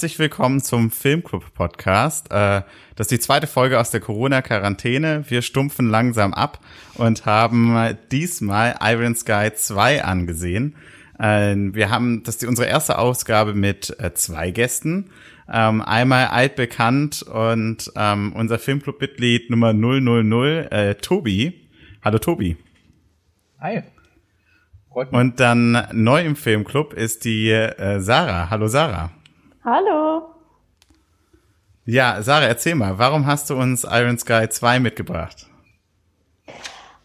Herzlich willkommen zum Filmclub Podcast. Äh, das ist die zweite Folge aus der Corona-Quarantäne. Wir stumpfen langsam ab und haben diesmal Iron Sky 2 angesehen. Äh, wir haben, das ist unsere erste Ausgabe mit äh, zwei Gästen. Ähm, einmal altbekannt und ähm, unser Filmclub-Mitglied Nummer 000, äh, Tobi. Hallo Tobi. Hi. Und dann neu im Filmclub ist die Sarah. Hallo Sarah. Hallo. Ja, Sarah, erzähl mal, warum hast du uns Iron Sky 2 mitgebracht?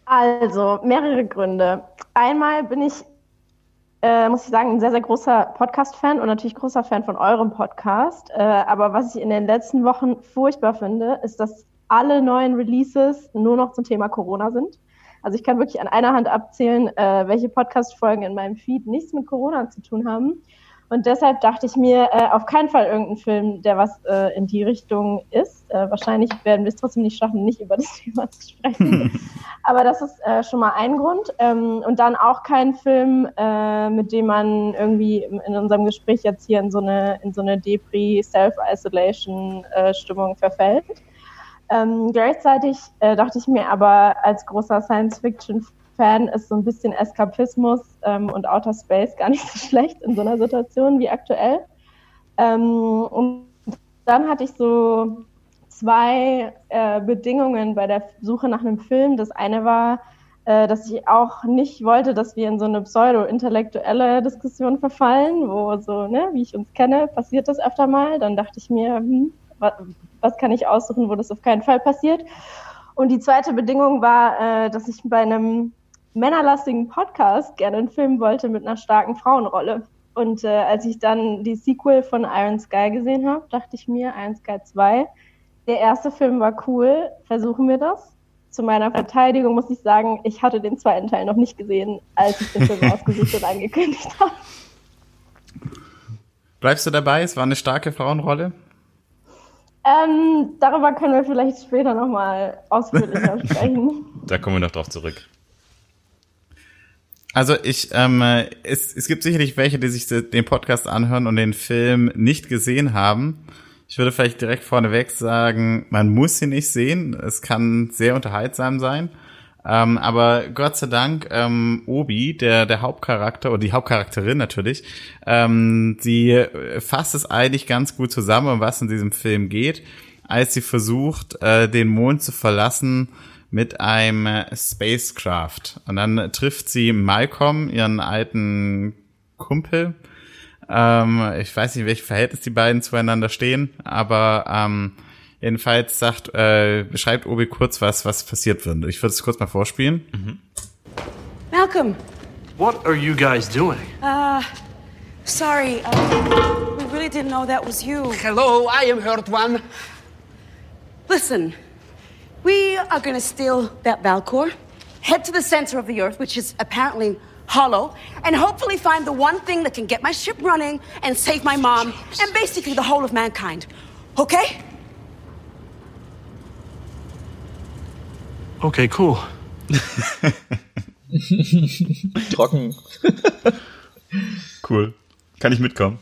Also, mehrere Gründe. Einmal bin ich, äh, muss ich sagen, ein sehr, sehr großer Podcast-Fan und natürlich großer Fan von eurem Podcast. Äh, aber was ich in den letzten Wochen furchtbar finde, ist, dass alle neuen Releases nur noch zum Thema Corona sind. Also ich kann wirklich an einer Hand abzählen, äh, welche Podcast-Folgen in meinem Feed nichts mit Corona zu tun haben. Und deshalb dachte ich mir, äh, auf keinen Fall irgendein Film, der was äh, in die Richtung ist. Äh, wahrscheinlich werden wir es trotzdem nicht schaffen, nicht über das Thema zu sprechen. Aber das ist äh, schon mal ein Grund. Ähm, und dann auch kein Film, äh, mit dem man irgendwie in unserem Gespräch jetzt hier in so eine, in so eine Depri, Self-Isolation-Stimmung verfällt. Ähm, gleichzeitig äh, dachte ich mir aber als großer Science-Fiction Fan ist so ein bisschen Eskapismus ähm, und Outer Space gar nicht so schlecht in so einer Situation wie aktuell. Ähm, und dann hatte ich so zwei äh, Bedingungen bei der Suche nach einem Film. Das eine war, äh, dass ich auch nicht wollte, dass wir in so eine pseudo-intellektuelle Diskussion verfallen, wo so, ne, wie ich uns kenne, passiert das öfter mal. Dann dachte ich mir, hm, was, was kann ich aussuchen, wo das auf keinen Fall passiert. Und die zweite Bedingung war, äh, dass ich bei einem männerlastigen Podcast gerne einen Film wollte mit einer starken Frauenrolle. Und äh, als ich dann die Sequel von Iron Sky gesehen habe, dachte ich mir, Iron Sky 2, der erste Film war cool, versuchen wir das. Zu meiner Verteidigung muss ich sagen, ich hatte den zweiten Teil noch nicht gesehen, als ich den Film ausgesucht und angekündigt habe. Bleibst du dabei? Es war eine starke Frauenrolle? Ähm, darüber können wir vielleicht später nochmal ausführlicher sprechen. Da kommen wir noch drauf zurück. Also ich, ähm, es, es gibt sicherlich welche, die sich den Podcast anhören und den Film nicht gesehen haben. Ich würde vielleicht direkt vorneweg sagen, man muss ihn nicht sehen. Es kann sehr unterhaltsam sein. Ähm, aber Gott sei Dank, ähm, Obi, der, der Hauptcharakter oder die Hauptcharakterin natürlich, ähm, sie fasst es eigentlich ganz gut zusammen, um was in diesem Film geht, als sie versucht, äh, den Mond zu verlassen mit einem Spacecraft. Und dann trifft sie Malcolm, ihren alten Kumpel. Ähm, ich weiß nicht, welches Verhältnis die beiden zueinander stehen, aber ähm, jedenfalls sagt, äh, beschreibt Obi kurz, was, was passiert würde. Ich würde es kurz mal vorspielen. Mhm. Malcolm. What are you guys doing? Uh, sorry. Uh, we really didn't know that was you. Hello, I am Hurt One. Listen. We are going to steal that Valcor, head to the center of the Earth, which is apparently hollow, and hopefully find the one thing that can get my ship running and save my mom and basically the whole of mankind. Okay? Okay, cool. Trocken. cool. Kann ich mitkommen?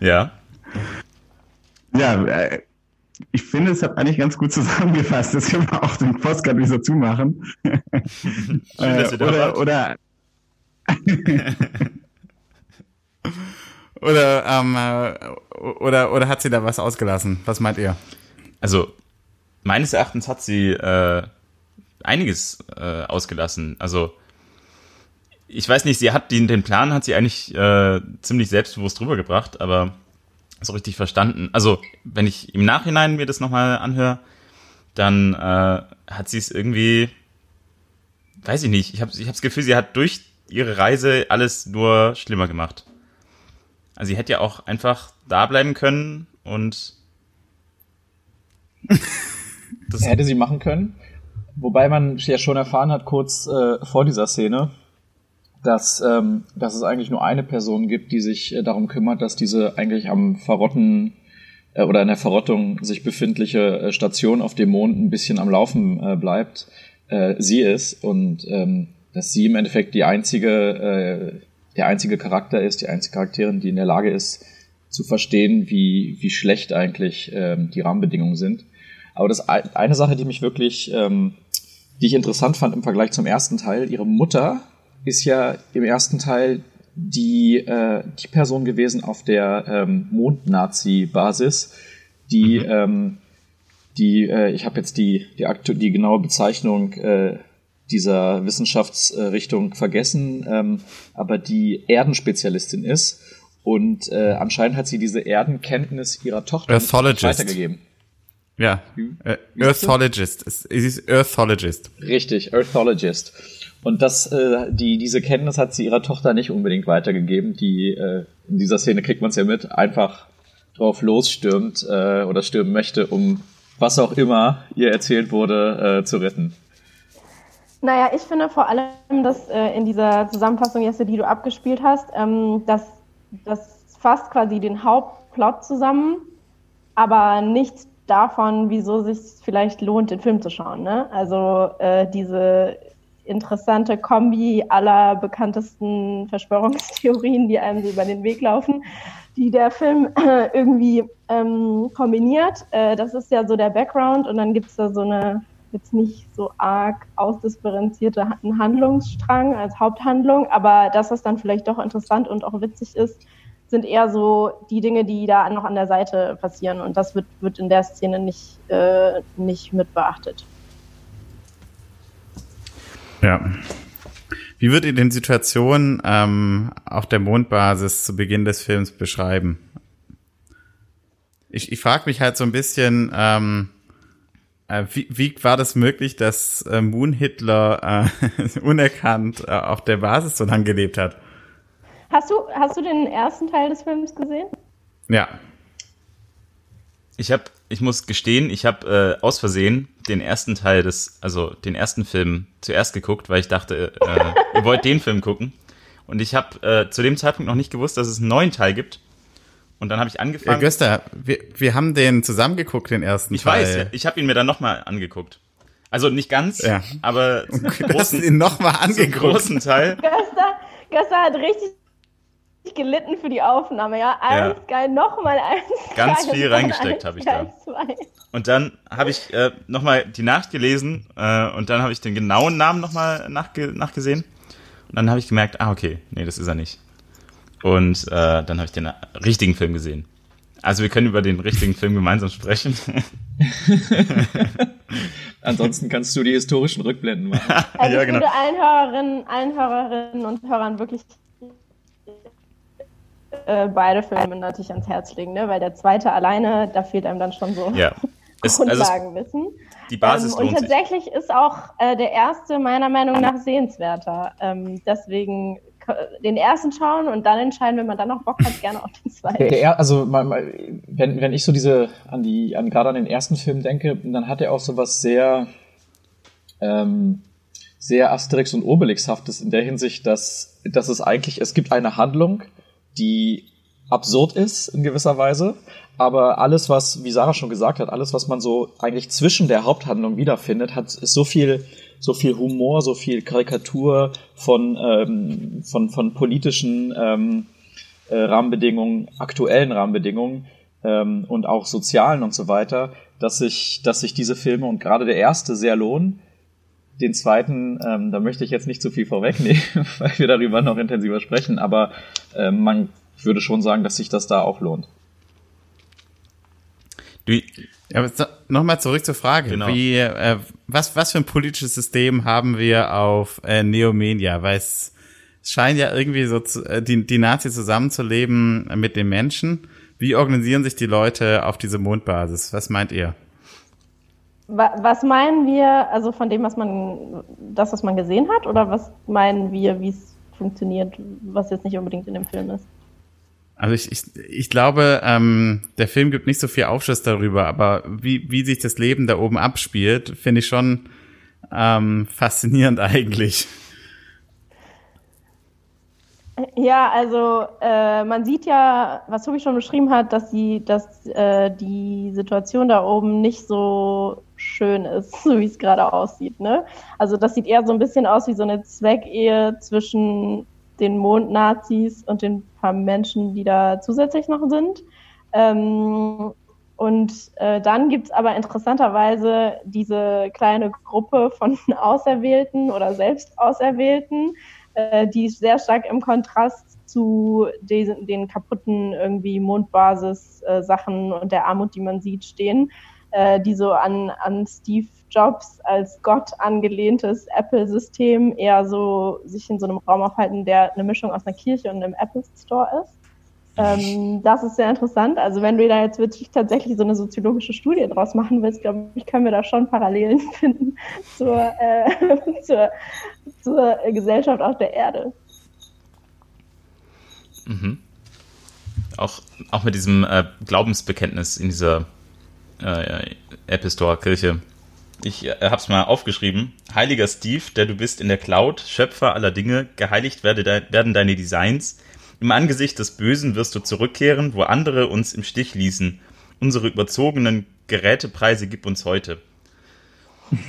Ja. Ja, äh, ich finde, es hat eigentlich ganz gut zusammengefasst. Das können wir auch den Postcard wieder zumachen. Schön, dass ihr da oder, oder, oder, ähm, äh, oder, oder hat sie da was ausgelassen? Was meint ihr? Also, meines Erachtens hat sie äh, einiges äh, ausgelassen. Also, ich weiß nicht, sie hat den, den Plan hat sie eigentlich äh, ziemlich selbstbewusst rübergebracht, aber so richtig verstanden. Also, wenn ich im Nachhinein mir das nochmal anhöre, dann äh, hat sie es irgendwie, weiß ich nicht, ich habe ich hab das Gefühl, sie hat durch ihre Reise alles nur schlimmer gemacht. Also sie hätte ja auch einfach da bleiben können und das hätte sie machen können. Wobei man ja schon erfahren hat, kurz äh, vor dieser Szene, dass, ähm, dass es eigentlich nur eine Person gibt, die sich äh, darum kümmert, dass diese eigentlich am Verrotten äh, oder in der Verrottung sich befindliche äh, Station auf dem Mond ein bisschen am Laufen äh, bleibt, äh, sie ist und ähm, dass sie im Endeffekt die einzige, äh, der einzige Charakter ist, die einzige Charakterin, die in der Lage ist, zu verstehen, wie, wie schlecht eigentlich ähm, die Rahmenbedingungen sind. Aber das eine Sache, die mich wirklich, ähm, die ich interessant fand im Vergleich zum ersten Teil, ihre Mutter ist ja im ersten Teil die, äh, die Person gewesen auf der ähm, Mond-Nazi-Basis, die, mhm. ähm, die, äh, ich habe jetzt die, die, aktu die genaue Bezeichnung äh, dieser Wissenschaftsrichtung vergessen, ähm, aber die Erdenspezialistin ist. Und äh, anscheinend hat sie diese Erdenkenntnis ihrer Tochter weitergegeben. Ja, äh, Earthologist. Es ist Earthologist. Richtig, Earthologist. Und das, äh, die, diese Kenntnis hat sie ihrer Tochter nicht unbedingt weitergegeben. Die äh, in dieser Szene kriegt man es ja mit, einfach drauf losstürmt äh, oder stürmen möchte, um was auch immer ihr erzählt wurde, äh, zu retten. Naja, ich finde vor allem, dass äh, in dieser Zusammenfassung, Jesse, die du abgespielt hast, ähm, dass das fasst quasi den Hauptplot zusammen, aber nichts davon, wieso sich vielleicht lohnt, den Film zu schauen. Ne? Also äh, diese interessante Kombi aller bekanntesten Verschwörungstheorien, die einem so über den Weg laufen, die der Film irgendwie ähm, kombiniert. Äh, das ist ja so der Background und dann gibt es da so eine jetzt nicht so arg ausdifferenzierte Handlungsstrang als Haupthandlung, aber das, was dann vielleicht doch interessant und auch witzig ist, sind eher so die Dinge, die da noch an der Seite passieren und das wird, wird in der Szene nicht, äh, nicht mit beachtet. Ja. Wie würdet ihr denn Situation ähm, auf der Mondbasis zu Beginn des Films beschreiben? Ich, ich frage mich halt so ein bisschen, ähm, äh, wie, wie war das möglich, dass äh, Moon Hitler äh, unerkannt äh, auf der Basis so lange gelebt hat? Hast du, hast du den ersten Teil des Films gesehen? Ja. Ich habe, ich muss gestehen, ich habe äh, aus Versehen den ersten Teil des, also den ersten Film zuerst geguckt, weil ich dachte, äh, ihr wollt den Film gucken. Und ich habe äh, zu dem Zeitpunkt noch nicht gewusst, dass es einen neuen Teil gibt. Und dann habe ich angefangen. Ja, Göster, wir, wir haben den zusammengeguckt, den ersten ich Teil. Ich weiß, ich habe ihn mir dann nochmal angeguckt. Also nicht ganz, ja. aber zum großen, ihn noch mal angeguckt. Zum großen Teil. Göster, Göster hat richtig gelitten für die Aufnahme, ja. Eins ja. geil, nochmal eins. Ganz geil, viel reingesteckt habe ich da. Zwei. Und dann habe ich äh, nochmal die Nacht gelesen äh, und dann habe ich den genauen Namen nochmal nachge nachgesehen. Und dann habe ich gemerkt, ah, okay, nee, das ist er nicht. Und äh, dann habe ich den richtigen Film gesehen. Also wir können über den richtigen Film gemeinsam sprechen. Ansonsten kannst du die historischen Rückblenden machen. Also ja, genau. ich würde allen Hörerinnen, allen Hörerinnen und Hörern wirklich äh, beide Filme natürlich ans Herz legen, ne? weil der zweite alleine, da fehlt einem dann schon so ja. es, Grundlagenwissen. Also die Basis ähm, Und tatsächlich sich. ist auch äh, der erste meiner Meinung nach sehenswerter. Ähm, deswegen den ersten schauen und dann entscheiden, wenn man dann noch Bock hat, gerne auf den zweiten. Der, der, also wenn, wenn ich so diese an die an gerade an den ersten Film denke, dann hat er auch so was sehr ähm, sehr Asterix und Obelixhaftes in der Hinsicht, dass dass es eigentlich es gibt eine Handlung, die absurd ist in gewisser Weise, aber alles, was, wie Sarah schon gesagt hat, alles, was man so eigentlich zwischen der Haupthandlung wiederfindet, hat ist so viel, so viel Humor, so viel Karikatur von, ähm, von, von politischen ähm, äh, Rahmenbedingungen, aktuellen Rahmenbedingungen ähm, und auch sozialen und so weiter, dass sich, dass sich diese Filme und gerade der erste sehr lohnen. Den zweiten, ähm, da möchte ich jetzt nicht zu viel vorwegnehmen, weil wir darüber noch intensiver sprechen, aber äh, man würde schon sagen, dass sich das da auch lohnt. Du, ja, nochmal zurück zur Frage. Genau. Wie, äh, was, was für ein politisches System haben wir auf äh, Neomania? Weil es, es scheint ja irgendwie so zu, äh, die, die Nazis zusammenzuleben mit den Menschen. Wie organisieren sich die Leute auf diese Mondbasis? Was meint ihr? Was meinen wir, also von dem, was man, das, was man gesehen hat, oder was meinen wir, wie es funktioniert, was jetzt nicht unbedingt in dem Film ist? Also ich, ich, ich glaube, ähm, der Film gibt nicht so viel Aufschluss darüber, aber wie, wie sich das Leben da oben abspielt, finde ich schon ähm, faszinierend eigentlich. Ja, also äh, man sieht ja, was Tobi schon beschrieben hat, dass sie, dass äh, die Situation da oben nicht so schön ist, so wie es gerade aussieht. Ne? Also das sieht eher so ein bisschen aus wie so eine Zweckehe zwischen den Mond-Nazis und den paar Menschen, die da zusätzlich noch sind. Ähm, und äh, dann gibt's aber interessanterweise diese kleine Gruppe von Auserwählten oder Selbstauserwählten, äh, die sehr stark im Kontrast zu den, den kaputten irgendwie Mondbasis-Sachen und der Armut, die man sieht, stehen, äh, die so an, an Steve Jobs als Gott angelehntes Apple-System eher so sich in so einem Raum aufhalten, der eine Mischung aus einer Kirche und einem Apple Store ist. Ähm, das ist sehr interessant. Also wenn du da jetzt wirklich tatsächlich so eine soziologische Studie draus machen willst, glaube ich, können wir da schon Parallelen finden zur, äh, zur, zur Gesellschaft auf der Erde. Mhm. Auch, auch mit diesem äh, Glaubensbekenntnis in dieser äh, Apple Store Kirche. Ich äh, hab's mal aufgeschrieben. Heiliger Steve, der du bist in der Cloud, Schöpfer aller Dinge, geheiligt werde de werden deine Designs. Im Angesicht des Bösen wirst du zurückkehren, wo andere uns im Stich ließen. Unsere überzogenen Gerätepreise gib uns heute.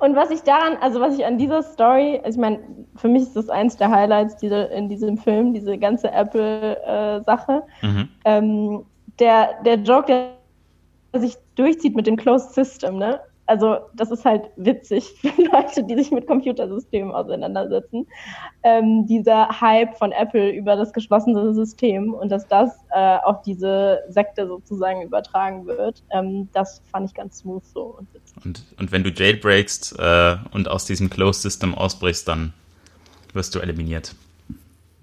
Und was ich daran, also was ich an dieser Story, also ich meine, für mich ist das eins der Highlights diese, in diesem Film, diese ganze Apple-Sache. Äh, mhm. ähm, der, der Joke, der sich durchzieht mit dem Closed System, ne? Also das ist halt witzig für Leute, die sich mit Computersystemen auseinandersetzen. Ähm, dieser Hype von Apple über das geschlossene System und dass das äh, auf diese Sekte sozusagen übertragen wird, ähm, das fand ich ganz smooth so und witzig. Und, und wenn du jailbreakst äh, und aus diesem Closed System ausbrichst, dann wirst du eliminiert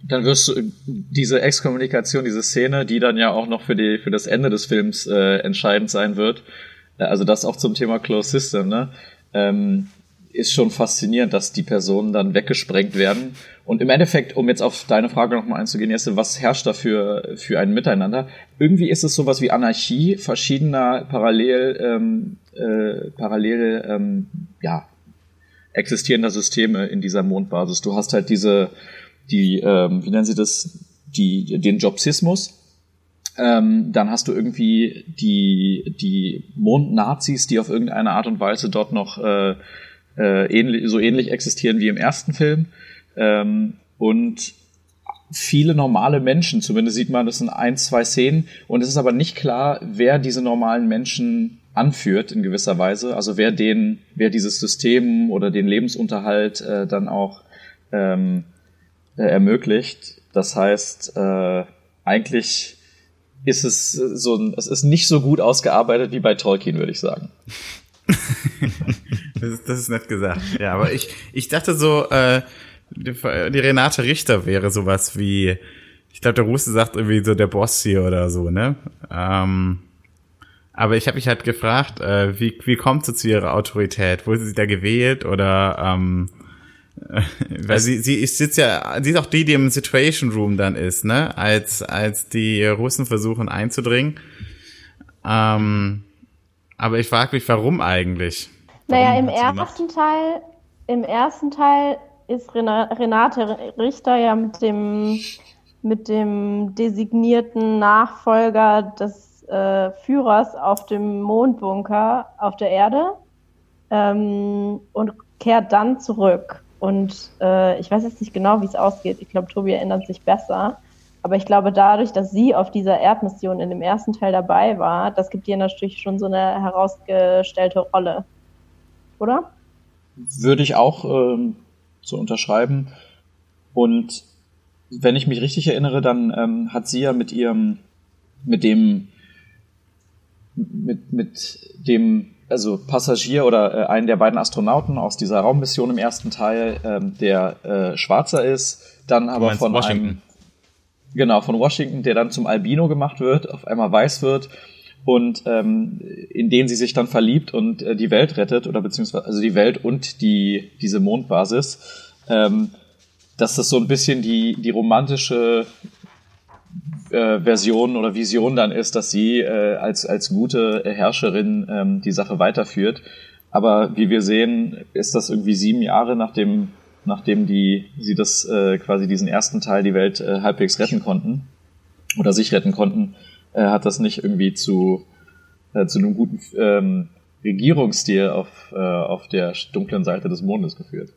dann wirst du diese Exkommunikation, diese Szene, die dann ja auch noch für die für das Ende des Films äh, entscheidend sein wird, äh, also das auch zum Thema Closed System, ne, ähm, ist schon faszinierend, dass die Personen dann weggesprengt werden. Und im Endeffekt, um jetzt auf deine Frage nochmal einzugehen, Jesse, was herrscht da für, für ein Miteinander? Irgendwie ist es sowas wie Anarchie verschiedener parallel, ähm, äh, parallel ähm, ja, existierender Systeme in dieser Mondbasis. Du hast halt diese die, ähm, wie nennen sie das, die, den Jobsismus. Ähm, dann hast du irgendwie die, die Mond-Nazis, die auf irgendeine Art und Weise dort noch äh, äh, ähnlich, so ähnlich existieren wie im ersten Film. Ähm, und viele normale Menschen, zumindest sieht man das in ein, zwei Szenen. Und es ist aber nicht klar, wer diese normalen Menschen anführt in gewisser Weise. Also wer den, wer dieses System oder den Lebensunterhalt äh, dann auch ähm, äh, ermöglicht. Das heißt, äh, eigentlich ist es so ein, es ist nicht so gut ausgearbeitet wie bei Tolkien, würde ich sagen. das, ist, das ist nett gesagt. Ja, aber ich, ich dachte so, äh, die, die Renate Richter wäre sowas wie, ich glaube, der Russe sagt irgendwie so der Boss hier oder so, ne? Ähm, aber ich habe mich halt gefragt, äh, wie, wie kommt sie zu ihrer Autorität? Wurde sie da gewählt oder ähm, weil sie, sie ist jetzt ja, sie ist auch die, die im Situation Room dann ist, ne? Als, als die Russen versuchen einzudringen. Ähm, aber ich frage mich, warum eigentlich? Naja, warum im ersten Teil, im ersten Teil ist Renate Richter ja mit dem, mit dem designierten Nachfolger des äh, Führers auf dem Mondbunker auf der Erde ähm, und kehrt dann zurück. Und äh, ich weiß jetzt nicht genau, wie es ausgeht. Ich glaube, Tobi erinnert sich besser. Aber ich glaube, dadurch, dass sie auf dieser Erdmission in dem ersten Teil dabei war, das gibt ihr natürlich schon so eine herausgestellte Rolle. Oder? Würde ich auch ähm, so unterschreiben. Und wenn ich mich richtig erinnere, dann ähm, hat sie ja mit ihrem, mit dem, mit, mit dem also Passagier oder äh, einen der beiden Astronauten aus dieser Raummission im ersten Teil, ähm, der äh, schwarzer ist, dann aber von Washington. einem genau von Washington, der dann zum Albino gemacht wird, auf einmal weiß wird und ähm, in den sie sich dann verliebt und äh, die Welt rettet oder beziehungsweise also die Welt und die diese Mondbasis, ähm, dass das so ein bisschen die die romantische äh, Version oder Vision dann ist, dass sie äh, als, als gute Herrscherin ähm, die Sache weiterführt. Aber wie wir sehen, ist das irgendwie sieben Jahre nachdem, nachdem die, sie das äh, quasi diesen ersten Teil die Welt äh, halbwegs retten konnten oder sich retten konnten, äh, hat das nicht irgendwie zu, äh, zu einem guten ähm, Regierungsstil auf, äh, auf der dunklen Seite des Mondes geführt.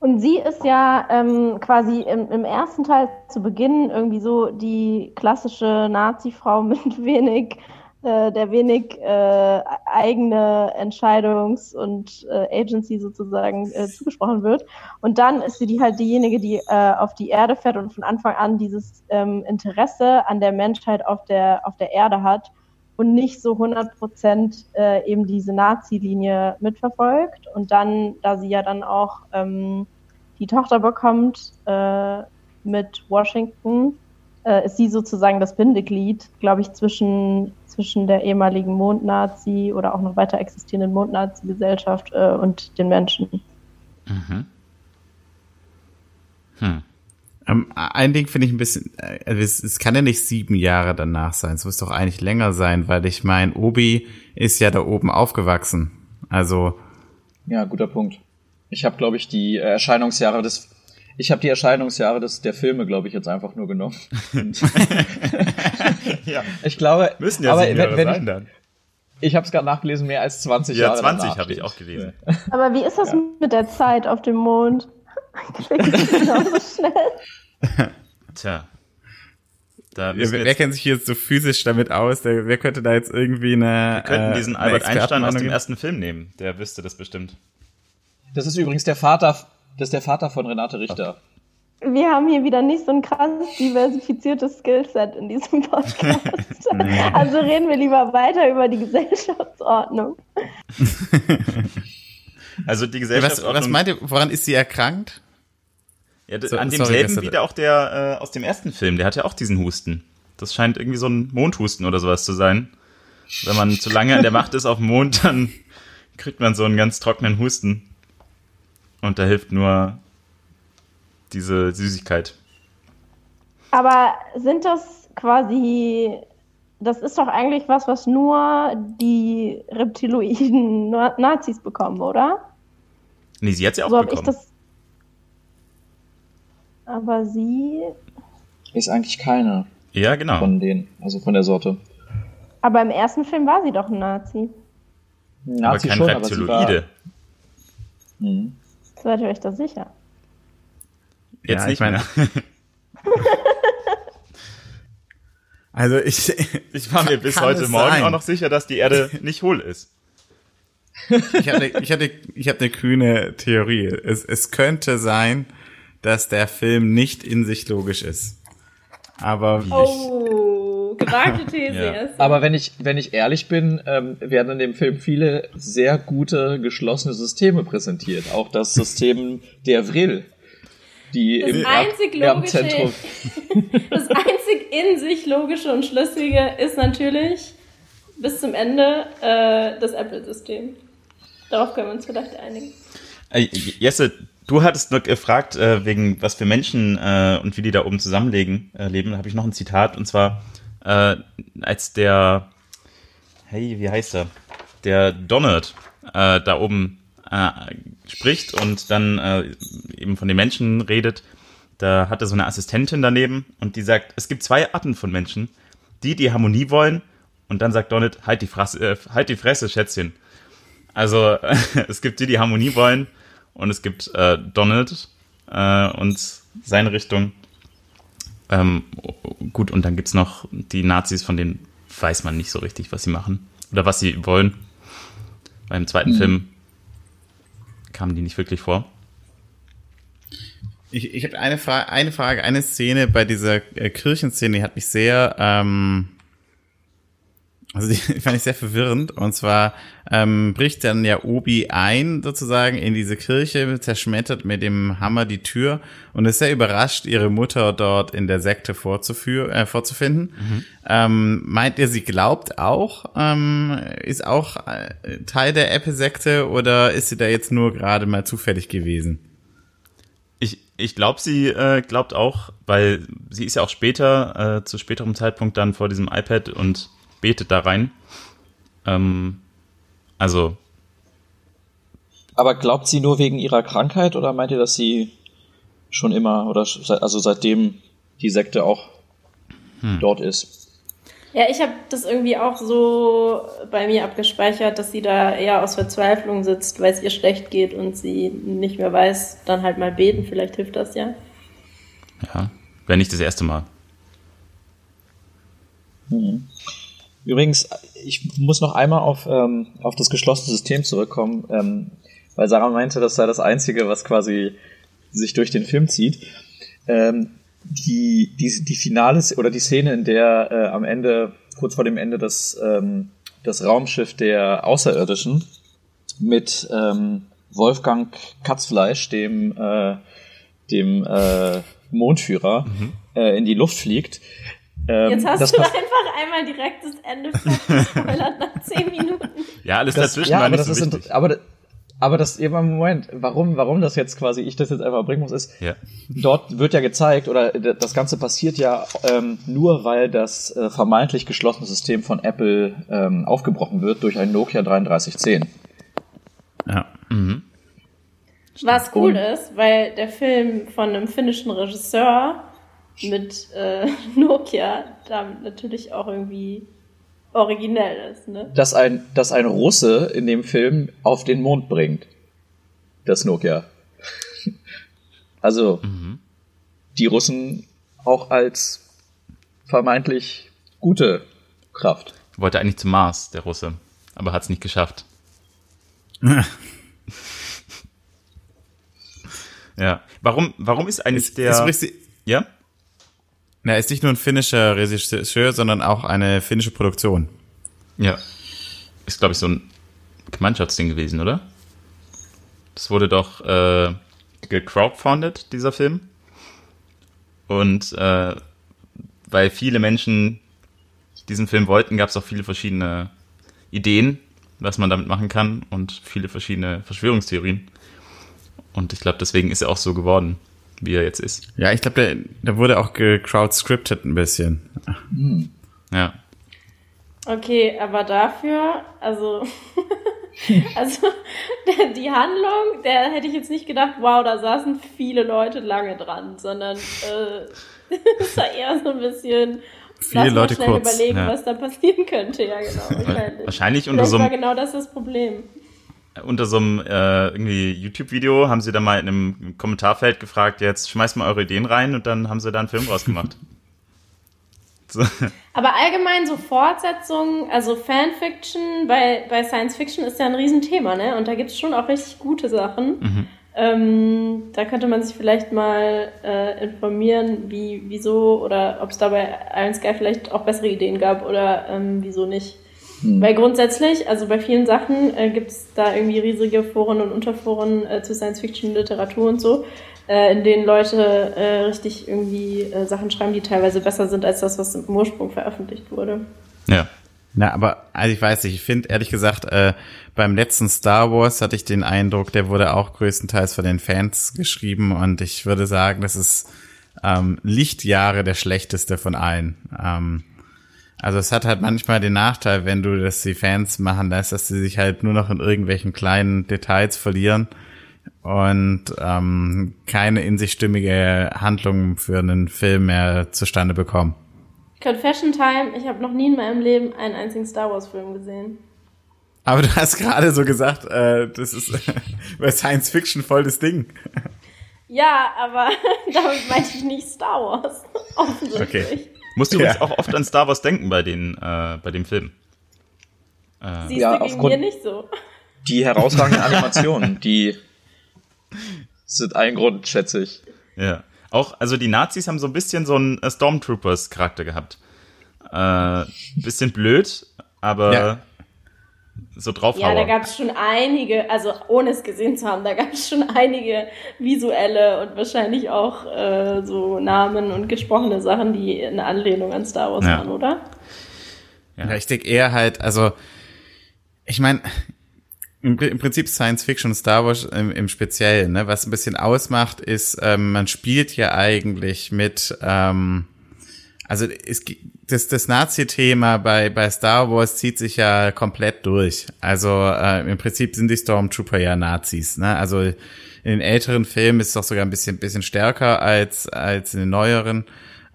Und sie ist ja ähm, quasi im, im ersten Teil zu Beginn irgendwie so die klassische Nazi-Frau mit wenig, äh, der wenig äh, eigene Entscheidungs- und äh, Agency sozusagen äh, zugesprochen wird. Und dann ist sie die halt diejenige, die äh, auf die Erde fährt und von Anfang an dieses ähm, Interesse an der Menschheit auf der, auf der Erde hat und nicht so 100 Prozent äh, eben diese Nazi-Linie mitverfolgt. Und dann, da sie ja dann auch ähm, die Tochter bekommt äh, mit Washington, äh, ist sie sozusagen das Bindeglied, glaube ich, zwischen, zwischen der ehemaligen Mondnazi oder auch noch weiter existierenden Mondnazi-Gesellschaft äh, und den Menschen. Mhm. Hm. Ähm, ein Ding finde ich ein bisschen, äh, es, es kann ja nicht sieben Jahre danach sein, es muss doch eigentlich länger sein, weil ich meine, Obi ist ja da oben aufgewachsen. Also. Ja, guter Punkt. Ich habe, glaube ich, die Erscheinungsjahre des ich habe die Erscheinungsjahre des, der Filme, glaube ich, jetzt einfach nur genommen. ja. Ich glaube, müssen ja aber sieben Jahre wenn, wenn sein ich, dann. Ich habe es gerade nachgelesen, mehr als 20 Ja, Jahre. 20 danach habe ich auch gelesen. Aber wie ist das Ja. mit der Zeit auf dem Mond? Eigentlich ist es genauso schnell. Tja. Da Ja, wer, kennt sich jetzt so physisch damit aus? Der, wer könnte da jetzt irgendwie eine. wir könnten äh, diesen eine Albert Einstein aus dem ersten Film nehmen. Der wüsste das bestimmt. Das ist übrigens der Vater, das ist der Vater von Renate Richter. Wir haben hier wieder nicht so ein krasses diversifiziertes Skillset in diesem Podcast. also reden wir lieber weiter über die Gesellschaftsordnung. Also die Ja, was, Gesellschaftsordnung. was meint ihr, woran ist sie erkrankt? Ja, So- an sorry, demselben Gäste. wie der auch der äh, aus dem ersten Film. Der hat ja auch diesen Husten. Das scheint irgendwie so ein Mondhusten oder sowas zu sein. Wenn man zu lange an der Macht ist auf dem Mond, dann kriegt man so einen ganz trockenen Husten. Und da hilft nur diese Süßigkeit. Aber sind das quasi, das ist doch eigentlich was, was nur die reptiloiden Na- Nazis bekommen, oder? Nee, sie hat sie auch So habe ich bekommen. das. Aber sie. Ist eigentlich keine ja, genau. von denen, also von der Sorte. Aber im ersten Film war sie doch ein Nazi. aber Nazi kein schon, aber sie Reptiloide. war, Mhm. Seid ihr euch da sicher? Jetzt Ja, nicht ich meine- mehr. Also ich, Ich war mir bis heute Morgen sein? auch noch sicher, dass die Erde nicht hohl ist. ich hatte, ich hatte, ich habe eine kühne Theorie. Es, es könnte sein, dass der Film nicht in sich logisch ist. Aber Oh, gewagte These Ja. Aber wenn ich, wenn ich ehrlich bin, ähm, werden in dem Film viele sehr gute geschlossene Systeme präsentiert. Auch das System der Vril, die Das im einzig logische-. Das einzig in sich logische und schlüssige ist natürlich bis zum Ende äh, das Apple-System. Darauf können wir uns vielleicht einigen. Äh, Jesse, du hattest noch gefragt, äh, wegen was für Menschen äh, und wie die da oben zusammenlegen, äh, leben. Da habe ich noch ein Zitat und zwar äh, als der, hey, wie heißt er? Der Donald äh, da oben äh, spricht und dann äh, eben von den Menschen redet, da hat er so eine Assistentin daneben und die sagt, es gibt zwei Arten von Menschen, die die Harmonie wollen und dann sagt Donald, halt die Fresse, äh, halt die Fresse, Schätzchen. Also es gibt die, die Harmonie wollen und es gibt äh, Donald äh, und seine Richtung. Ähm, gut, und dann gibt's noch die Nazis, von denen weiß man nicht so richtig, was sie machen oder was sie wollen. Beim zweiten Film kamen die nicht wirklich vor. Ich, ich habe eine Frage, eine Frage, eine Szene bei dieser äh, Kirchenszene, die hat mich sehr, ähm, also die fand ich sehr verwirrend. Und zwar ähm, bricht dann ja Obi ein, sozusagen, in diese Kirche, zerschmettert mit dem Hammer die Tür und ist sehr überrascht, ihre Mutter dort in der Sekte vorzuführen, äh, vorzufinden. Ähm, meint ihr, sie glaubt auch, ähm, ist auch äh, Teil der Apple-Sekte oder ist sie da jetzt nur gerade mal zufällig gewesen? Ich, ich glaube, sie äh, glaubt auch, weil sie ist ja auch später, äh, zu späterem Zeitpunkt dann vor diesem iPad und betet da rein. Ähm, also, Aber glaubt sie nur wegen ihrer Krankheit oder meint ihr, dass sie schon immer oder also seitdem die Sekte auch dort ist? Ja, ich habe das irgendwie auch so bei mir abgespeichert, dass sie da eher aus Verzweiflung sitzt, weil es ihr schlecht geht und sie nicht mehr weiß, dann halt mal beten, vielleicht hilft das ja. Ja, wäre nicht das erste Mal. Mhm. Übrigens, ich muss noch einmal auf, ähm, auf das geschlossene System zurückkommen, ähm, weil Sarah meinte, das sei das Einzige, was quasi sich durch den Film zieht. Ähm, die, die, die Finale oder die Szene, in der äh, am Ende, kurz vor dem Ende, das, ähm, das Raumschiff der Außerirdischen mit ähm, Wolfgang Katzfleisch, dem, äh, dem äh, Mondführer, mhm. äh, in die Luft fliegt. Ähm, Jetzt hast du einfach einmal direkt das Ende gespoilert nach zehn Minuten. Ja, alles das, dazwischen ja, war nicht so wichtig. Aber aber das, eben Moment, warum, warum das jetzt quasi, ich das jetzt einfach bringen muss, ist, ja. dort wird ja gezeigt, oder das Ganze passiert ja ähm, nur, weil das äh, vermeintlich geschlossene System von Apple ähm, aufgebrochen wird durch ein Nokia 3310. Ja. Mhm. Was cool Und, ist, weil der Film von einem finnischen Regisseur mit äh, Nokia damit natürlich auch irgendwie originell ist, ne? Dass ein, dass ein Russe in dem Film auf den Mond bringt. Das Nokia. also, mhm. die Russen auch als vermeintlich gute Kraft. Wollte eigentlich zum Mars, der Russe, aber hat es nicht geschafft. ja. Warum, warum ist eigentlich ist, der. Ist ja? Na, er ist nicht nur ein finnischer Regisseur, sondern auch eine finnische Produktion. Ja. Ist, glaube ich, so ein Gemeinschaftsding gewesen, oder? Das wurde doch äh, gecrowdfunded, dieser Film. Und äh, weil viele Menschen diesen Film wollten, gab es auch viele verschiedene Ideen, was man damit machen kann und viele verschiedene Verschwörungstheorien. Und ich glaube, deswegen ist er auch so geworden wie er jetzt ist. Ja, ich glaube, der, der wurde auch gecrowdscripted ein bisschen. Hm. Ja. Okay, aber dafür, also, also die Handlung, der hätte ich jetzt nicht gedacht, wow, da saßen viele Leute lange dran, sondern äh, es war eher so ein bisschen viele Leute schnell kurz, überlegen, ja. was da passieren könnte. Ja, genau. Wahrscheinlich, wahrscheinlich unter so einem, war genau das das Problem unter so einem äh, irgendwie YouTube-Video haben sie da mal in einem Kommentarfeld gefragt, jetzt schmeißt mal eure Ideen rein und dann haben sie da einen Film rausgemacht. so. Aber allgemein so Fortsetzungen, also Fanfiction bei, bei Science Fiction ist ja ein Riesenthema, ne? Und da gibt es schon auch richtig gute Sachen. Mhm. Ähm, da könnte man sich vielleicht mal äh, informieren, wie, wieso oder ob es da bei Iron Sky vielleicht auch bessere Ideen gab oder ähm, wieso nicht. Hm. Weil grundsätzlich, also bei vielen Sachen äh, gibt es da irgendwie riesige Foren und Unterforen äh, zu Science-Fiction-Literatur und so, äh, in denen Leute äh, richtig irgendwie äh, Sachen schreiben, die teilweise besser sind als das, was im Ursprung veröffentlicht wurde. Ja. Na, aber also ich weiß nicht, ich finde ehrlich gesagt, äh, beim letzten Star Wars hatte ich den Eindruck, der wurde auch größtenteils von den Fans geschrieben und ich würde sagen, das ist ähm, Lichtjahre der schlechteste von allen. Ähm, also es hat halt manchmal den Nachteil, wenn du das die Fans machen lässt, dass sie sich halt nur noch in irgendwelchen kleinen Details verlieren und ähm, keine in sich stimmige Handlung für einen Film mehr zustande bekommen. Confession Time, ich habe noch nie in meinem Leben einen einzigen Star Wars Film gesehen. Aber du hast gerade so gesagt, äh, das ist bei Science Fiction voll das Ding. Ja, aber damit meinte ich nicht Star Wars. Offensichtlich. Okay. Musst du übrigens auch oft an Star Wars denken bei den, äh, bei dem Film. Äh, Siehst ja, du gegen mir nicht so. Die herausragenden Animationen, die sind ein Grund, schätze ich. Ja. Auch, also die Nazis haben so ein bisschen so einen Stormtroopers-Charakter gehabt. Äh, bisschen blöd, aber ja so drauf Ja, da gab es schon einige, also ohne es gesehen zu haben, da gab es schon einige visuelle und wahrscheinlich auch äh, so Namen und gesprochene Sachen, die eine Anlehnung an Star Wars ja. waren, oder? Ja. ja, ich denke eher halt, also ich meine, im, im, Prinzip Science Fiction und Star Wars im, im Speziellen, ne? Was ein bisschen ausmacht, ist, ähm, man spielt ja eigentlich mit ähm, also es, das, das Nazi-Thema bei, bei Star Wars zieht sich ja komplett durch. Also äh, im Prinzip sind die Stormtrooper ja Nazis. Ne? Also in den älteren Filmen ist es doch sogar ein bisschen, bisschen stärker als, als in den neueren.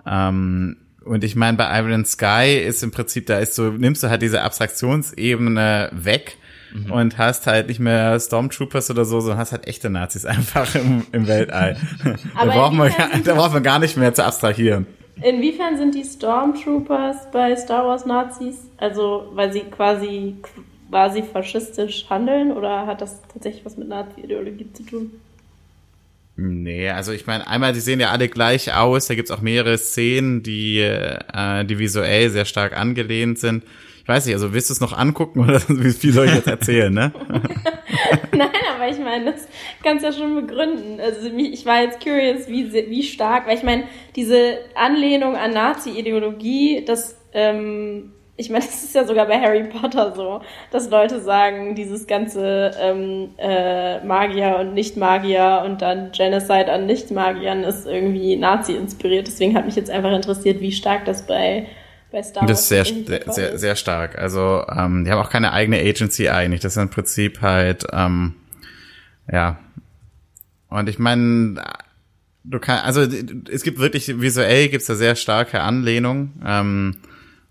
Ähm, und ich meine, bei Iron Sky ist im Prinzip, da ist so, nimmst du halt diese Abstraktionsebene weg mhm. und hast halt nicht mehr Stormtroopers oder so, sondern hast halt echte Nazis einfach im, im Weltall. da, braucht man, da braucht man gar nicht mehr zu abstrahieren. Inwiefern sind die Stormtroopers bei Star Wars Nazis? Also, weil sie quasi quasi faschistisch handeln oder hat das tatsächlich was mit Nazi-Ideologie zu tun? Nee, also ich meine, einmal, die sehen ja alle gleich aus. Da gibt's auch mehrere Szenen, die, äh, die visuell sehr stark angelehnt sind. Weiß nicht, also willst du es noch angucken oder wie viel soll ich jetzt erzählen, ne? Nein, aber ich meine, das kannst du ja schon begründen. Also ich war jetzt curious, wie, wie stark, weil ich meine, diese Anlehnung an Nazi-Ideologie, das ähm, ich meine, es ist ja sogar bei Harry Potter so, dass Leute sagen, dieses ganze ähm, äh, Magier und Nicht-Magier und dann Genocide an Nicht-Magiern ist irgendwie Nazi-inspiriert. Deswegen hat mich jetzt einfach interessiert, wie stark das bei, bei Star Wars Das ist sehr, sehr, sehr, sehr stark. Also, ähm, die haben auch keine eigene Agency eigentlich. Das ist im Prinzip halt, ähm, ja. Und ich meine, du kannst, also es gibt wirklich, visuell gibt's da sehr starke Anlehnungen. Ähm,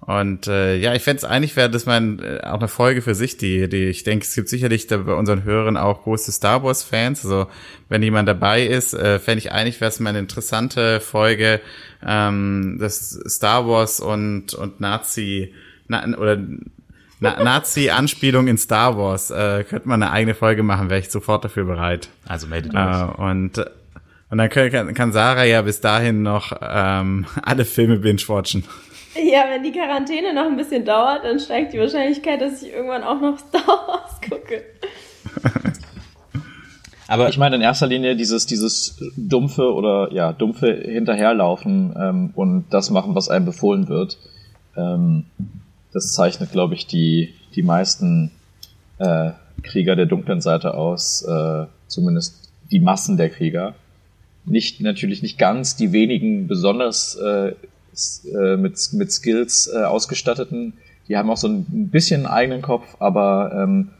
und äh, ja, ich fände es eigentlich wäre das mal äh, auch eine Folge für sich, die, die ich denke, es gibt sicherlich da bei unseren Hörern auch große Star Wars Fans. Also wenn jemand dabei ist, äh, fände ich eigentlich wäre es mal eine interessante Folge, ähm, das Star Wars und und Nazi na, oder na, Nazi-Anspielung in Star Wars. Äh, könnte man eine eigene Folge machen, wäre ich sofort dafür bereit. Also meldet euch. Äh, und und dann kann, kann Sarah ja bis dahin noch ähm, alle Filme binge-watchen. Ja, wenn die Quarantäne noch ein bisschen dauert, dann steigt die Wahrscheinlichkeit, dass ich irgendwann auch noch Star Wars gucke. Aber ich meine in erster Linie dieses, dieses dumpfe oder ja, dumpfe Hinterherlaufen ähm, und das machen, was einem befohlen wird. Ähm, das zeichnet, glaube ich, die, die meisten äh, Krieger der dunklen Seite aus, äh, zumindest die Massen der Krieger. Nicht, natürlich nicht ganz die wenigen besonders äh, äh, mit, mit Skills äh, ausgestatteten. Die haben auch so ein bisschen einen eigenen Kopf, aber ähm,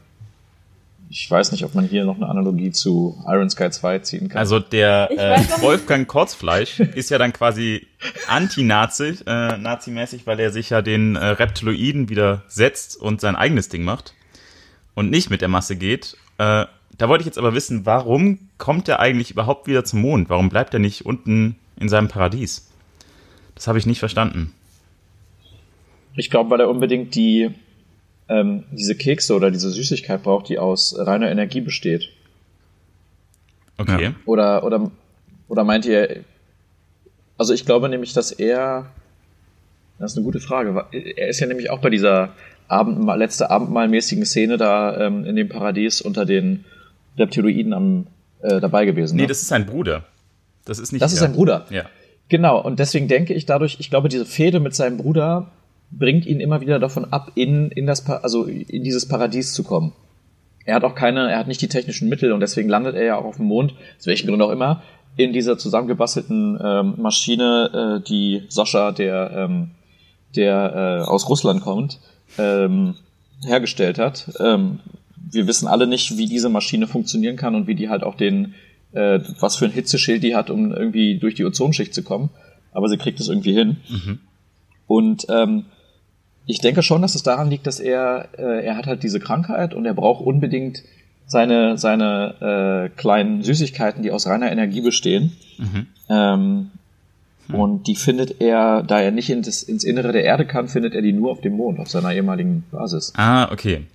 ich weiß nicht, ob man hier noch eine Analogie zu Iron Sky 2 ziehen kann. Also der äh, Wolfgang Kurzfleisch ist ja dann quasi anti-Nazi, äh, Nazi-mäßig, weil er sich ja den äh, Reptiloiden widersetzt und sein eigenes Ding macht und nicht mit der Masse geht. Äh, da wollte ich jetzt aber wissen, warum kommt er eigentlich überhaupt wieder zum Mond? Warum bleibt er nicht unten in seinem Paradies? Das habe ich nicht verstanden. Ich glaube, weil er unbedingt die ähm, diese Kekse oder diese Süßigkeit braucht, die aus reiner Energie besteht. Okay. Ja. Oder, oder, oder meint ihr, also ich glaube nämlich, dass er, das ist eine gute Frage, er ist ja nämlich auch bei dieser Abendmahl, letzte Abendmahlmäßigen Szene da ähm, in dem Paradies unter den Reptiloiden am, äh, dabei gewesen. Nee, ne? das ist sein Bruder. Das ist nicht Das ist sein Bruder. Ja. Genau, und deswegen denke ich dadurch, ich glaube, diese Fehde mit seinem Bruder bringt ihn immer wieder davon ab, in, in das, also in dieses Paradies zu kommen. Er hat auch keine, er hat nicht die technischen Mittel und deswegen landet er ja auch auf dem Mond, aus welchen Gründen auch immer, in dieser zusammengebastelten ähm, Maschine, äh, die Sascha, der, ähm, der äh, aus Russland kommt, ähm, hergestellt hat. Ähm, wir wissen alle nicht, wie diese Maschine funktionieren kann und wie die halt auch den äh, was für ein Hitzeschild die hat, um irgendwie durch die Ozonschicht zu kommen. Aber sie kriegt es irgendwie hin. Mhm. Und ähm, ich denke schon, dass es daran liegt, dass er, äh, er hat halt diese Krankheit und er braucht unbedingt seine, seine äh, kleinen Süßigkeiten, die aus reiner Energie bestehen. Mhm. Ähm, mhm. Und die findet er, da er nicht in das, ins Innere der Erde kann, findet er die nur auf dem Mond, auf seiner ehemaligen Basis. Ah, okay.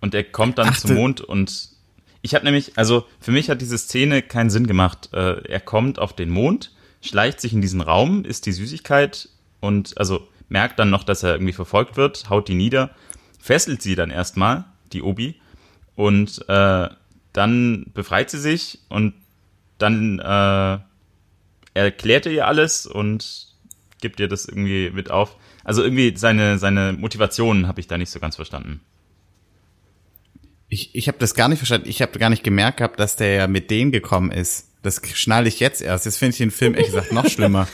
Und er kommt dann Ach, zum Mond und ich habe nämlich, also für mich hat diese Szene keinen Sinn gemacht. Äh, er kommt auf den Mond, schleicht sich in diesen Raum, isst die Süßigkeit und also merkt dann noch, dass er irgendwie verfolgt wird, haut die nieder, fesselt sie dann erstmal, die Obi, und äh, dann befreit sie sich und dann äh, erklärt er ihr alles und gibt ihr das irgendwie mit auf. Also irgendwie seine, seine Motivationen habe ich da nicht so ganz verstanden. Ich, ich habe das gar nicht verstanden. Ich habe gar nicht gemerkt gehabt, dass der ja mit denen gekommen ist. Das schnalle ich jetzt erst. Jetzt finde ich den Film ehrlich gesagt noch schlimmer.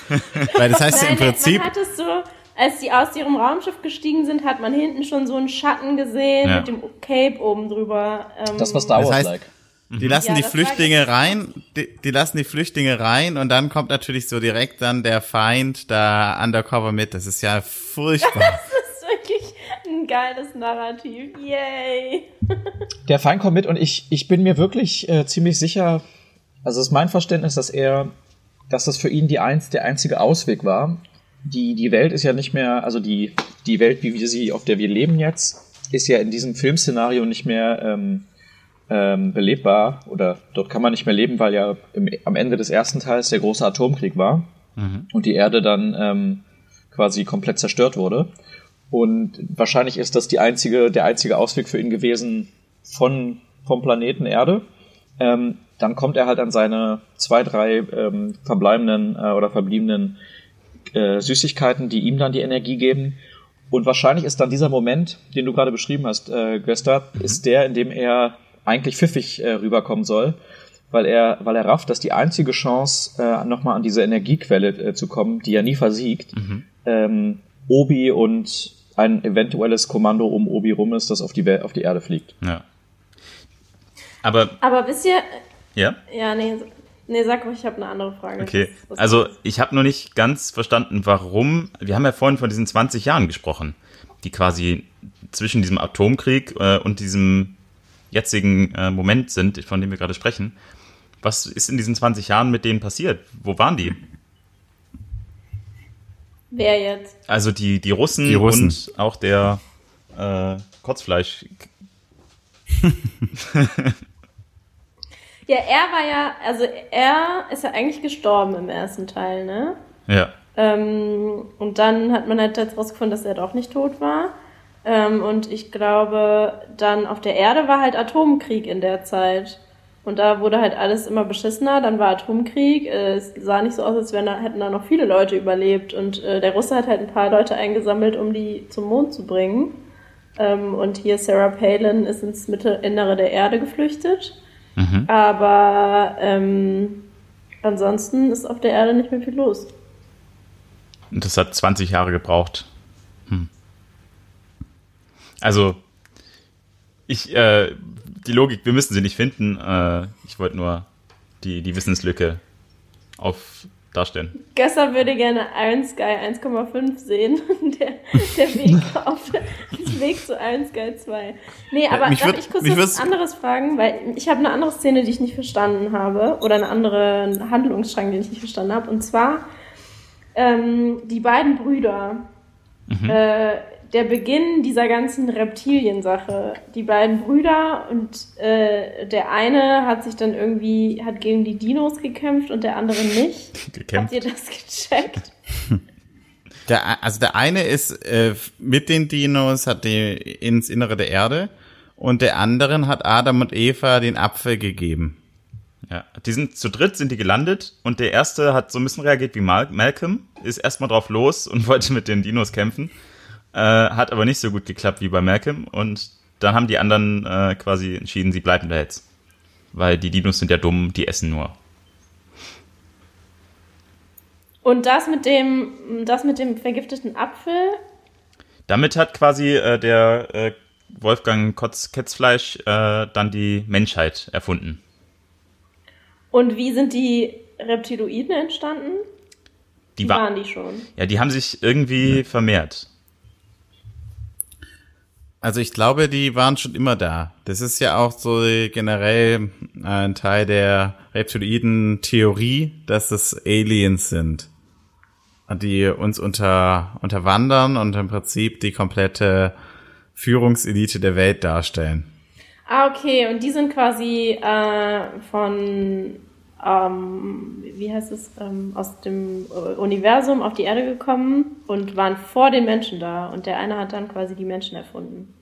Weil das heißt ja im Prinzip. Man hat es so, als die aus ihrem Raumschiff gestiegen sind, hat man hinten schon so einen Schatten gesehen ja. mit dem Cape oben drüber. Ähm, das war Star Wars-like. Die lassen ja, die Flüchtlinge rein, die, die, lassen die Flüchtlinge rein und dann kommt natürlich so direkt dann der Feind da undercover mit. Das ist ja furchtbar. ein geiles Narrativ. Yay. der Feind kommt mit und ich, ich bin mir wirklich äh, ziemlich sicher, also ist mein Verständnis, dass er, dass das für ihn die eins, der einzige Ausweg war. Die, die Welt ist ja nicht mehr, also die, die Welt, wie wir sie, auf der wir leben jetzt, ist ja in diesem Filmszenario nicht mehr ähm, ähm, belebbar oder dort kann man nicht mehr leben, weil ja im, am Ende des ersten Teils der große Atomkrieg war mhm. und die Erde dann ähm, quasi komplett zerstört wurde. Und wahrscheinlich ist das die einzige, der einzige Ausweg für ihn gewesen von, vom Planeten Erde. Ähm, dann kommt er halt an seine zwei, drei ähm, verbleibenden äh, oder verbliebenen äh, Süßigkeiten, die ihm dann die Energie geben. Und wahrscheinlich ist dann dieser Moment, den du gerade beschrieben hast, äh, Göster, mhm. ist der, in dem er eigentlich pfiffig äh, rüberkommen soll, weil er, weil er rafft, dass die einzige Chance, äh, nochmal an diese Energiequelle äh, zu kommen, die ja nie versiegt, mhm. ähm, Obi und ein eventuelles Kommando um Obi rum ist, das auf die, auf die Erde fliegt. Ja. Aber, Aber wisst ihr. Ja? Ja, nee, nee sag ruhig, ich habe eine andere Frage. Okay, was, was also ich habe noch nicht ganz verstanden, warum. Wir haben ja vorhin von diesen 20 Jahren gesprochen, die quasi zwischen diesem Atomkrieg äh, und diesem jetzigen äh, Moment sind, von dem wir gerade sprechen. Was ist in diesen 20 Jahren mit denen passiert? Wo waren die? Wer jetzt? Also die, die, Russen, die Russen. und auch der äh, Kotzfleisch. ja, er war ja, also er ist ja eigentlich gestorben im ersten Teil, ne? Ja. Ähm, und dann hat man halt jetzt rausgefunden, dass er doch nicht tot war. Ähm, und ich glaube, dann auf der Erde war halt Atomkrieg in der Zeit. Und da wurde halt alles immer beschissener, dann war Atomkrieg, es sah nicht so aus, als wären da, hätten da noch viele Leute überlebt. Und äh, der Russe hat halt ein paar Leute eingesammelt, um die zum Mond zu bringen. Ähm, und hier Sarah Palin ist ins Mittelinnere der Erde geflüchtet. Mhm. Aber ähm, ansonsten ist auf der Erde nicht mehr viel los. Und das hat 20 Jahre gebraucht. Hm. Also, ich, äh, die Logik, wir müssen sie nicht finden. Äh, ich wollte nur die, die Wissenslücke auf darstellen. Gösser würde gerne Iron Sky 1,5 sehen. der, der Weg auf der Weg zu Iron Sky 2. Nee, aber ja, darf ich kurz was anderes fragen? Weil ich habe eine andere Szene, die ich nicht verstanden habe. Oder einen anderen Handlungsstrang, den ich nicht verstanden habe. Und zwar ähm, die beiden Brüder. Mhm. Äh, der Beginn dieser ganzen Reptiliensache. Die beiden Brüder und äh, der eine hat sich dann irgendwie, hat gegen die Dinos gekämpft und der andere nicht. Gekämpft. Habt ihr das gecheckt? Der, also der eine ist äh, mit den Dinos, hat die ins Innere der Erde und der anderen hat Adam und Eva den Apfel gegeben. Ja, die sind zu dritt sind die gelandet und der erste hat so ein bisschen reagiert wie Mal Malcolm, ist erstmal drauf los und wollte mit den Dinos kämpfen. Äh, hat aber nicht so gut geklappt wie bei Malcolm. Und dann haben die anderen äh, quasi entschieden, sie bleiben da jetzt. Weil die Dinos sind ja dumm, die essen nur. Und das mit dem, das mit dem vergifteten Apfel? Damit hat quasi äh, der äh, Wolfgang Kotz Ketzfleisch äh, dann die Menschheit erfunden. Und wie sind die Reptiloiden entstanden? Die, wa waren die schon. Ja, die haben sich irgendwie ja. vermehrt. Also ich glaube, die waren schon immer da. Das ist ja auch so generell ein Teil der Reptiloiden-Theorie, dass es Aliens sind, die uns unter, unterwandern und im Prinzip die komplette Führungselite der Welt darstellen. Ah, okay. Und die sind quasi äh, von, ähm, wie heißt es, ähm, aus dem Universum auf die Erde gekommen und waren vor den Menschen da. Und der eine hat dann quasi die Menschen erfunden.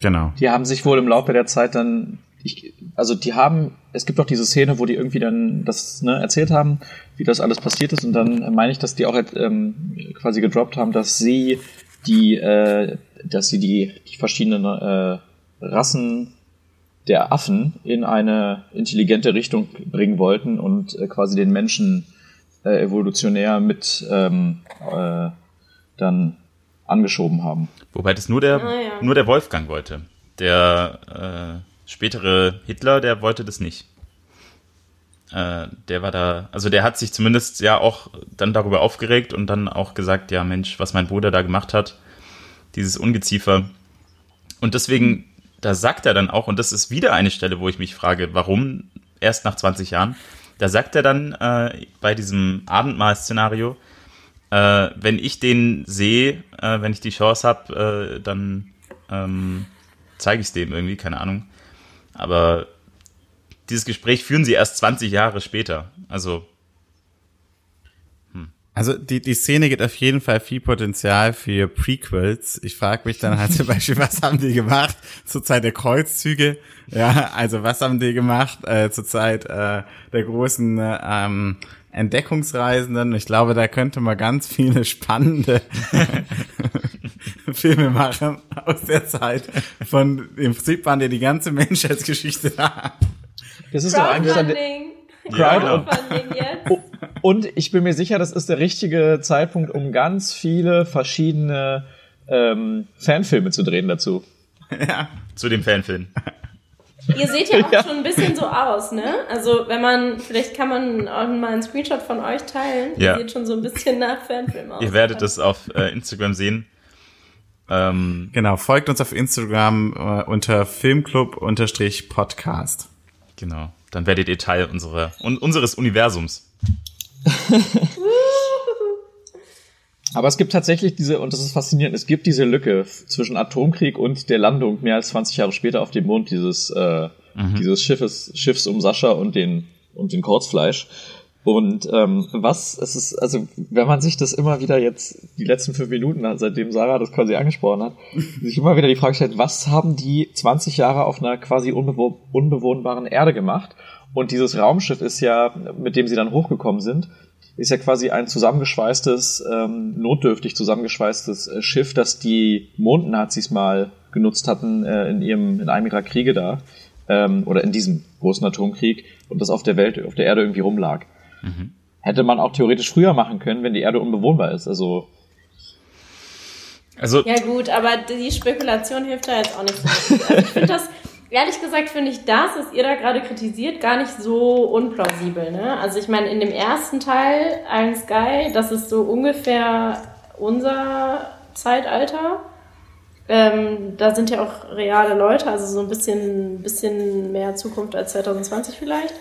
Genau. Die haben sich wohl im Laufe der Zeit dann, ich, also die haben, es gibt doch diese Szene, wo die irgendwie dann das ne, erzählt haben, wie das alles passiert ist und dann meine ich, dass die auch ähm, quasi gedroppt haben, dass sie die, äh, dass sie die, die verschiedenen äh, Rassen der Affen in eine intelligente Richtung bringen wollten und äh, quasi den Menschen äh, evolutionär mit ähm, äh, dann angeschoben haben. Wobei das nur der, ah, ja. nur der Wolfgang wollte. Der äh, spätere Hitler, der wollte das nicht. äh, der war da, also der hat sich zumindest ja auch dann darüber aufgeregt und dann auch gesagt, ja Mensch, was mein Bruder da gemacht hat, dieses Ungeziefer. Und deswegen, da sagt er dann auch, und das ist wieder eine Stelle, wo ich mich frage, warum erst nach 20 Jahren, da sagt er dann äh, bei diesem Abendmahl-Szenario, äh, wenn ich den sehe, äh, wenn ich die Chance habe, äh, dann ähm, zeige ich es dem irgendwie, keine Ahnung. Aber dieses Gespräch führen sie erst 20 Jahre später. Also. Also die, die Szene gibt auf jeden Fall viel Potenzial für Prequels. Ich frage mich dann halt zum Beispiel, was haben die gemacht zur Zeit der Kreuzzüge? Ja, also was haben die gemacht äh, zur Zeit äh, der großen äh, ähm, Entdeckungsreisenden? Ich glaube, da könnte man ganz viele spannende Filme machen aus der Zeit. Von im Prinzip waren ja die ganze Menschheitsgeschichte da. Das ist doch eigentlich dann ja, genau. Und ich bin mir sicher, das ist der richtige Zeitpunkt, um ganz viele verschiedene ähm, Fanfilme zu drehen dazu. Ja, zu dem Fanfilm. Ihr seht ja auch ja. schon ein bisschen so aus, ne? Also wenn man, vielleicht kann man auch mal einen Screenshot von euch teilen. Ja. Ihr seht schon so ein bisschen nach Fanfilm aus. Ihr werdet es auf äh, Instagram sehen. Ähm, genau, folgt uns auf Instagram äh, unter Filmclub-Podcast. Genau, dann werdet ihr Teil unserer, un, unseres Universums. Aber es gibt tatsächlich diese, und das ist faszinierend, es gibt diese Lücke zwischen Atomkrieg und der Landung mehr als 20 Jahre später auf dem Mond dieses, äh, mhm. dieses Schiffes, Schiffs um Sascha und den, und den Kurzfleisch. Und ähm, was, es ist, also wenn man sich das immer wieder jetzt, die letzten fünf Minuten, seitdem Sarah das quasi angesprochen hat, sich immer wieder die Frage stellt, was haben die 20 Jahre auf einer quasi unbewo unbewohnbaren Erde gemacht? Und dieses Raumschiff ist ja, mit dem sie dann hochgekommen sind, ist ja quasi ein zusammengeschweißtes, ähm, notdürftig zusammengeschweißtes äh, Schiff, das die Mondnazis mal genutzt hatten äh, in ihrem, in einem ihrer Kriege da, ähm, oder in diesem großen Atomkrieg und das auf der Welt, auf der Erde irgendwie rumlag. Mhm. Hätte man auch theoretisch früher machen können, wenn die Erde unbewohnbar ist. Also also ja gut, aber die Spekulation hilft da jetzt auch nicht so. Also ich finde das, ehrlich gesagt, finde ich das, was ihr da gerade kritisiert, gar nicht so unplausibel. Ne? Also ich meine, in dem ersten Teil, Iron Sky, das ist so ungefähr unser Zeitalter. Ähm, da sind ja auch reale Leute, also so ein bisschen, bisschen mehr Zukunft als 2020 vielleicht.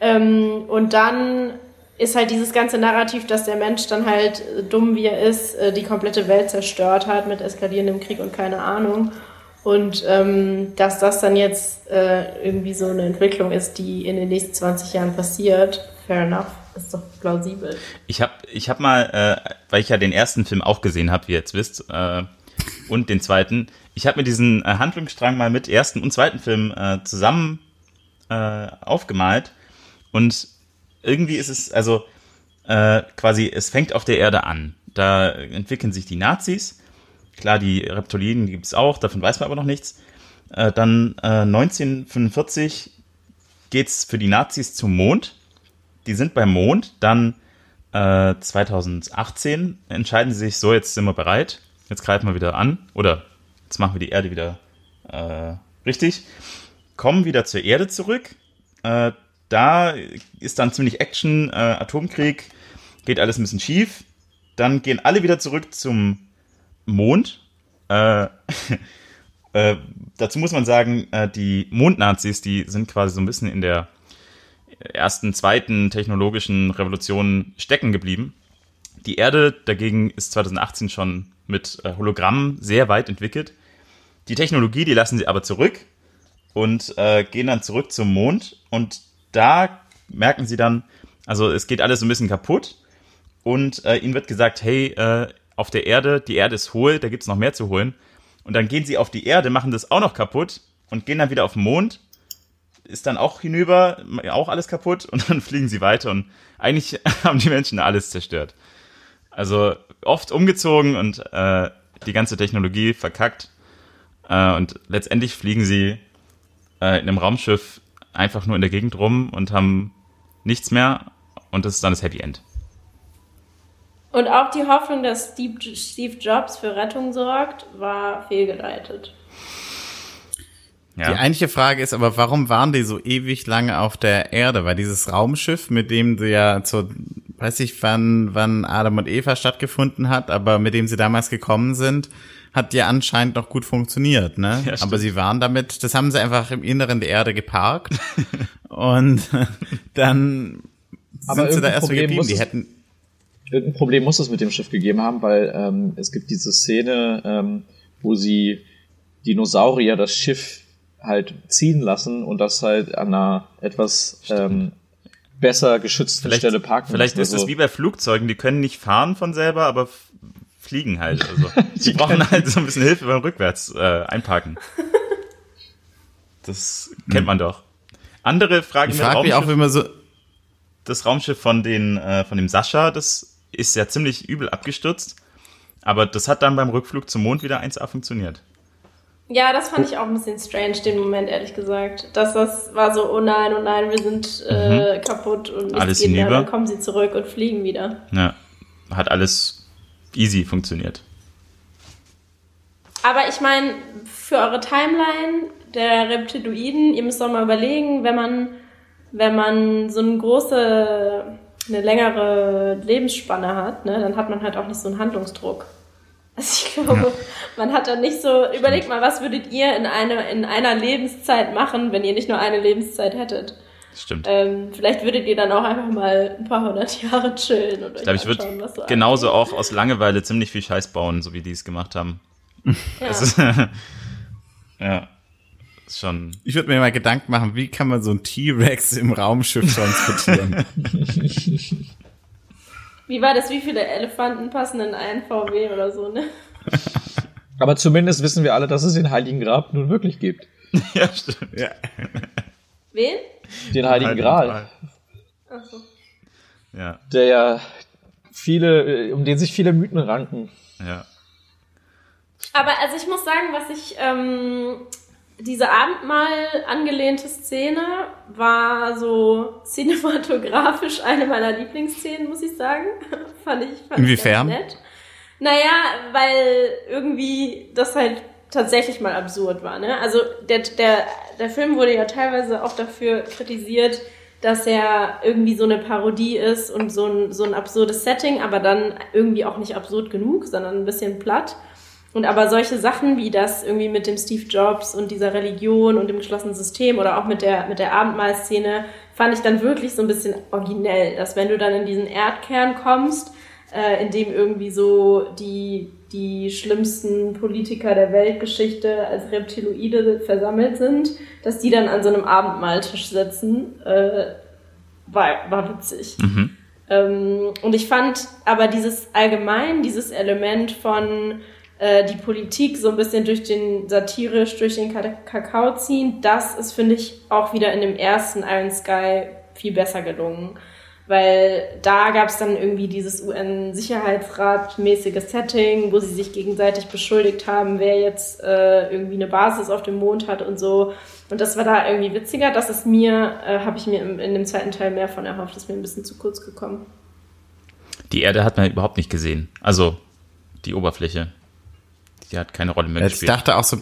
Ähm, und dann ist halt dieses ganze Narrativ, dass der Mensch dann halt äh, dumm wie er ist, äh, die komplette Welt zerstört hat mit eskalierendem Krieg und keine Ahnung. Und ähm, dass das dann jetzt äh, irgendwie so eine Entwicklung ist, die in den nächsten 20 Jahren passiert, fair enough, ist doch plausibel. Ich habe ich hab mal, äh, weil ich ja den ersten Film auch gesehen habe, wie ihr jetzt wisst, äh, und den zweiten, ich habe mir diesen äh, Handlungsstrang mal mit ersten und zweiten Film zusammen aufgemalt und irgendwie ist es, also äh, quasi, es fängt auf der Erde an. Da entwickeln sich die Nazis. Klar, die Reptilien gibt es auch, davon weiß man aber noch nichts. Äh, dann äh, 1945 geht's für die Nazis zum Mond. Die sind beim Mond. Dann äh, 2018 entscheiden sie sich, so, jetzt sind wir bereit. Jetzt greifen wir wieder an. Oder jetzt machen wir die Erde wieder äh, richtig. Kommen wieder zur Erde zurück. Da ist dann ziemlich Action, äh, Atomkrieg, geht alles ein bisschen schief. Dann gehen alle wieder zurück zum Mond. Äh, äh, dazu muss man sagen, äh, die Mondnazis, die sind quasi so ein bisschen in der ersten, zweiten technologischen Revolution stecken geblieben. Die Erde dagegen ist 2018 schon mit äh, Hologrammen sehr weit entwickelt. Die Technologie, die lassen sie aber zurück und äh, gehen dann zurück zum Mond und da merken sie dann, also es geht alles so ein bisschen kaputt und äh, ihnen wird gesagt, hey, äh, auf der Erde, die Erde ist hohl, da gibt's noch mehr zu holen. Und dann gehen sie auf die Erde, machen das auch noch kaputt und gehen dann wieder auf den Mond, ist dann auch hinüber, auch alles kaputt und dann fliegen sie weiter und eigentlich haben die Menschen alles zerstört. Also oft umgezogen und äh, die ganze Technologie verkackt äh, und letztendlich fliegen sie äh, in einem Raumschiff einfach nur in der Gegend rum und haben nichts mehr und das ist dann das Happy End. Und auch die Hoffnung, dass Steve, Jobs für Rettung sorgt, war fehlgeleitet. Ja. Die eigentliche Frage ist aber, warum waren die so ewig lange auf der Erde? Weil dieses Raumschiff, mit dem sie ja zur, weiß ich wann, wann Adam und Eva stattgefunden hat, aber mit dem sie damals gekommen sind, hat ja anscheinend noch gut funktioniert, ne? Ja, aber sie waren damit, das haben sie einfach im Inneren der Erde geparkt und dann aber sind sie da erst Problem geblieben. Die hätten irgendein Problem muss es mit dem Schiff gegeben haben, weil ähm, es gibt diese Szene, ähm, wo sie Dinosaurier das Schiff halt ziehen lassen und das halt an einer etwas ähm, besser geschützten vielleicht, Stelle parken. Vielleicht ist es so. wie bei Flugzeugen, die können nicht fahren von selber, aber fliegen halt. Also die brauchen halt so ein bisschen Hilfe beim Rückwärts äh, einparken. Das kennt man doch. Andere Fragen. Ich frage mich auch, man so das Raumschiff von den äh, von dem Sascha, das ist ja ziemlich übel abgestürzt, aber das hat dann beim Rückflug zum Mond wieder 1A funktioniert. Ja, das fand ich auch ein bisschen strange, den Moment, ehrlich gesagt. Dass das war so, oh nein, oh nein, wir sind äh, mhm. kaputt und alles geht hinüber. Dann kommen sie zurück und fliegen wieder. Ja, hat alles easy funktioniert. Aber ich meine, für eure Timeline der Reptiloiden, ihr müsst doch mal überlegen, wenn man, wenn man so eine große, eine längere Lebensspanne hat, ne, dann hat man halt auch nicht so einen Handlungsdruck. Also ich glaube, ja. man hat dann nicht so, überlegt mal, was würdet ihr in, eine, in einer Lebenszeit machen, wenn ihr nicht nur eine Lebenszeit hättet? Stimmt. Ähm, vielleicht würdet ihr dann auch einfach mal ein paar hundert Jahre chillen. Und ich glaube, ich würde so genauso auch aus Langeweile ziemlich viel Scheiß bauen, so wie die es gemacht haben. Ja. Ist, ja. Ist schon. Ich würde mir mal Gedanken machen, wie kann man so ein T-Rex im Raumschiff transportieren? Wie war das? Wie viele Elefanten passen in einen VW oder so, ne? Aber zumindest wissen wir alle, dass es den Heiligen Grab nun wirklich gibt. ja, stimmt. Ja. Wen? Den Heiligen, Heiligen Gral. Gral. Ach so. Ja. Der ja viele, um den sich viele Mythen ranken. Ja. Aber also ich muss sagen, was ich ähm, diese Abendmahl angelehnte Szene war so cinematografisch eine meiner Lieblingsszenen, muss ich sagen. fand ich, fand Inwiefern? Ich nett. Naja, weil irgendwie das halt tatsächlich mal absurd war. Ne? Also der, der, der Film wurde ja teilweise auch dafür kritisiert, dass er irgendwie so eine Parodie ist und so ein, so ein absurdes Setting, aber dann irgendwie auch nicht absurd genug, sondern ein bisschen platt. Und aber solche Sachen wie das irgendwie mit dem Steve Jobs und dieser Religion und dem geschlossenen System oder auch mit der, mit der Abendmahlszene fand ich dann wirklich so ein bisschen originell, dass wenn du dann in diesen Erdkern kommst, äh, in dem irgendwie so die, die schlimmsten Politiker der Weltgeschichte als Reptiloide versammelt sind, dass die dann an so einem Abendmahltisch sitzen, äh, war, war witzig. Mhm. Ähm, und ich fand aber dieses allgemein, dieses Element von äh, die Politik so ein bisschen durch den satirisch durch den Kakao ziehen, das ist, finde ich, auch wieder in dem ersten Iron Sky viel besser gelungen. Weil da gab es dann irgendwie dieses UN-Sicherheitsrat-mäßige Setting, wo sie sich gegenseitig beschuldigt haben, wer jetzt äh, irgendwie eine Basis auf dem Mond hat und so. Und das war da irgendwie witziger. Das ist mir, äh, habe ich mir im, in dem zweiten Teil mehr von erhofft. Das ist mir ein bisschen zu kurz gekommen. Die Erde hat man überhaupt nicht gesehen. Also die Oberfläche die hat keine Rolle mehr Jetzt gespielt. Ich dachte auch so,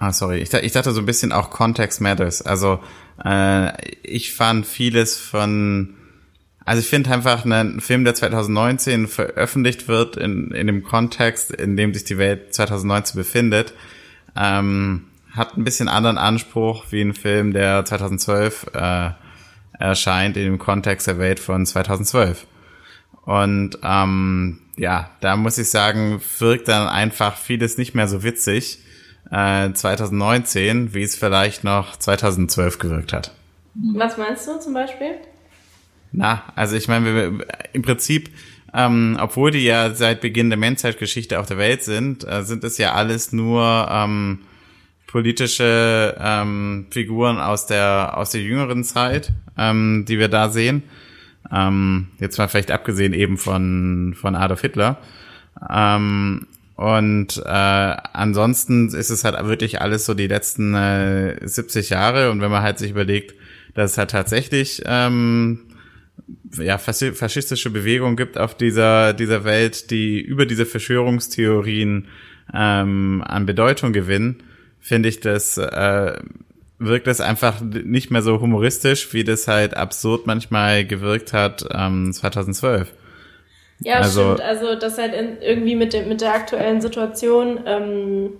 ah sorry, ich, ich dachte so ein bisschen auch Context Matters. Also äh, ich fand vieles von, also ich finde einfach ein Film, der 2019 veröffentlicht wird in, in dem Kontext, in dem sich die Welt 2019 befindet, ähm, hat ein bisschen anderen Anspruch wie ein Film, der 2012 äh, erscheint in dem Kontext der Welt von 2012. Und ähm, ja, da muss ich sagen, wirkt dann einfach vieles nicht mehr so witzig äh, 2019, wie es vielleicht noch 2012 gewirkt hat. Was meinst du zum Beispiel? Na, also ich meine, im Prinzip, ähm, obwohl die ja seit Beginn der Menschheitsgeschichte auf der Welt sind, äh, sind es ja alles nur ähm, politische ähm, Figuren aus der aus der jüngeren Zeit, ähm, die wir da sehen. Ähm, jetzt mal vielleicht abgesehen eben von, von Adolf Hitler. Ähm, und äh, ansonsten ist es halt wirklich alles so die letzten äh, 70 Jahre. Und wenn man halt sich überlegt, dass es halt tatsächlich ähm, ja, faschistische Bewegungen gibt auf dieser, dieser Welt, die über diese Verschwörungstheorien ähm, an Bedeutung gewinnen, finde ich das, äh, wirkt das einfach nicht mehr so humoristisch, wie das halt absurd manchmal gewirkt hat ähm, 2012. Ja, also, stimmt. Also, dass halt in, irgendwie mit, dem, mit der aktuellen Situation ähm,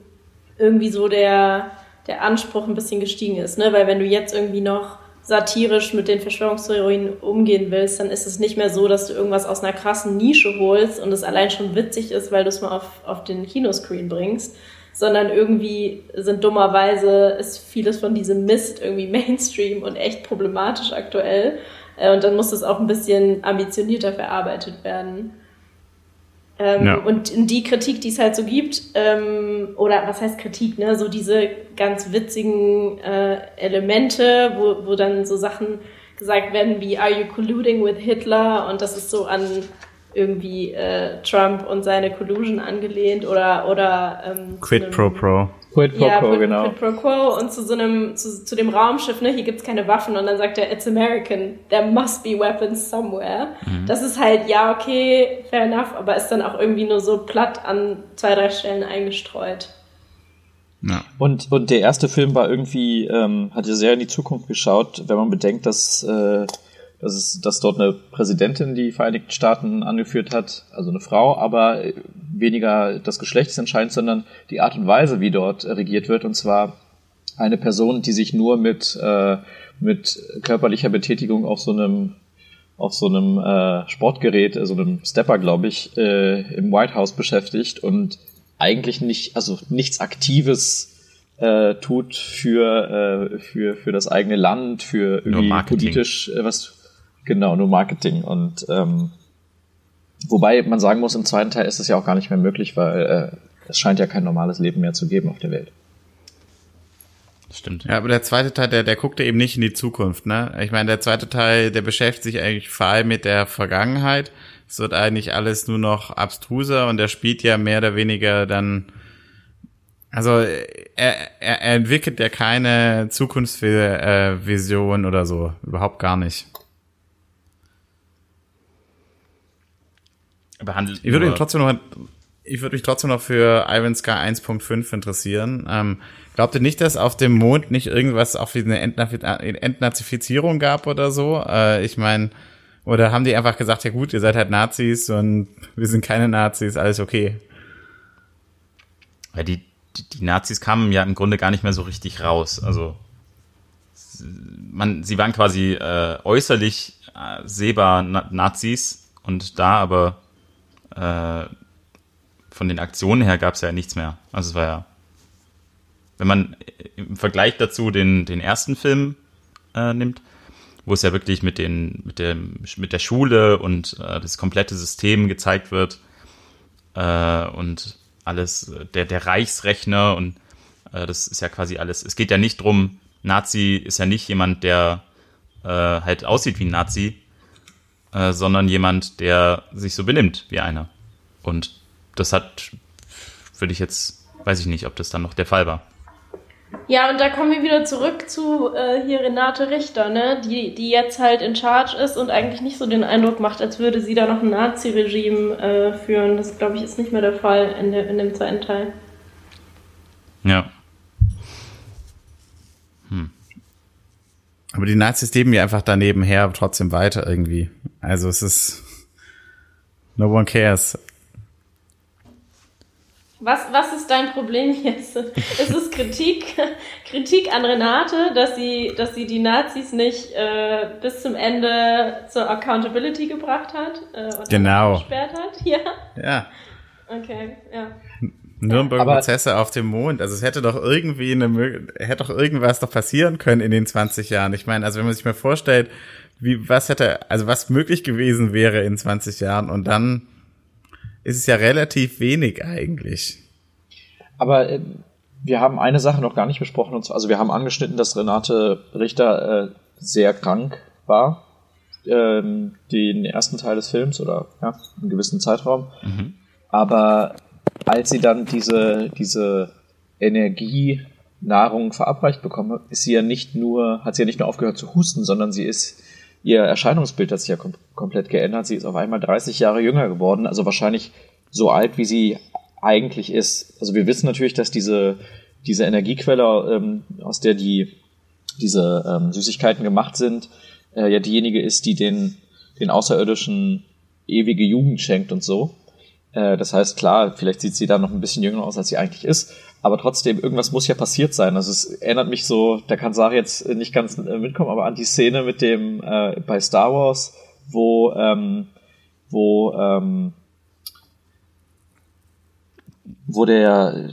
irgendwie so der, der Anspruch ein bisschen gestiegen ist, ne? Weil wenn du jetzt irgendwie noch satirisch mit den Verschwörungstheorien umgehen willst, dann ist es nicht mehr so, dass du irgendwas aus einer krassen Nische holst und es allein schon witzig ist, weil du es mal auf, auf den Kinoscreen bringst, sondern irgendwie sind dummerweise, ist vieles von diesem Mist irgendwie Mainstream und echt problematisch aktuell. Äh, und dann muss es auch ein bisschen ambitionierter verarbeitet werden. Ähm, ja. Und die Kritik, die es halt so gibt, ähm, oder was heißt Kritik, ne? So diese ganz witzigen äh, Elemente, wo, wo dann so Sachen gesagt werden wie Are you colluding with Hitler? Und das ist so an irgendwie äh, Trump und seine Collusion angelehnt oder oder ähm, Quid pro pro. Quid pro quo, genau. Quid pro quo und zu so einem, zu, zu dem Raumschiff, ne, hier gibt's keine Waffen und dann sagt er, it's American, there must be weapons somewhere. Mhm. Das ist halt, ja, okay, fair enough, aber ist dann auch irgendwie nur so platt an zwei, drei Stellen eingestreut. Ja. Und, und der erste Film war irgendwie, ähm, hat ja sehr in die Zukunft geschaut, wenn man bedenkt, dass äh, dass, es, dass dort eine Präsidentin die Vereinigten Staaten angeführt hat, also eine Frau, aber weniger das Geschlecht ist entscheidend, sondern die Art und Weise, wie dort regiert wird, und zwar eine Person, die sich nur mit, äh, mit körperlicher Betätigung auf so einem auf so einem äh, Sportgerät, so einem Stepper, glaube ich, äh, im White House beschäftigt und eigentlich nicht, also nichts Aktives äh, tut für, äh, für, für das eigene Land, für irgendwie politisch äh, was Genau, nur Marketing. Und ähm, wobei man sagen muss, im zweiten Teil ist es ja auch gar nicht mehr möglich, weil äh, es scheint ja kein normales Leben mehr zu geben auf der Welt. Stimmt. Ja, aber der zweite Teil, der, der guckt eben nicht in die Zukunft, ne? Ich meine, der zweite Teil, der beschäftigt sich eigentlich vor allem mit der Vergangenheit. Es wird eigentlich alles nur noch abstruser und der spielt ja mehr oder weniger dann, also er, er, er entwickelt ja keine Zukunftsvision oder so, überhaupt gar nicht. Behandelt. Ich würde mich trotzdem noch, ich würde mich trotzdem noch für Iron Sky 1.5 interessieren. Ähm, glaubt ihr nicht, dass auf dem Mond nicht irgendwas auch wie eine Entnazifizierung gab oder so? Äh, ich meine, oder haben die einfach gesagt, ja gut, ihr seid halt Nazis und wir sind keine Nazis, alles okay? Ja, die, die, die Nazis kamen ja im Grunde gar nicht mehr so richtig raus. Also man, sie waren quasi äh, äußerlich äh, sehbar Na Nazis und da aber äh, von den Aktionen her gab es ja nichts mehr. Also es war ja, wenn man im Vergleich dazu den, den ersten Film äh, nimmt, wo es ja wirklich mit den, mit dem, mit der Schule und äh, das komplette System gezeigt wird äh, und alles, der, der Reichsrechner und äh, das ist ja quasi alles. Es geht ja nicht drum, Nazi ist ja nicht jemand, der äh, halt aussieht wie ein Nazi, äh, sondern jemand, der sich so benimmt wie einer. Und das hat, würde ich jetzt, weiß ich nicht, ob das dann noch der Fall war. Ja, und da kommen wir wieder zurück zu äh, hier Renate Richter, ne? die, die jetzt halt in Charge ist und eigentlich nicht so den Eindruck macht, als würde sie da noch ein Nazi-Regime äh, führen. Das, glaube ich, ist nicht mehr der Fall in, der, in dem zweiten Teil. Ja. Aber die Nazis leben ja einfach daneben her trotzdem weiter irgendwie. Also es ist no one cares. Was, was ist dein Problem jetzt? ist es Kritik, Kritik an Renate, dass sie, dass sie die Nazis nicht äh, bis zum Ende zur Accountability gebracht hat? Äh, genau. Gesperrt hat? Ja. Ja. Okay, ja. Nürnberger Prozesse auf dem Mond. Also es hätte doch irgendwie eine hätte doch irgendwas doch passieren können in den 20 Jahren. Ich meine, also wenn man sich mal vorstellt, wie was hätte also was möglich gewesen wäre in 20 Jahren und dann ist es ja relativ wenig eigentlich. Aber äh, wir haben eine Sache noch gar nicht besprochen und zwar, also wir haben angeschnitten, dass Renate Richter äh, sehr krank war ähm, den ersten Teil des Films oder ja, einen gewissen Zeitraum. Mhm. Aber als sie dann diese, diese Energienahrung verabreicht bekommen, ist sie ja nicht nur, hat sie ja nicht nur aufgehört zu husten, sondern sie ist, ihr Erscheinungsbild hat sich ja kom komplett geändert. Sie ist auf einmal 30 Jahre jünger geworden, also wahrscheinlich so alt, wie sie eigentlich ist. Also wir wissen natürlich, dass diese, diese Energiequelle, ähm, aus der die diese ähm, Süßigkeiten gemacht sind, äh, ja diejenige ist, die den den Außerirdischen ewige Jugend schenkt und so. Äh, das heißt, klar, vielleicht sieht sie da noch ein bisschen jünger aus, als sie eigentlich ist, aber trotzdem, irgendwas muss ja passiert sein. Also es erinnert mich so, da kann Sari jetzt nicht ganz äh, mitkommen, aber an die Szene mit dem äh, bei Star Wars, wo ähm, wo ähm, wo der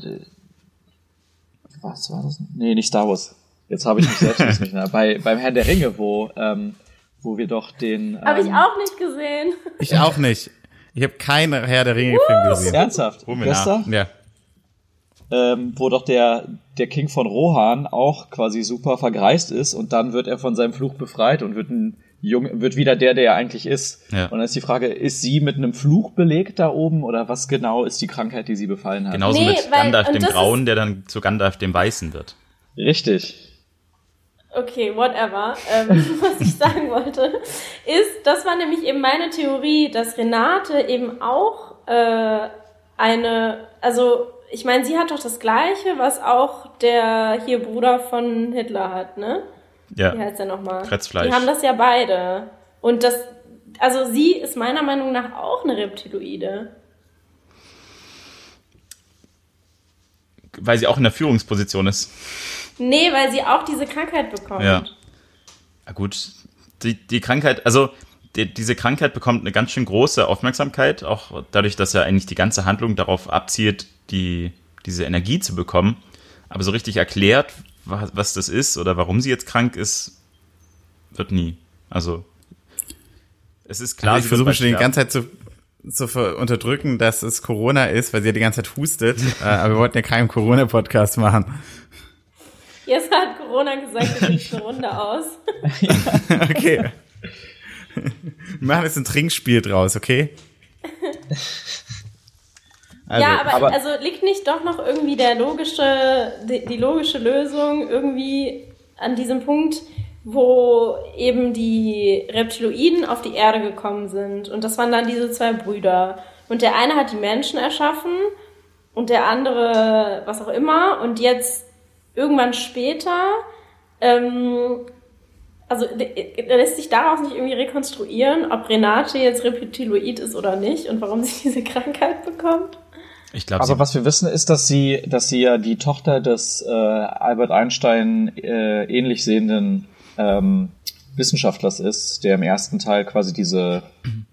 was war das? Nee, nicht Star Wars. Jetzt habe ich mich selbst nicht mehr. Bei beim Herrn der Ringe, wo ähm, wo wir doch den ähm, habe ich auch nicht gesehen. Ich auch nicht. Ich habe keinen Herr der Ringe Film gesehen. Ernsthaft? Gestern? Ja. Ähm, wo doch der, der King von Rohan auch quasi super vergreist ist und dann wird er von seinem Fluch befreit und wird ein Jung, wird wieder der, der er eigentlich ist. Ja. Und dann ist die Frage, ist sie mit einem Fluch belegt da oben oder was genau ist die Krankheit, die sie befallen hat? Genauso Nee, mit weil- Gandalf dem Grauen, der dann zu Gandalf dem Weißen wird. Richtig. Okay, whatever. Ähm, was ich sagen wollte, ist, das war nämlich eben meine Theorie, dass Renate eben auch äh, eine, also ich meine, sie hat doch das Gleiche, was auch der hier Bruder von Hitler hat, ne? Wie Ja. heißt der nochmal? Kretzfleisch. Die haben das ja beide. Und das, also sie ist meiner Meinung nach auch eine Reptiloide. Weil sie auch in der Führungsposition ist. Nee, weil sie auch diese Krankheit bekommt. Ja. Na gut, die, die Krankheit, also die, diese Krankheit bekommt eine ganz schön große Aufmerksamkeit, auch dadurch, dass ja eigentlich die ganze Handlung darauf abzielt, die, diese Energie zu bekommen. Aber so richtig erklärt, was, was das ist oder warum sie jetzt krank ist, wird nie. Also es ist klar, Also ich versuche schon die ganze Zeit zu, zu unterdrücken, dass es Corona ist, weil sie ja die ganze Zeit hustet. äh, aber wir wollten ja keinen Corona-Podcast machen. Jetzt hat Corona gesagt, wir kriegen eine Runde aus. Okay. Wir machen jetzt ein Trinkspiel draus, okay? Also, ja, aber, aber- also liegt nicht doch noch irgendwie der logische, die, die logische Lösung irgendwie an diesem Punkt, wo eben die Reptiloiden auf die Erde gekommen sind. Und das waren dann diese zwei Brüder. Und der eine hat die Menschen erschaffen und der andere was auch immer. Und jetzt irgendwann später, ähm, also d- lässt sich daraus nicht irgendwie rekonstruieren, ob Renate jetzt Reptiloid ist oder nicht und warum sie diese Krankheit bekommt. Ich glaube, Aber was wir wissen ist, dass sie, dass sie ja die Tochter des äh, Albert Einstein äh, ähnlich sehenden ähm, Wissenschaftlers ist, der im ersten Teil quasi diese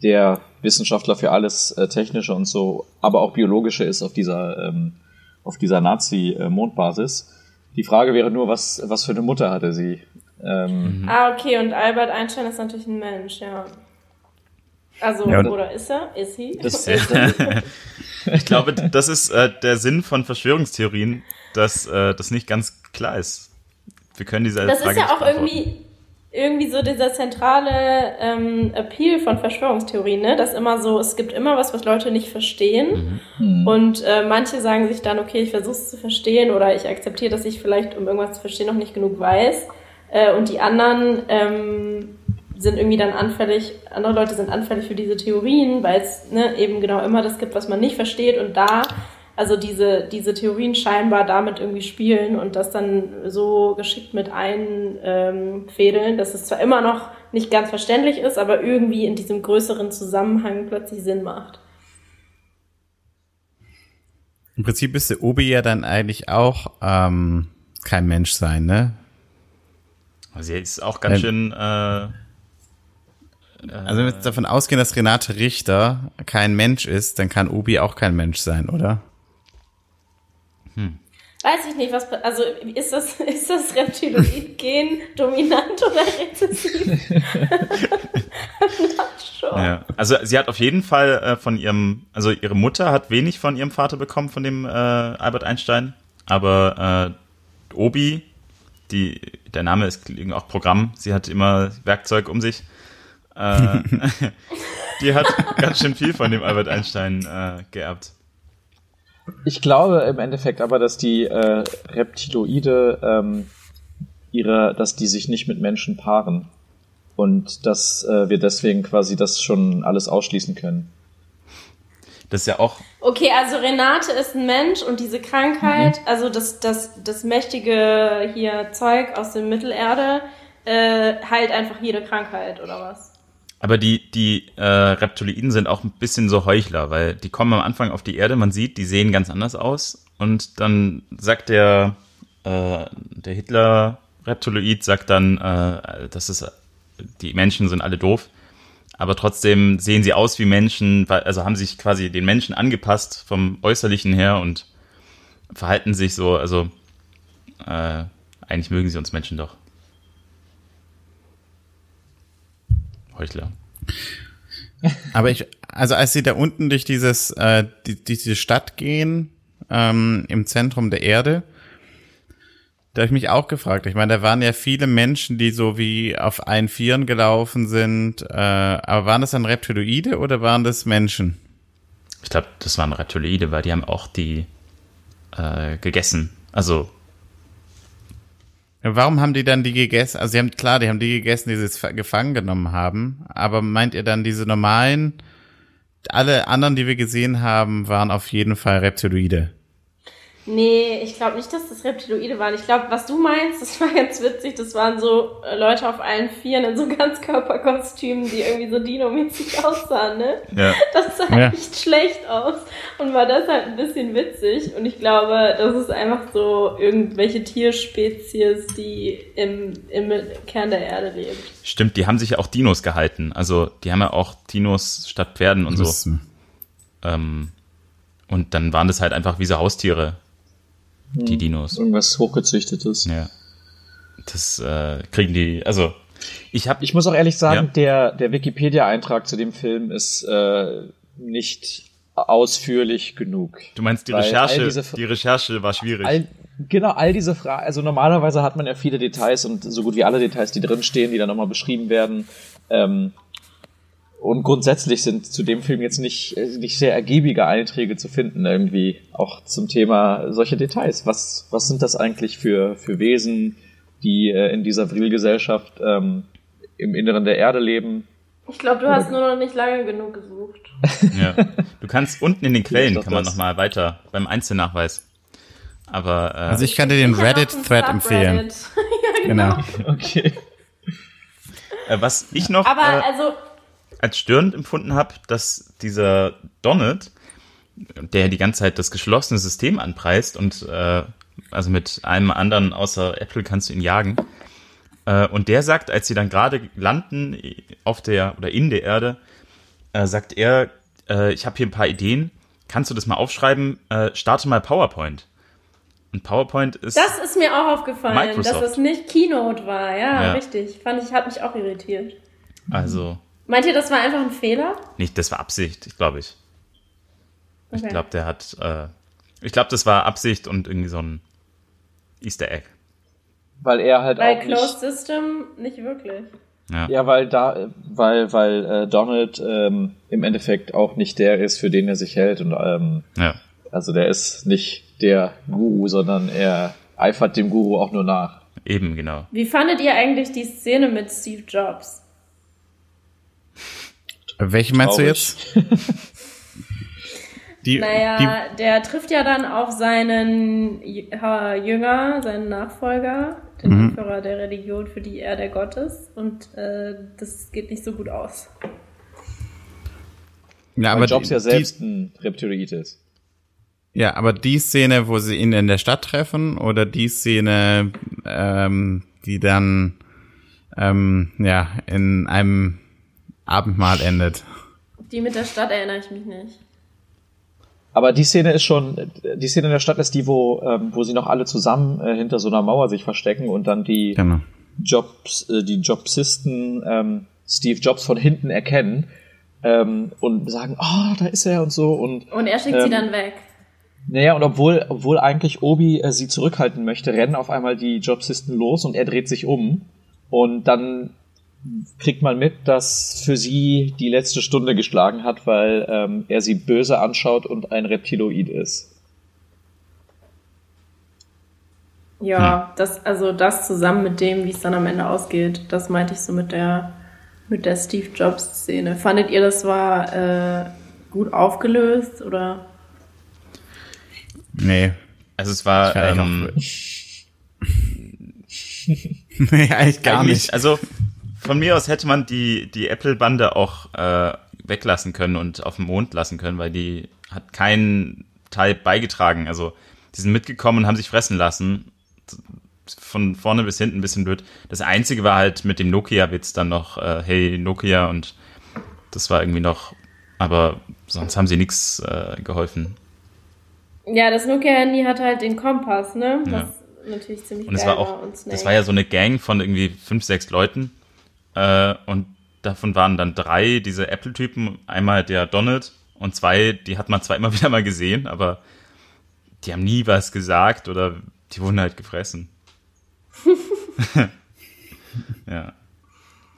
der Wissenschaftler für alles äh, technische und so, aber auch biologische ist auf dieser ähm, auf dieser Nazi-Mondbasis. Die Frage wäre nur, was was für eine Mutter hatte sie? Ähm, Ah, okay, und Albert Einstein ist natürlich ein Mensch, ja. Also, Ja, oder- oder ist er? Ist sie? das, Ich glaube, das ist äh, der Sinn von Verschwörungstheorien, dass äh, das nicht ganz klar ist. Wir können diese das ist Frage ja nicht auch irgendwie, irgendwie so dieser zentrale ähm, Appeal von Verschwörungstheorien, ne? Dass immer so, es gibt immer was, was Leute nicht verstehen. Und äh, manche sagen sich dann, okay, ich versuche es zu verstehen oder ich akzeptiere, dass ich vielleicht, um irgendwas zu verstehen, noch nicht genug weiß. Äh, und die anderen ähm, sind irgendwie dann anfällig, andere Leute sind anfällig für diese Theorien, weil es ne, eben genau immer das gibt, was man nicht versteht und da, also diese, diese Theorien scheinbar damit irgendwie spielen und das dann so geschickt mit einfädeln, ähm, fädeln, dass es zwar immer noch nicht ganz verständlich ist, aber irgendwie in diesem größeren Zusammenhang plötzlich Sinn macht. Im Prinzip müsste Obi ja dann eigentlich auch ähm, kein Mensch sein, ne? Also sie ist auch ganz Ähm, schön. Äh, Also wenn wir jetzt davon ausgehen, dass Renate Richter kein Mensch ist, dann kann Obi auch kein Mensch sein, oder? Weiß ich nicht, was, also ist das, ist das Reptiloid-Gen dominant oder rezessiv? Sure. ja. Also sie hat auf jeden Fall äh, von ihrem, also ihre Mutter hat wenig von ihrem Vater bekommen, von dem äh, Albert Einstein, aber äh, Obi, die, der Name ist auch Programm, sie hat immer Werkzeug um sich. Äh, die hat ganz schön viel von dem Albert Einstein äh, geerbt. Ich glaube im Endeffekt aber, dass die äh, Reptiloide ähm, ihre, dass die sich nicht mit Menschen paaren und dass äh, wir deswegen quasi das schon alles ausschließen können. Das ist ja auch. Okay, also Renate ist ein Mensch und diese Krankheit, mhm. also das, das, das mächtige hier Zeug aus der Mittelerde, äh, heilt einfach jede Krankheit, oder was? Aber die, die äh, Reptiloiden sind auch ein bisschen so Heuchler, weil die kommen am Anfang auf die Erde, man sieht, die sehen ganz anders aus. Und dann sagt der, äh, der Hitler-Reptiloid, sagt dann, äh, dass es, die Menschen sind alle doof aber trotzdem sehen sie aus wie Menschen, also haben sich quasi den Menschen angepasst vom Äußerlichen her und verhalten sich so, also äh, eigentlich mögen sie uns Menschen doch. Heuchler. Aber ich, also als sie da unten durch dieses, äh, die, diese Stadt gehen, ähm, im Zentrum der Erde, da habe ich mich auch gefragt. Ich meine, da waren ja viele Menschen, die so wie auf allen Vieren gelaufen sind. Äh, aber waren das dann Reptiloide oder waren das Menschen? Ich glaube, das waren Reptiloide, weil die haben auch die äh, gegessen. Also. Warum haben die dann die gegessen? Also sie haben klar, die haben die gegessen, die sie gefangen genommen haben. Aber meint ihr dann diese normalen? Alle anderen, die wir gesehen haben, waren auf jeden Fall Reptiloide. Nee, ich glaube nicht, dass das Reptiloide waren. Ich glaube, was du meinst, das war ganz witzig. Das waren so äh, Leute auf allen Vieren in so Ganzkörperkostümen, die irgendwie so Dino-mäßig aussahen, ne? Ja. Das sah ja. echt schlecht aus und war deshalb ein bisschen witzig. Und ich glaube, das ist einfach so irgendwelche Tierspezies, die im, im Kern der Erde lebt. Stimmt, die haben sich ja auch Dinos gehalten. Also, die haben ja auch Dinos statt Pferden und so. Ähm, und dann waren das halt einfach wie so Haustiere die hm. Dinos. Irgendwas hochgezüchtetes. Ja. Das äh, kriegen die, also ich habe. Ich muss auch ehrlich sagen, ja. der, der Wikipedia-Eintrag zu dem Film ist äh, nicht ausführlich genug. Du meinst, die Recherche, die Recherche war schwierig. All, genau, all diese Fragen, also normalerweise hat man ja viele Details und so gut wie alle Details, die drinstehen, die dann nochmal beschrieben werden. Ähm, und grundsätzlich sind zu dem Film jetzt nicht, äh, nicht sehr ergiebige Einträge zu finden, irgendwie auch zum Thema solche Details. Was, was sind das eigentlich für, für Wesen, die äh, in dieser Vrilgesellschaft ähm, im Inneren der Erde leben? Ich glaube, du hast nur noch nicht lange genug gesucht. ja. Du kannst unten in den Quellen, kann man nochmal weiter beim Einzelnachweis. Aber, äh, also ich kann dir den Reddit-Thread empfehlen. ja, genau. genau. Okay. Äh, was ich noch. Aber äh, also als störend empfunden habe, dass dieser Donald, der die ganze Zeit das geschlossene System anpreist und äh, also mit einem anderen außer Apple kannst du ihn jagen. Äh, und der sagt, als sie dann gerade landen auf der oder in der Erde, äh, sagt er, äh, ich habe hier ein paar Ideen, kannst du das mal aufschreiben? Äh, starte mal PowerPoint. Und PowerPoint ist. Das ist mir auch aufgefallen, Microsoft. dass es nicht Keynote war. Ja, ja, richtig. Fand ich, hat mich auch irritiert. Also, Meint ihr, das war einfach ein Fehler? Nicht, das war Absicht, ich glaube ich. Okay. Ich glaube, der hat, äh, ich glaube, das war Absicht und irgendwie so ein Easter Egg. Weil er halt Bei auch Closed nicht, System nicht wirklich. Ja. ja, weil da, weil, weil äh, Donald ähm, im Endeffekt auch nicht der ist, für den er sich hält und ähm, ja. also der ist nicht der Guru, sondern er eifert dem Guru auch nur nach. Eben, genau. Wie fandet ihr eigentlich die Szene mit Steve Jobs? Welche meinst Traurig. du jetzt? Die, naja, die, der trifft ja dann auf seinen Jünger, seinen Nachfolger, den mhm. Anführer der Religion, für die er der Gott ist. Und äh, das geht nicht so gut aus. Ja, aber Jobs ja selbst die, ein Reptiloid ist. Ja, aber die Szene, wo sie ihn in der Stadt treffen, oder die Szene, ähm, die dann ähm, ja in einem Abendmahl endet. Die mit der Stadt erinnere ich mich nicht. Aber die Szene ist schon, die Szene in der Stadt ist die, wo, ähm, wo sie noch alle zusammen äh, hinter so einer Mauer sich verstecken und dann die genau. Jobs, äh, die Jobsisten ähm, Steve Jobs von hinten erkennen ähm, und sagen, oh, da ist er und so und und er schickt sie ähm, dann weg. Naja, und obwohl, obwohl eigentlich Obi äh, sie zurückhalten möchte, rennen auf einmal die Jobsisten los und er dreht sich um und dann kriegt man mit, dass für sie die letzte Stunde geschlagen hat, weil ähm, er sie böse anschaut und ein Reptiloid ist. Ja, hm. das, also das zusammen mit dem, wie es dann am Ende ausgeht, das meinte ich so mit der, mit der Steve Jobs Szene. Fandet ihr, das war äh, gut aufgelöst oder? Nee. Also es war. Ähm, nee, eigentlich gar eigentlich, nicht. Also von mir aus hätte man die, die Apple-Bande auch äh, weglassen können und auf dem Mond lassen können, weil die hat keinen Teil beigetragen. Also die sind mitgekommen und haben sich fressen lassen. Von vorne bis hinten ein bisschen blöd. Das Einzige war halt mit dem Nokia-Witz dann noch, äh, hey Nokia und das war irgendwie noch, aber sonst haben sie nichts äh, geholfen. Ja, das Nokia-Handy hat halt den Kompass, ne? Was ja. natürlich ziemlich und es war auch, das war ja so eine Gang von irgendwie fünf, sechs Leuten. Äh, und davon waren dann drei diese Apple-Typen. Einmal der Donald und zwei, die hat man zwar immer wieder mal gesehen, aber die haben nie was gesagt oder die wurden halt gefressen. ja.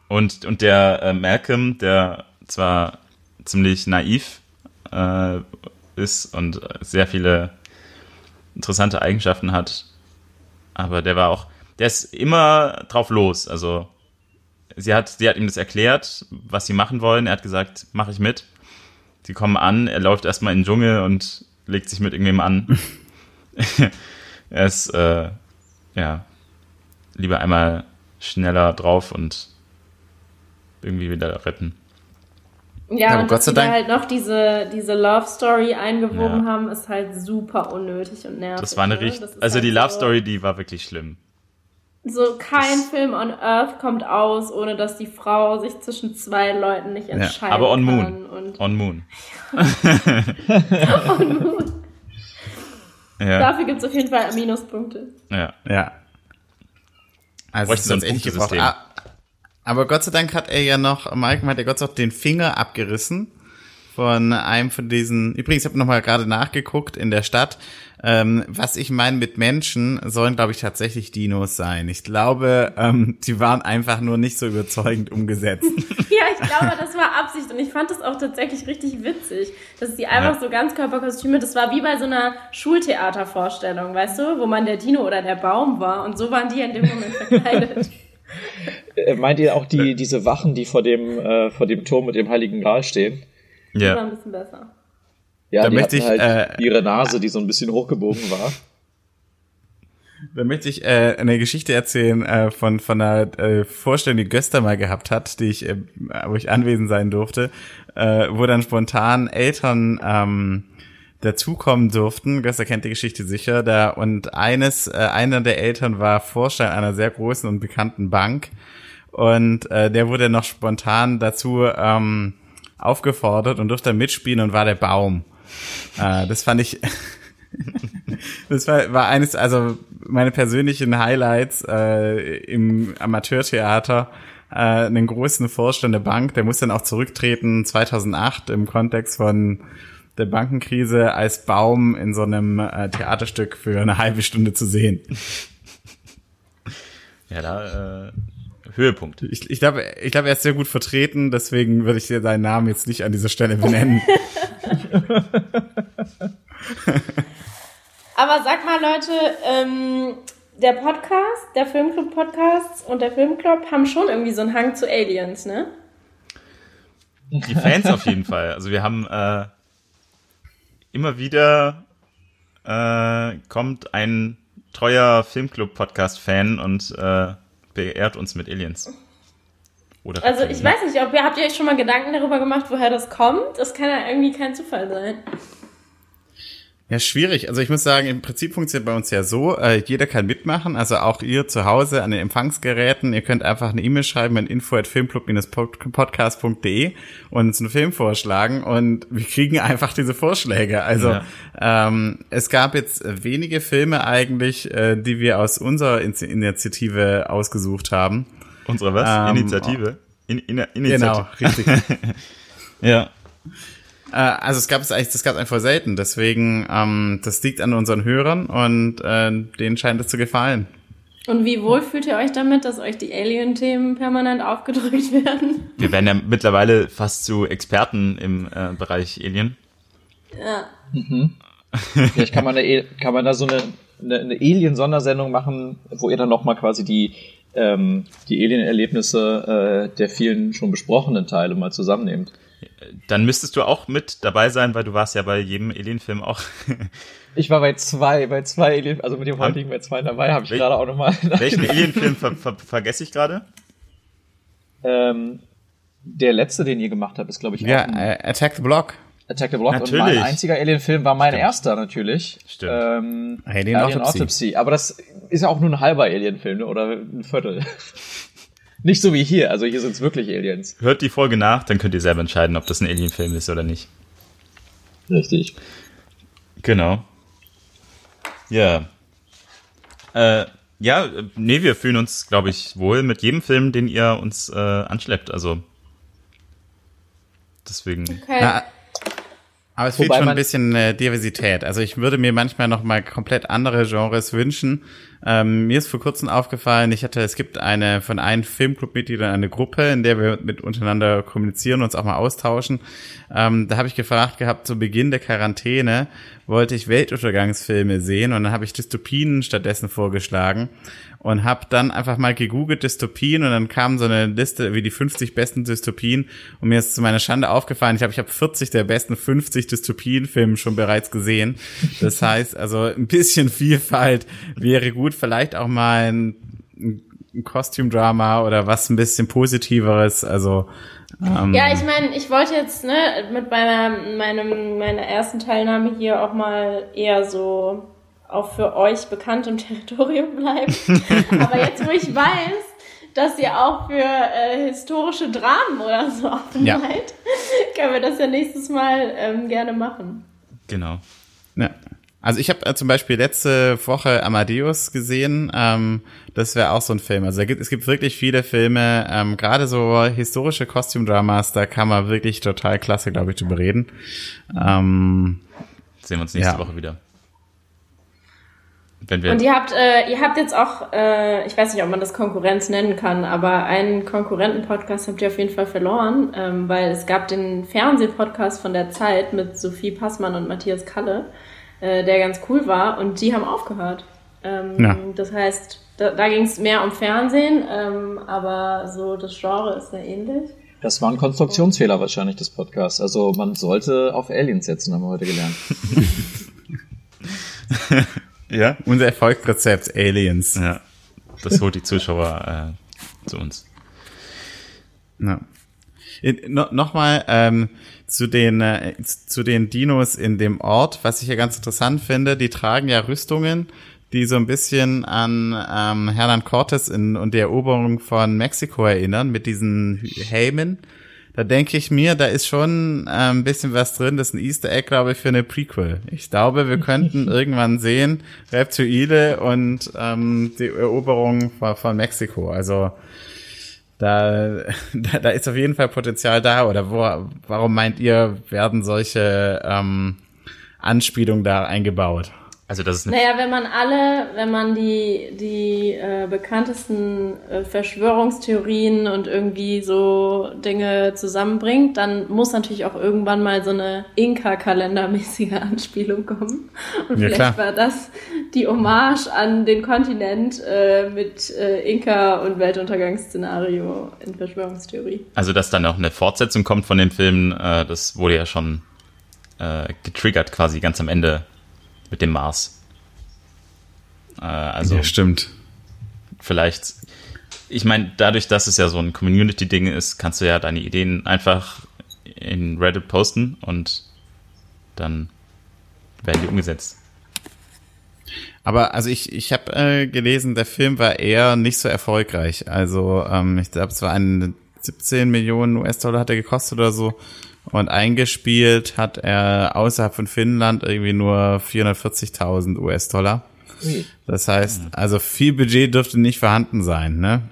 Und, und der äh, Malcolm, der zwar ziemlich naiv äh, ist und sehr viele interessante Eigenschaften hat, aber der war auch, der ist immer drauf los. Also sie hat, sie hat ihm das erklärt, was sie machen wollen. Er hat gesagt, mache ich mit. Sie kommen an, er läuft erstmal in den Dschungel und legt sich mit irgendwem an. er ist, äh, ja, lieber einmal schneller drauf und irgendwie wieder retten. Ja, ja und Gott dass sie da halt noch diese, diese Love Story eingewoben ja. haben, ist halt super unnötig und nervig. Das war eine ne? richtig, also halt die Love Story, die war wirklich schlimm. So kein das Film on Earth kommt aus, ohne dass die Frau sich zwischen zwei Leuten nicht entscheiden ja, aber on. Moon. on Moon. on Moon. Ja. Dafür gibt es auf jeden Fall Minuspunkte. Ja. Ja. Also es ist echt gebraucht. Aber Gott sei Dank hat er ja noch, Malcolm hat ja Gott sei Dank den Finger abgerissen von einem von diesen, übrigens, ich habe nochmal gerade nachgeguckt in der Stadt, ähm, was ich meine mit Menschen, sollen, glaube ich, tatsächlich Dinos sein. Ich glaube, ähm, die waren einfach nur nicht so überzeugend umgesetzt. ja, ich glaube, das war Absicht und ich fand das auch tatsächlich richtig witzig, dass die einfach ja. so Ganzkörperkostüme, das war wie bei so einer Schultheatervorstellung, weißt du, wo man der Dino oder der Baum war und so waren die in dem Moment verkleidet. Äh, meint ihr auch die, diese Wachen, die vor dem, äh, vor dem Turm mit dem Heiligen Gral stehen? Ja. Die war ein bisschen besser. Ja, da möchte ich, halt äh, ihre Nase, die so ein bisschen hochgebogen war. Da möchte ich äh, eine Geschichte erzählen äh, von von einer äh, Vorstellung, die Göster mal gehabt hat, die ich, äh, wo ich anwesend sein durfte, äh, wo dann spontan Eltern ähm, dazukommen durften. Göster kennt die Geschichte sicher. Da und eines, äh, einer der Eltern war Vorstand einer sehr großen und bekannten Bank und äh, der wurde noch spontan dazu ähm, aufgefordert und durfte mitspielen und war der Baum. Äh, das fand ich, das war, war eines, also meine persönlichen Highlights äh, im Amateurtheater. Äh, einen großen Vorstand der Bank, der muss dann auch zurücktreten 2008 im Kontext von der Bankenkrise als Baum in so einem äh, Theaterstück für eine halbe Stunde zu sehen. Ja, da äh, Höhepunkt. Ich, ich glaube, ich glaube, er ist sehr gut vertreten, deswegen würde ich dir seinen Namen jetzt nicht an dieser Stelle benennen. Aber sag mal, Leute, ähm, der Podcast, der Filmclub-Podcast und der Filmclub haben schon irgendwie so einen Hang zu Aliens, ne? Die Fans auf jeden Fall. Also wir haben äh, immer wieder äh, kommt ein treuer Filmclub-Podcast-Fan und äh, beehrt uns mit Aliens. Oder also ich weiß nicht, ob ihr habt ihr euch schon mal Gedanken darüber gemacht, woher das kommt? Das kann ja irgendwie kein Zufall sein. Ja, schwierig. Also ich muss sagen, im Prinzip funktioniert bei uns ja so, äh, jeder kann mitmachen, also auch ihr zu Hause an den Empfangsgeräten. Ihr könnt einfach eine E-Mail schreiben an info@filmclub-podcast.de und uns einen Film vorschlagen und wir kriegen einfach diese Vorschläge. Also ja. ähm, es gab jetzt wenige Filme eigentlich, äh, die wir aus unserer In Initiative ausgesucht haben. Unsere was? Ähm, Initiative? In, in, Initiative. Genau, richtig. ja. Äh, also es gab es eigentlich, das gab es einfach selten. Deswegen, ähm, das liegt an unseren Hörern und äh, denen scheint es zu gefallen. Und wie wohl fühlt ihr euch damit, dass euch die Alien-Themen permanent aufgedrückt werden? Wir werden ja mittlerweile fast zu Experten im äh, Bereich Alien. Ja. Mhm. Vielleicht kann man da, kann man da so eine, eine, eine Alien-Sondersendung machen, wo ihr dann nochmal quasi die, ähm, die Alien-Erlebnisse äh, der vielen schon besprochenen Teile mal zusammennehmt. Dann müsstest du auch mit dabei sein, weil du warst ja bei jedem Alien-Film auch. ich war bei zwei, bei zwei Alien, also mit dem heutigen bei zwei dabei, habe ich Wel gerade auch nochmal. Welchen Alien-Film ver ver vergesse ich gerade? Ähm, der letzte, den ihr gemacht habt, ist, glaube ich, ja, äh, Attack the Block. Attack the Block. Natürlich. Und mein einziger Alien-Film war mein Stimmt. erster natürlich. Stimmt. Ähm, Alien, Alien Autopsy. Autopsy. Aber das ist ja auch nur ein halber Alien-Film, ne? oder ein Viertel. Nicht so wie hier, also hier sind es wirklich Aliens. Hört die Folge nach, dann könnt ihr selber entscheiden, ob das ein Alien-Film ist oder nicht. Richtig. Genau. Ja. Äh, ja, nee, wir fühlen uns, glaube ich, wohl mit jedem Film, den ihr uns äh, anschleppt. Also deswegen. Okay. Na, aber es fehlt schon ein bisschen äh, Diversität. Also ich würde mir manchmal noch mal komplett andere Genres wünschen. Ähm, mir ist vor kurzem aufgefallen, ich hatte, es gibt eine von einem Filmclub-Mitgliedern eine Gruppe, in der wir mit untereinander kommunizieren, uns auch mal austauschen. Ähm, da habe ich gefragt gehabt, zu Beginn der Quarantäne wollte ich Weltuntergangsfilme sehen und dann habe ich Dystopien stattdessen vorgeschlagen und habe dann einfach mal gegoogelt Dystopien und dann kam so eine Liste wie die 50 besten Dystopien und mir ist zu meiner Schande aufgefallen, ich habe ich habe 40 der besten 50 Dystopien-Filme schon bereits gesehen. Das heißt, also ein bisschen Vielfalt wäre gut, vielleicht auch mal ein, ein Costume-Drama oder was ein bisschen positiveres, also ähm, ja, ich meine, ich wollte jetzt ne, mit meiner, meinem, meiner ersten Teilnahme hier auch mal eher so auch für euch bekanntem Territorium bleiben. Aber jetzt, wo ich weiß, dass ihr auch für äh, historische Dramen oder so offen ja. seid, können wir das ja nächstes Mal ähm, gerne machen. Genau. Ja. Also ich habe äh, zum Beispiel letzte Woche Amadeus gesehen. Ähm, das wäre auch so ein Film. Also gibt, es gibt wirklich viele Filme, ähm, gerade so historische Kostümdramas, da kann man wirklich total klasse, glaube ich, drüber reden. Ähm, Sehen wir uns nächste ja. Woche wieder. Wenn wir Und ihr habt, äh, ihr habt jetzt auch, äh, ich weiß nicht, ob man das Konkurrenz nennen kann, aber einen Konkurrenten-Podcast habt ihr auf jeden Fall verloren, ähm, weil es gab den Fernsehpodcast von der Zeit mit Sophie Passmann und Matthias Kalle, äh, der ganz cool war und die haben aufgehört. Ähm, ja. Das heißt, da, da ging es mehr um Fernsehen, ähm, aber so das Genre ist sehr ähnlich. Das war ein Konstruktionsfehler wahrscheinlich des Podcasts. Also man sollte auf Aliens setzen, haben wir heute gelernt. Ja. Unser Erfolgsrezept Aliens. Ja. Das holt die Zuschauer äh, zu uns. Ja. No, Nochmal ähm, zu den äh, zu den Dinos in dem Ort, was ich ja ganz interessant finde, die tragen ja Rüstungen, die so ein bisschen an ähm, Hernan Cortes in, und die Eroberung von Mexiko erinnern, mit diesen Helmen da denke ich mir, da ist schon äh, ein bisschen was drin. Das ist ein Easter Egg, glaube ich, für eine Prequel. Ich glaube, wir könnten irgendwann sehen, Reptoide und ähm, die Eroberung von, von Mexiko. Also da, da, da ist auf jeden Fall Potenzial da. Oder wo, warum meint ihr, werden solche ähm, Anspielungen da eingebaut? Also das ist naja, wenn man alle, wenn man die, die äh, bekanntesten äh, Verschwörungstheorien und irgendwie so Dinge zusammenbringt, dann muss natürlich auch irgendwann mal so eine Inka-kalendermäßige Anspielung kommen. Und ja, vielleicht klar. war das die Hommage an den Kontinent äh, mit äh, Inka und Weltuntergangsszenario in Verschwörungstheorie. Also dass dann auch eine Fortsetzung kommt von den Filmen, äh, das wurde ja schon äh, getriggert quasi ganz am Ende mit dem Mars. Äh, also ja, stimmt. Vielleicht, ich meine, dadurch, dass es ja so ein Community-Ding ist, kannst du ja deine Ideen einfach in Reddit posten und dann werden die umgesetzt. Aber also ich, ich habe äh, gelesen, der Film war eher nicht so erfolgreich. Also ähm, ich glaube, es war ein 17 Millionen US-Dollar hat er gekostet oder so. Und eingespielt hat er außerhalb von Finnland irgendwie nur 440.000 US-Dollar. Das heißt, also viel Budget dürfte nicht vorhanden sein, ne?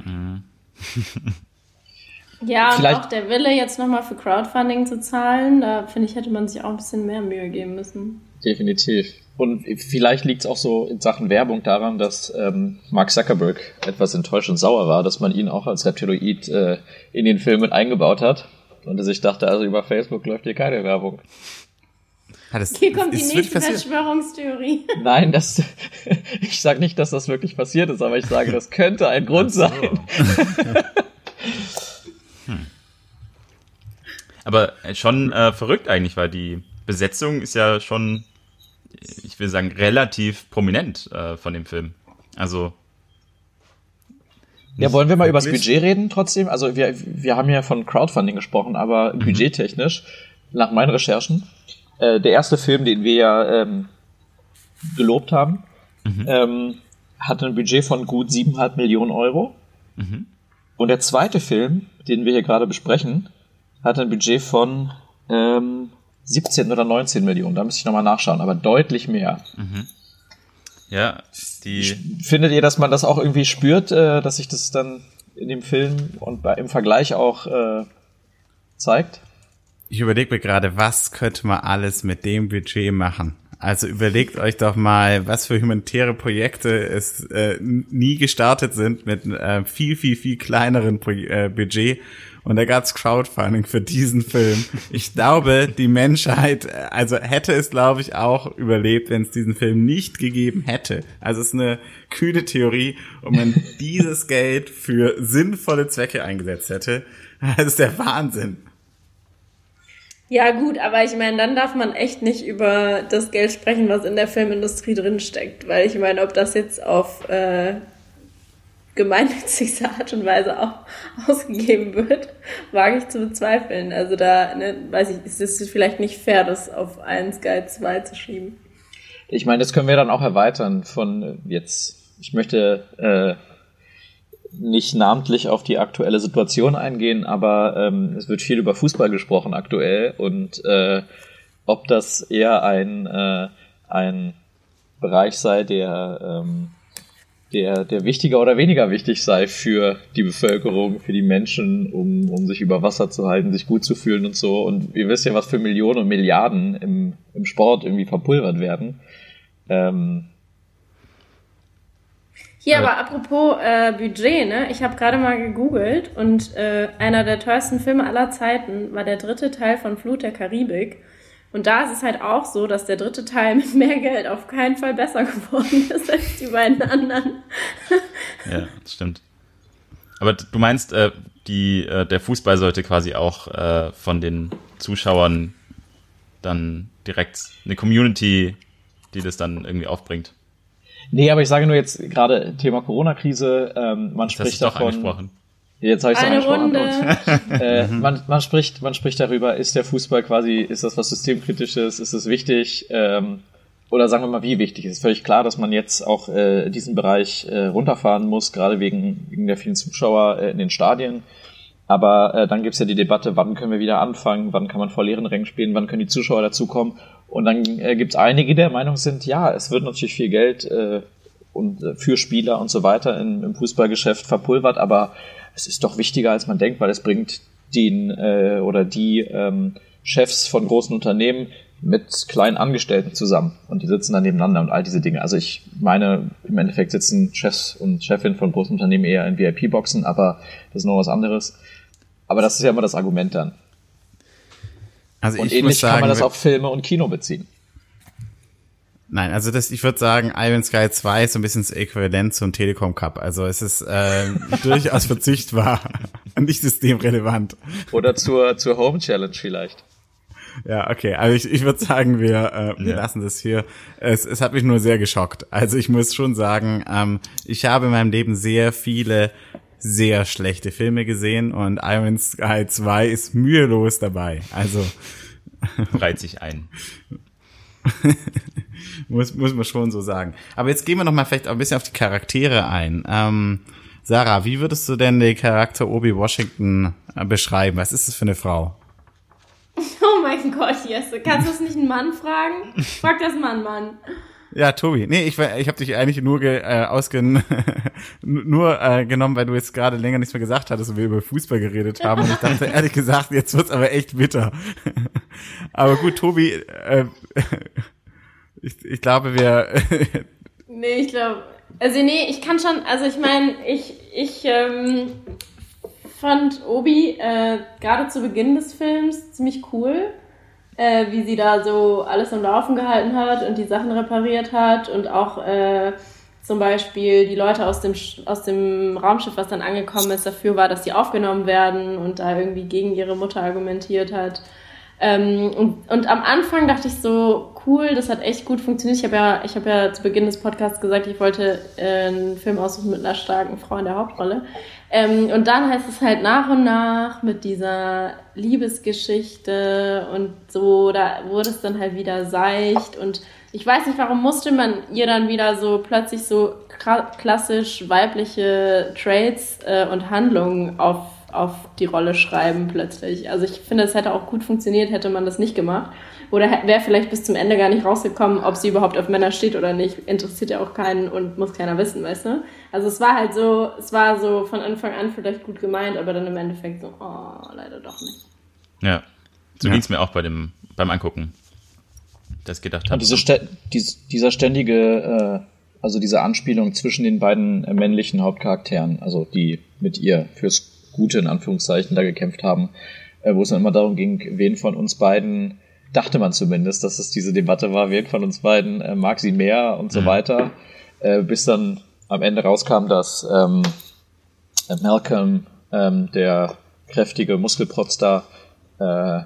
Ja, Vielleicht. und auch der Wille, jetzt nochmal für Crowdfunding zu zahlen, da finde ich, hätte man sich auch ein bisschen mehr Mühe geben müssen. Definitiv. Und vielleicht liegt es auch so in Sachen Werbung daran, dass ähm, Mark Zuckerberg etwas enttäuscht und sauer war, dass man ihn auch als Reptiloid äh, in den Filmen eingebaut hat. Und ich dachte, also über Facebook läuft hier keine Werbung. Ja, das, hier kommt die nächste Verschwörungstheorie. Nein, das, ich sage nicht, dass das wirklich passiert ist, aber ich sage, das könnte ein Grund so. sein. hm. Aber schon äh, verrückt eigentlich, weil die Besetzung ist ja schon, ich will sagen, relativ prominent äh, von dem Film. Also. Ja, wollen wir mal über das Budget reden trotzdem? Also wir, wir haben ja von Crowdfunding gesprochen, aber mhm. budgettechnisch, nach meinen Recherchen, äh, der erste Film, den wir ja ähm, gelobt haben, mhm. ähm, hatte ein Budget von gut siebeneinhalb Millionen Euro. Mhm. Und der zweite Film, den wir hier gerade besprechen, hatte ein Budget von ähm, 17 oder 19 Millionen. Da müsste ich nochmal nachschauen, aber deutlich mehr. Mhm. Ja, die. Findet ihr, dass man das auch irgendwie spürt, äh, dass sich das dann in dem Film und bei, im Vergleich auch äh, zeigt? Ich überlege mir gerade, was könnte man alles mit dem Budget machen? Also überlegt euch doch mal, was für humanitäre Projekte es äh, nie gestartet sind mit äh, viel, viel, viel kleineren Pro äh, Budget. Und da gab's Crowdfunding für diesen Film. Ich glaube, die Menschheit, also hätte es, glaube ich, auch überlebt, wenn es diesen Film nicht gegeben hätte. Also es ist eine kühne Theorie. Und man dieses Geld für sinnvolle Zwecke eingesetzt hätte, das ist der Wahnsinn. Ja, gut, aber ich meine, dann darf man echt nicht über das Geld sprechen, was in der Filmindustrie drinsteckt. Weil ich meine, ob das jetzt auf äh, gemeinnützigste Art und Weise auch ausgegeben wird, wage ich zu bezweifeln. Also da, ne, weiß ich, ist es vielleicht nicht fair, das auf einen Sky 2 zu schieben. Ich meine, das können wir dann auch erweitern von äh, jetzt, ich möchte äh, nicht namentlich auf die aktuelle Situation eingehen, aber ähm, es wird viel über Fußball gesprochen aktuell und äh, ob das eher ein, äh, ein Bereich sei, der, ähm, der, der wichtiger oder weniger wichtig sei für die Bevölkerung, für die Menschen, um, um sich über Wasser zu halten, sich gut zu fühlen und so. Und ihr wisst ja, was für Millionen und Milliarden im, im Sport irgendwie verpulvert werden. Ähm, hier aber apropos äh, Budget, ne? Ich habe gerade mal gegoogelt und äh, einer der teuersten Filme aller Zeiten war der dritte Teil von Flut der Karibik. Und da ist es halt auch so, dass der dritte Teil mit mehr Geld auf keinen Fall besser geworden ist als die beiden anderen. ja, das stimmt. Aber du meinst, äh, die, äh, der Fußball sollte quasi auch äh, von den Zuschauern dann direkt eine Community, die das dann irgendwie aufbringt. Nee, aber ich sage nur jetzt gerade Thema Corona-Krise, ähm, man das spricht davon. Jetzt habe ich es angesprochen. äh, man, man, spricht, man spricht darüber, ist der Fußball quasi, ist das was Systemkritisches, ist es wichtig? Ähm, oder sagen wir mal, wie wichtig? Es ist völlig klar, dass man jetzt auch äh, diesen Bereich äh, runterfahren muss, gerade wegen, wegen der vielen Zuschauer äh, in den Stadien. Aber äh, dann gibt's ja die Debatte, wann können wir wieder anfangen, wann kann man vor leeren Rängen spielen, wann können die Zuschauer dazukommen. Und dann äh, gibt es einige, die der Meinung sind, ja, es wird natürlich viel Geld äh, und äh, für Spieler und so weiter in, im Fußballgeschäft verpulvert, aber es ist doch wichtiger, als man denkt, weil es bringt den äh, oder die ähm, Chefs von großen Unternehmen mit kleinen Angestellten zusammen und die sitzen dann nebeneinander und all diese Dinge. Also ich meine, im Endeffekt sitzen Chefs und Chefinnen von großen Unternehmen eher in VIP-Boxen, aber das ist noch was anderes. Aber das ist ja immer das Argument dann. Also und ähnlich sagen, kann man das auf Filme und Kino beziehen. Nein, also das, ich würde sagen, Iron Sky 2 ist so ein bisschen das Äquivalent zum Telekom Cup. Also es ist äh, durchaus verzichtbar und nicht systemrelevant. Oder zur, zur Home Challenge vielleicht. Ja, okay. Also ich, ich würde sagen, wir, äh, wir ja. lassen das hier. Es, es hat mich nur sehr geschockt. Also ich muss schon sagen, ähm, ich habe in meinem Leben sehr viele sehr schlechte Filme gesehen und Iron Sky 2 ist mühelos dabei. Also reiht sich ein. muss, muss man schon so sagen. Aber jetzt gehen wir noch mal vielleicht auch ein bisschen auf die Charaktere ein. Ähm, Sarah, wie würdest du denn den Charakter Obi Washington äh, beschreiben? Was ist das für eine Frau? Oh mein Gott, Jesse, kannst du es nicht einen Mann fragen? Frag das mal einen Mann. Ja, Tobi. Nee, ich, ich habe dich eigentlich nur ge, äh, ausgen nur äh, genommen, weil du jetzt gerade länger nichts mehr gesagt hattest und wir über Fußball geredet haben. Und ich dachte ehrlich gesagt, jetzt wird's aber echt bitter. aber gut, Tobi, äh, ich, ich glaube, wir. nee, ich glaube. Also nee, ich kann schon, also ich meine, ich, ich ähm, fand Obi äh, gerade zu Beginn des Films ziemlich cool äh, wie sie da so alles am Laufen gehalten hat und die Sachen repariert hat und auch äh, zum Beispiel die Leute aus dem, aus dem Raumschiff, was dann angekommen ist, dafür war, dass sie aufgenommen werden und da irgendwie gegen ihre Mutter argumentiert hat. Ähm, und, und am Anfang dachte ich so, cool, das hat echt gut funktioniert. Ich habe ja, habe ja zu Beginn des Podcasts gesagt, ich wollte äh, einen Film aussuchen mit einer starken Frau in der Hauptrolle. Ähm, und dann heißt es halt nach und nach mit dieser Liebesgeschichte und so, da wurde es dann halt wieder seicht und ich weiß nicht, warum musste man ihr dann wieder so plötzlich so klassisch weibliche Traits äh, und Handlungen auf, auf die Rolle schreiben plötzlich. Also ich finde, es hätte auch gut funktioniert, hätte man das nicht gemacht. Oder wäre vielleicht bis zum Ende gar nicht rausgekommen, ob sie überhaupt auf Männer steht oder nicht. Interessiert ja auch keinen und muss keiner wissen, weißt du? Also es war halt so, es war so von Anfang an vielleicht gut gemeint, aber dann im Endeffekt so, oh, leider doch nicht. Ja, so ja. ging es mir auch bei dem, beim Angucken das gedacht habe. Diese St dieser ständige, äh, also diese Anspielung zwischen den beiden äh, männlichen Hauptcharakteren, also die mit ihr fürs Gute in Anführungszeichen da gekämpft haben, äh, wo es dann immer darum ging, wen von uns beiden dachte man zumindest, dass es diese Debatte war, wen von uns beiden äh, mag sie mehr und so mhm. weiter, äh, bis dann am Ende rauskam, dass ähm, Malcolm, ähm, der kräftige Muskelprotz da, äh,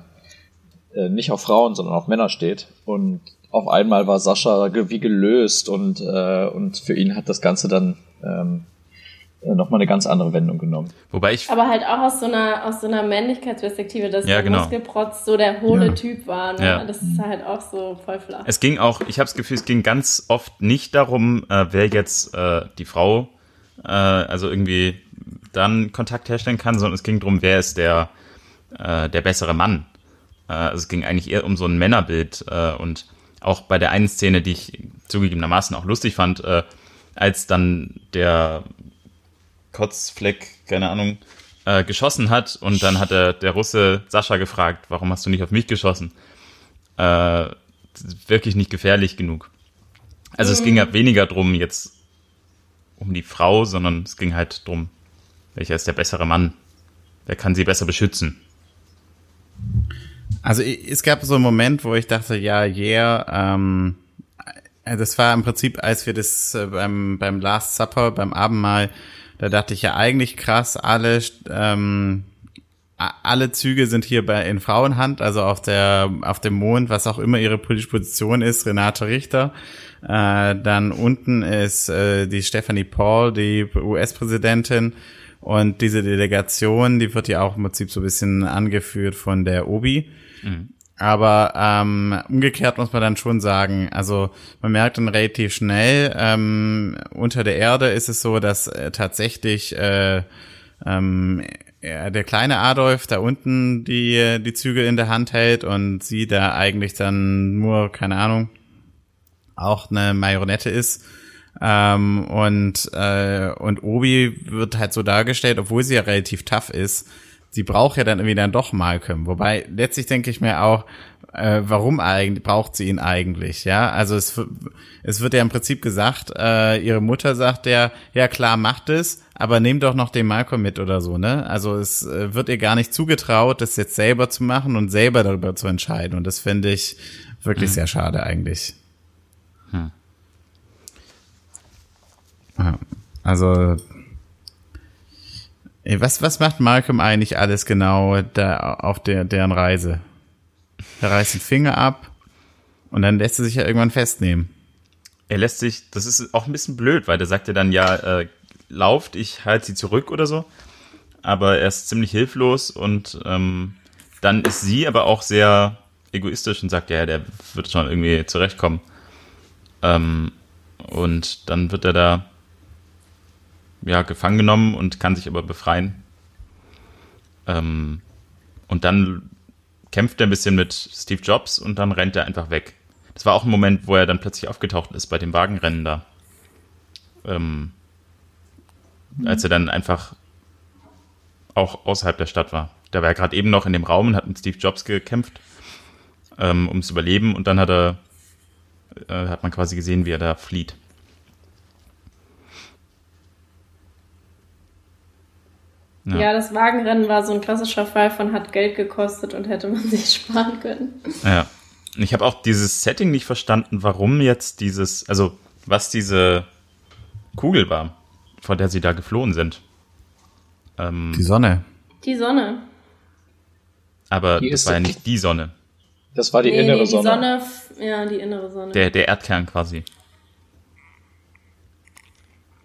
äh, nicht auf Frauen, sondern auf Männer steht. Und auf einmal war Sascha wie gelöst und, äh, und für ihn hat das Ganze dann ähm, äh, nochmal eine ganz andere Wendung genommen. Wobei ich. Aber halt auch aus so einer, aus so einer Männlichkeitsperspektive, dass ja, der genau. Muskelprotz so der hohle ja. Typ war. Ne? Ja. Das ist halt auch so voll flach. Es ging auch, ich habe das Gefühl, es ging ganz oft nicht darum, äh, wer jetzt äh, die Frau, äh, also irgendwie dann Kontakt herstellen kann, sondern es ging darum, wer ist der, äh, der bessere Mann. Äh, also es ging eigentlich eher um so ein Männerbild äh, und auch bei der einen Szene, die ich zugegebenermaßen auch lustig fand, äh, als dann der Kotzfleck, keine Ahnung, äh, geschossen hat und dann hat der, der Russe Sascha gefragt, warum hast du nicht auf mich geschossen? Äh, wirklich nicht gefährlich genug. Also mhm. es ging ja weniger drum jetzt um die Frau, sondern es ging halt drum, welcher ist der bessere Mann? Wer kann sie besser beschützen? Also es gab so einen Moment, wo ich dachte, ja, yeah, ähm, äh, das war im Prinzip, als wir das äh, beim, beim Last Supper, beim Abendmahl, da dachte ich ja eigentlich krass, alle, ähm, alle Züge sind hier bei in Frauenhand, also auf der auf dem Mond, was auch immer ihre politische Position ist, Renate Richter. Äh, dann unten ist äh, die Stephanie Paul, die US-Präsidentin. Und diese Delegation, die wird ja auch im Prinzip so ein bisschen angeführt von der Obi. Mhm. Aber ähm, umgekehrt muss man dann schon sagen, also man merkt dann relativ schnell, ähm, unter der Erde ist es so, dass äh, tatsächlich äh, ähm, der kleine Adolf da unten die, die Züge in der Hand hält und sie da eigentlich dann nur, keine Ahnung, auch eine Marionette ist. Ähm, und, äh, und Obi wird halt so dargestellt, obwohl sie ja relativ tough ist, sie braucht ja dann irgendwie dann doch Malcolm. Wobei letztlich denke ich mir auch, äh, warum eigentlich braucht sie ihn eigentlich? Ja, also es, es wird ja im Prinzip gesagt, äh, ihre Mutter sagt ja, ja klar, macht es, aber nehmt doch noch den Malcolm mit oder so, ne? Also es äh, wird ihr gar nicht zugetraut, das jetzt selber zu machen und selber darüber zu entscheiden. Und das finde ich wirklich mhm. sehr schade eigentlich. Hm. Also was, was macht Malcolm eigentlich alles genau da auf der, deren Reise? Er reißt den Finger ab und dann lässt er sich ja irgendwann festnehmen. Er lässt sich, das ist auch ein bisschen blöd, weil der sagt ja dann, ja, äh, lauft, ich halte sie zurück oder so. Aber er ist ziemlich hilflos und ähm, dann ist sie aber auch sehr egoistisch und sagt, ja, der wird schon irgendwie zurechtkommen. Ähm, und dann wird er da ja, gefangen genommen und kann sich aber befreien. Ähm, und dann kämpft er ein bisschen mit Steve Jobs und dann rennt er einfach weg. Das war auch ein Moment, wo er dann plötzlich aufgetaucht ist bei dem Wagenrennen da. Ähm. Als er dann einfach auch außerhalb der Stadt war. Da war er gerade eben noch in dem Raum und hat mit Steve Jobs gekämpft ähm, ums Überleben und dann hat er äh, hat man quasi gesehen, wie er da flieht. Ja. ja. das Wagenrennen war so ein klassischer Fall von hat Geld gekostet und hätte man sich sparen können. Ja. Ich habe auch dieses Setting nicht verstanden, warum jetzt dieses, also was diese Kugel war, vor der sie da geflohen sind. Ähm, die Sonne. Die Sonne. Aber die das war ja nicht die Sonne. Das war die nee, innere nee, die Sonne. Sonne. Ja, die innere Sonne. Der, der Erdkern quasi.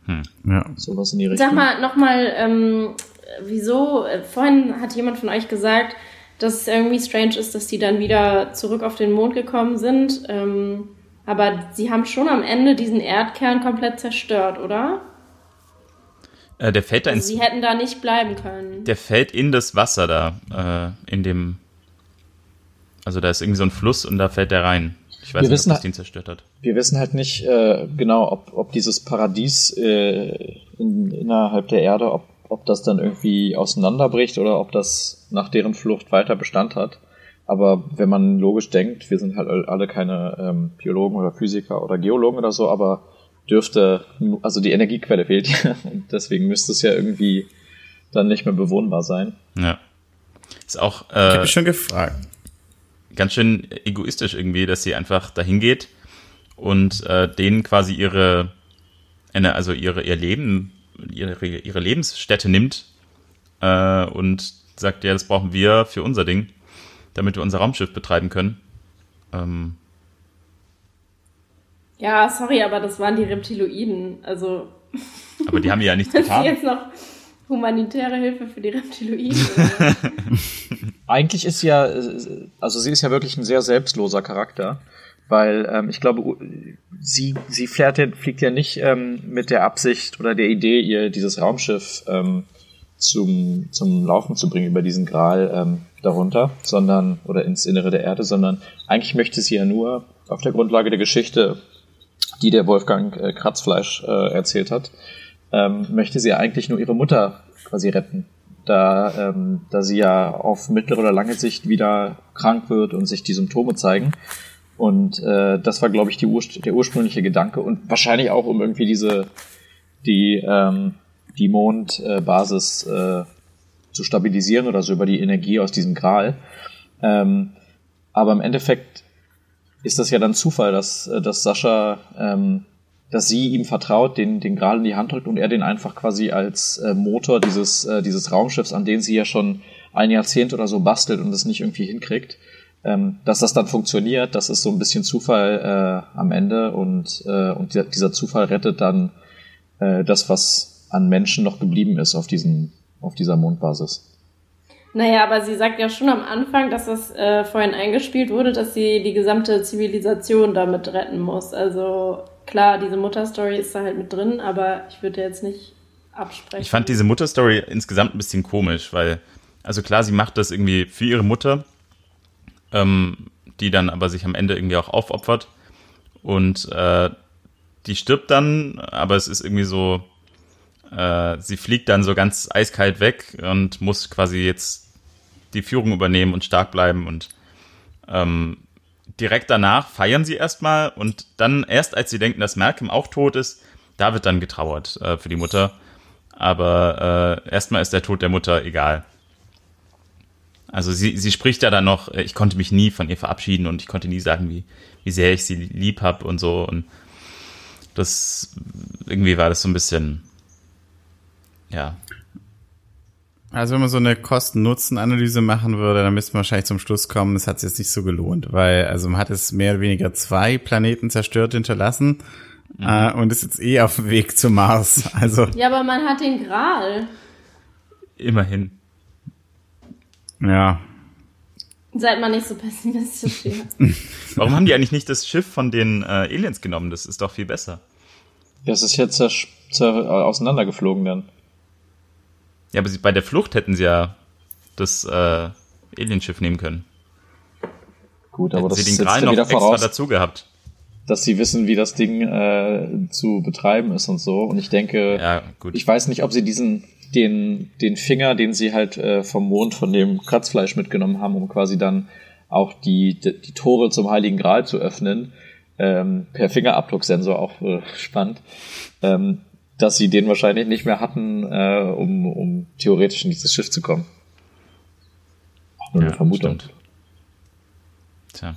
Hm. Ja. Sowas in die Richtung. Sag mal, nochmal, ähm, wieso, äh, vorhin hat jemand von euch gesagt, dass es irgendwie strange ist, dass die dann wieder zurück auf den Mond gekommen sind. Ähm, aber sie haben schon am Ende diesen Erdkern komplett zerstört, oder? Äh, der fällt da also ins. Sie hätten da nicht bleiben können. Der fällt in das Wasser da, äh, in dem. Also da ist irgendwie so ein Fluss und da fällt der rein. Ich weiß wir nicht, wissen, ob das den zerstört hat. Wir wissen halt nicht äh, genau, ob, ob dieses Paradies äh, in, innerhalb der Erde, ob, ob das dann irgendwie auseinanderbricht oder ob das nach deren Flucht weiter Bestand hat. Aber wenn man logisch denkt, wir sind halt alle keine ähm, Biologen oder Physiker oder Geologen oder so, aber dürfte, also die Energiequelle fehlt ja und deswegen müsste es ja irgendwie dann nicht mehr bewohnbar sein. Ja. Ist auch. Äh, ich habe mich schon gefragt. Ganz schön egoistisch irgendwie, dass sie einfach dahin geht und äh, denen quasi ihre, also ihre ihr Leben, ihre, ihre Lebensstätte nimmt äh, und sagt, ja, das brauchen wir für unser Ding, damit wir unser Raumschiff betreiben können. Ähm, ja, sorry, aber das waren die Reptiloiden. Also. Aber die haben ja nichts getan. jetzt noch humanitäre Hilfe für die Reptiloiden. Eigentlich ist sie ja, also sie ist ja wirklich ein sehr selbstloser Charakter, weil ähm, ich glaube, sie, sie fährt ja, fliegt ja nicht ähm, mit der Absicht oder der Idee, ihr dieses Raumschiff ähm, zum, zum Laufen zu bringen über diesen Gral ähm, darunter, sondern, oder ins Innere der Erde, sondern eigentlich möchte sie ja nur auf der Grundlage der Geschichte die der Wolfgang äh, Kratzfleisch äh, erzählt hat, ähm, möchte sie eigentlich nur ihre Mutter quasi retten. Da, ähm, da sie ja auf mittlere oder lange Sicht wieder krank wird und sich die Symptome zeigen. Und äh, das war, glaube ich, die Ur der ursprüngliche Gedanke. Und wahrscheinlich auch, um irgendwie diese, die, ähm, die Mondbasis äh, zu stabilisieren oder so über die Energie aus diesem Gral. Ähm, aber im Endeffekt ist das ja dann Zufall, dass, äh, dass Sascha, ähm, dass sie ihm vertraut, den, den Gral in die Hand drückt und er den einfach quasi als äh, Motor dieses, äh, dieses Raumschiffs, an den sie ja schon ein Jahrzehnt oder so bastelt und es nicht irgendwie hinkriegt, ähm, dass das dann funktioniert, das ist so ein bisschen Zufall äh, am Ende und, äh, und dieser Zufall rettet dann äh, das, was an Menschen noch geblieben ist auf, diesen, auf dieser Mondbasis. Naja, aber sie sagt ja schon am Anfang, dass das äh, vorhin eingespielt wurde, dass sie die gesamte Zivilisation damit retten muss. Also klar, diese Mutterstory ist da halt mit drin, aber ich würde jetzt nicht absprechen. Ich fand diese Mutterstory insgesamt ein bisschen komisch, weil, also klar, sie macht das irgendwie für ihre Mutter, ähm, die dann aber sich am Ende irgendwie auch aufopfert. Und äh, die stirbt dann, aber es ist irgendwie so, äh, sie fliegt dann so ganz eiskalt weg und muss quasi jetzt die Führung übernehmen und stark bleiben und ähm, direkt danach feiern sie erstmal und dann erst als sie denken, dass Malcolm auch tot ist, da wird dann getrauert äh, für die Mutter. Aber äh, erstmal ist der Tod der Mutter egal. Also sie, sie spricht ja dann noch, äh, ich konnte mich nie von ihr verabschieden und ich konnte nie sagen, wie, wie sehr ich sie lieb hab und so. Und das irgendwie war das so ein bisschen, ja, also wenn man so eine Kosten-Nutzen-Analyse machen würde, dann müsste man wahrscheinlich zum Schluss kommen, es hat sich jetzt nicht so gelohnt, weil also man hat es mehr oder weniger zwei Planeten zerstört hinterlassen mhm. äh, und ist jetzt eh auf dem Weg zum Mars. Also ja, aber man hat den Gral. Immerhin. Ja. Seid mal nicht so pessimistisch hier. Warum haben die eigentlich nicht das Schiff von den äh, Aliens genommen? Das ist doch viel besser. Das ist jetzt auseinandergeflogen dann. Ja, aber sie, bei der Flucht hätten sie ja das äh, Alienschiff nehmen können. Gut, aber hätten das sie den Gral noch extra voraus, dazu gehabt. Dass sie wissen, wie das Ding äh, zu betreiben ist und so. Und ich denke, ja, gut. ich weiß nicht, ob sie diesen den den Finger, den sie halt äh, vom Mond von dem Kratzfleisch mitgenommen haben, um quasi dann auch die die, die Tore zum Heiligen Gral zu öffnen, ähm, per Fingerabdrucksensor auch äh, spannend. Ähm, dass sie den wahrscheinlich nicht mehr hatten, äh, um, um theoretisch in dieses Schiff zu kommen. Auch nur ja, eine Vermutung. Stimmt. Tja.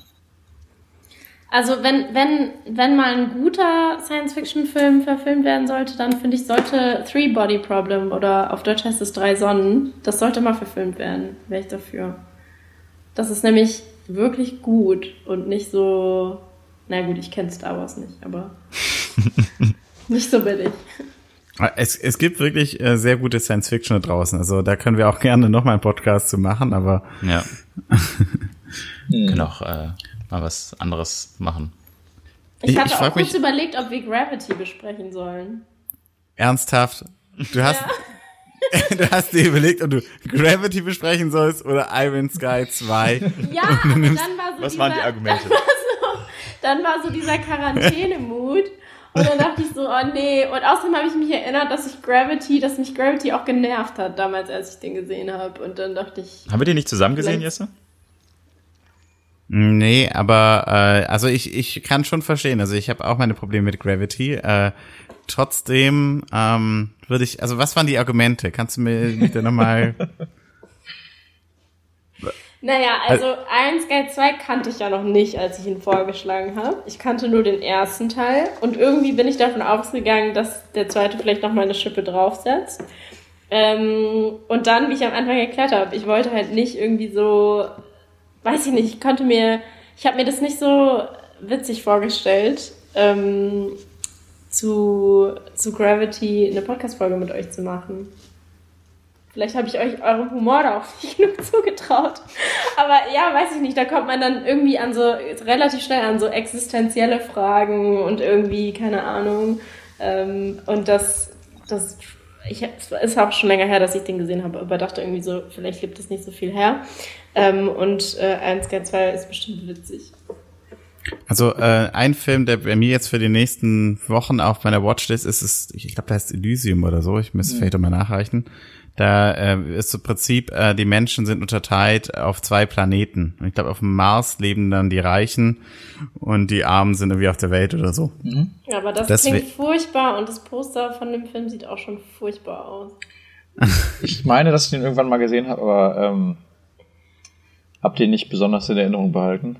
Also wenn, wenn, wenn mal ein guter Science-Fiction-Film verfilmt werden sollte, dann finde ich, sollte Three Body Problem oder auf Deutsch heißt es Drei Sonnen, das sollte mal verfilmt werden. Wäre ich dafür. Das ist nämlich wirklich gut und nicht so. Na gut, ich kenne Star Wars nicht, aber nicht so billig. Es, es gibt wirklich äh, sehr gute Science Fiction da draußen. Also da können wir auch gerne noch mal einen Podcast zu machen, aber. Ja. auch äh, mal was anderes machen. Ich hatte ich, auch kurz mich, überlegt, ob wir Gravity besprechen sollen. Ernsthaft? Du hast. Ja. du hast dir überlegt, ob du Gravity besprechen sollst oder Iron Sky 2. Ja, aber dann war so Was dieser, waren die Argumente? Dann war so, dann war so dieser Quarantänemut. Und dann dachte ich so, oh nee. Und außerdem habe ich mich erinnert, dass ich Gravity, dass mich Gravity auch genervt hat damals, als ich den gesehen habe. Und dann dachte ich. Haben wir den nicht zusammen gesehen, Jesse? Nee, aber äh, also ich, ich kann schon verstehen. Also ich habe auch meine Probleme mit Gravity. Äh, trotzdem ähm, würde ich, also was waren die Argumente? Kannst du mir bitte nochmal Naja, also 1 Guide 2 kannte ich ja noch nicht, als ich ihn vorgeschlagen habe. Ich kannte nur den ersten Teil und irgendwie bin ich davon ausgegangen, dass der zweite vielleicht noch mal eine Schippe draufsetzt. Ähm, und dann, wie ich am Anfang erklärt habe, ich wollte halt nicht irgendwie so, weiß ich nicht, ich konnte mir, ich habe mir das nicht so witzig vorgestellt, ähm, zu, zu Gravity eine Podcast-Folge mit euch zu machen. Vielleicht habe ich euch eurem Humor da auch nicht genug zugetraut. Aber ja, weiß ich nicht, da kommt man dann irgendwie an so, relativ schnell an so existenzielle Fragen und irgendwie, keine Ahnung. Ähm, und das, das, ich, es ist auch schon länger her, dass ich den gesehen habe, aber dachte irgendwie so, vielleicht gibt es nicht so viel her. Ähm, und äh, 1 k 2 ist bestimmt witzig. Also äh, ein Film, der bei mir jetzt für die nächsten Wochen auf meiner Watchlist ist, ist ich glaube, der heißt Elysium oder so. Ich müsste mhm. vielleicht mal nachreichen. Da äh, ist im Prinzip, äh, die Menschen sind unterteilt auf zwei Planeten. Ich glaube, auf dem Mars leben dann die Reichen und die Armen sind irgendwie auf der Welt oder so. Mhm. Ja, aber das, das klingt furchtbar und das Poster von dem Film sieht auch schon furchtbar aus. ich meine, dass ich den irgendwann mal gesehen habe, aber ähm, hab den nicht besonders in Erinnerung behalten.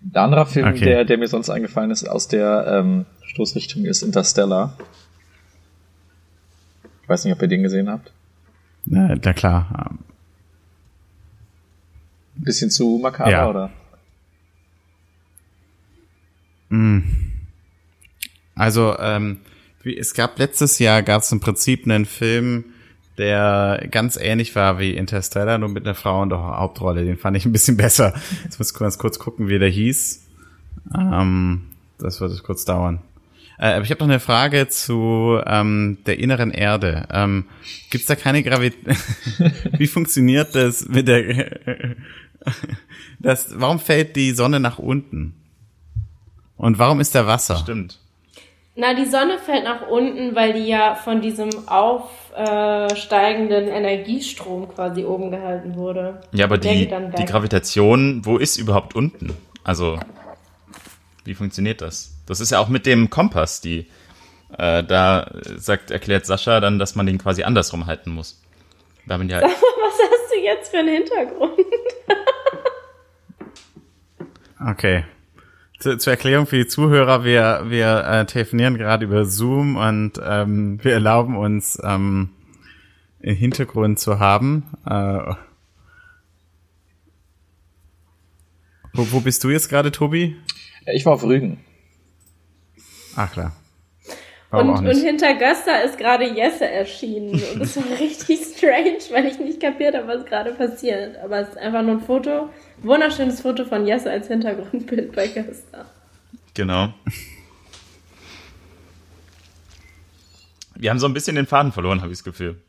Der andere Film, okay. der, der mir sonst eingefallen ist aus der ähm, Stoßrichtung, ist Interstellar weiß nicht, ob ihr den gesehen habt. Na, na klar. Ein bisschen zu makaber, ja. oder? Mm. Also, ähm, wie, es gab letztes Jahr gab es im Prinzip einen Film, der ganz ähnlich war wie Interstellar, nur mit einer Frau in der Hauptrolle. Den fand ich ein bisschen besser. Jetzt muss ich ganz kurz gucken, wie der hieß. Ähm, das wird kurz dauern. Äh, aber ich habe noch eine Frage zu ähm, der inneren Erde. Ähm, Gibt es da keine Gravität? Wie funktioniert das mit der? das, warum fällt die Sonne nach unten? Und warum ist da Wasser? Stimmt. Na, die Sonne fällt nach unten, weil die ja von diesem aufsteigenden Energiestrom quasi oben gehalten wurde. Ja, aber die, die Gravitation, wo ist überhaupt unten? Also, wie funktioniert das? Das ist ja auch mit dem Kompass, die äh, da sagt, erklärt Sascha dann, dass man den quasi andersrum halten muss. Da haben ja Sag mal, was hast du jetzt für einen Hintergrund? okay. Zu, zur Erklärung für die Zuhörer, wir, wir äh, telefonieren gerade über Zoom und ähm, wir erlauben uns ähm, im Hintergrund zu haben. Äh, wo, wo bist du jetzt gerade, Tobi? Ich war auf Rügen. Ach klar. Und, und hinter Gösta ist gerade Jesse erschienen. Und das war richtig strange, weil ich nicht kapiert habe, was gerade passiert. Aber es ist einfach nur ein Foto, wunderschönes Foto von Jesse als Hintergrundbild bei Gösta. Genau. Wir haben so ein bisschen den Faden verloren, habe ich das Gefühl.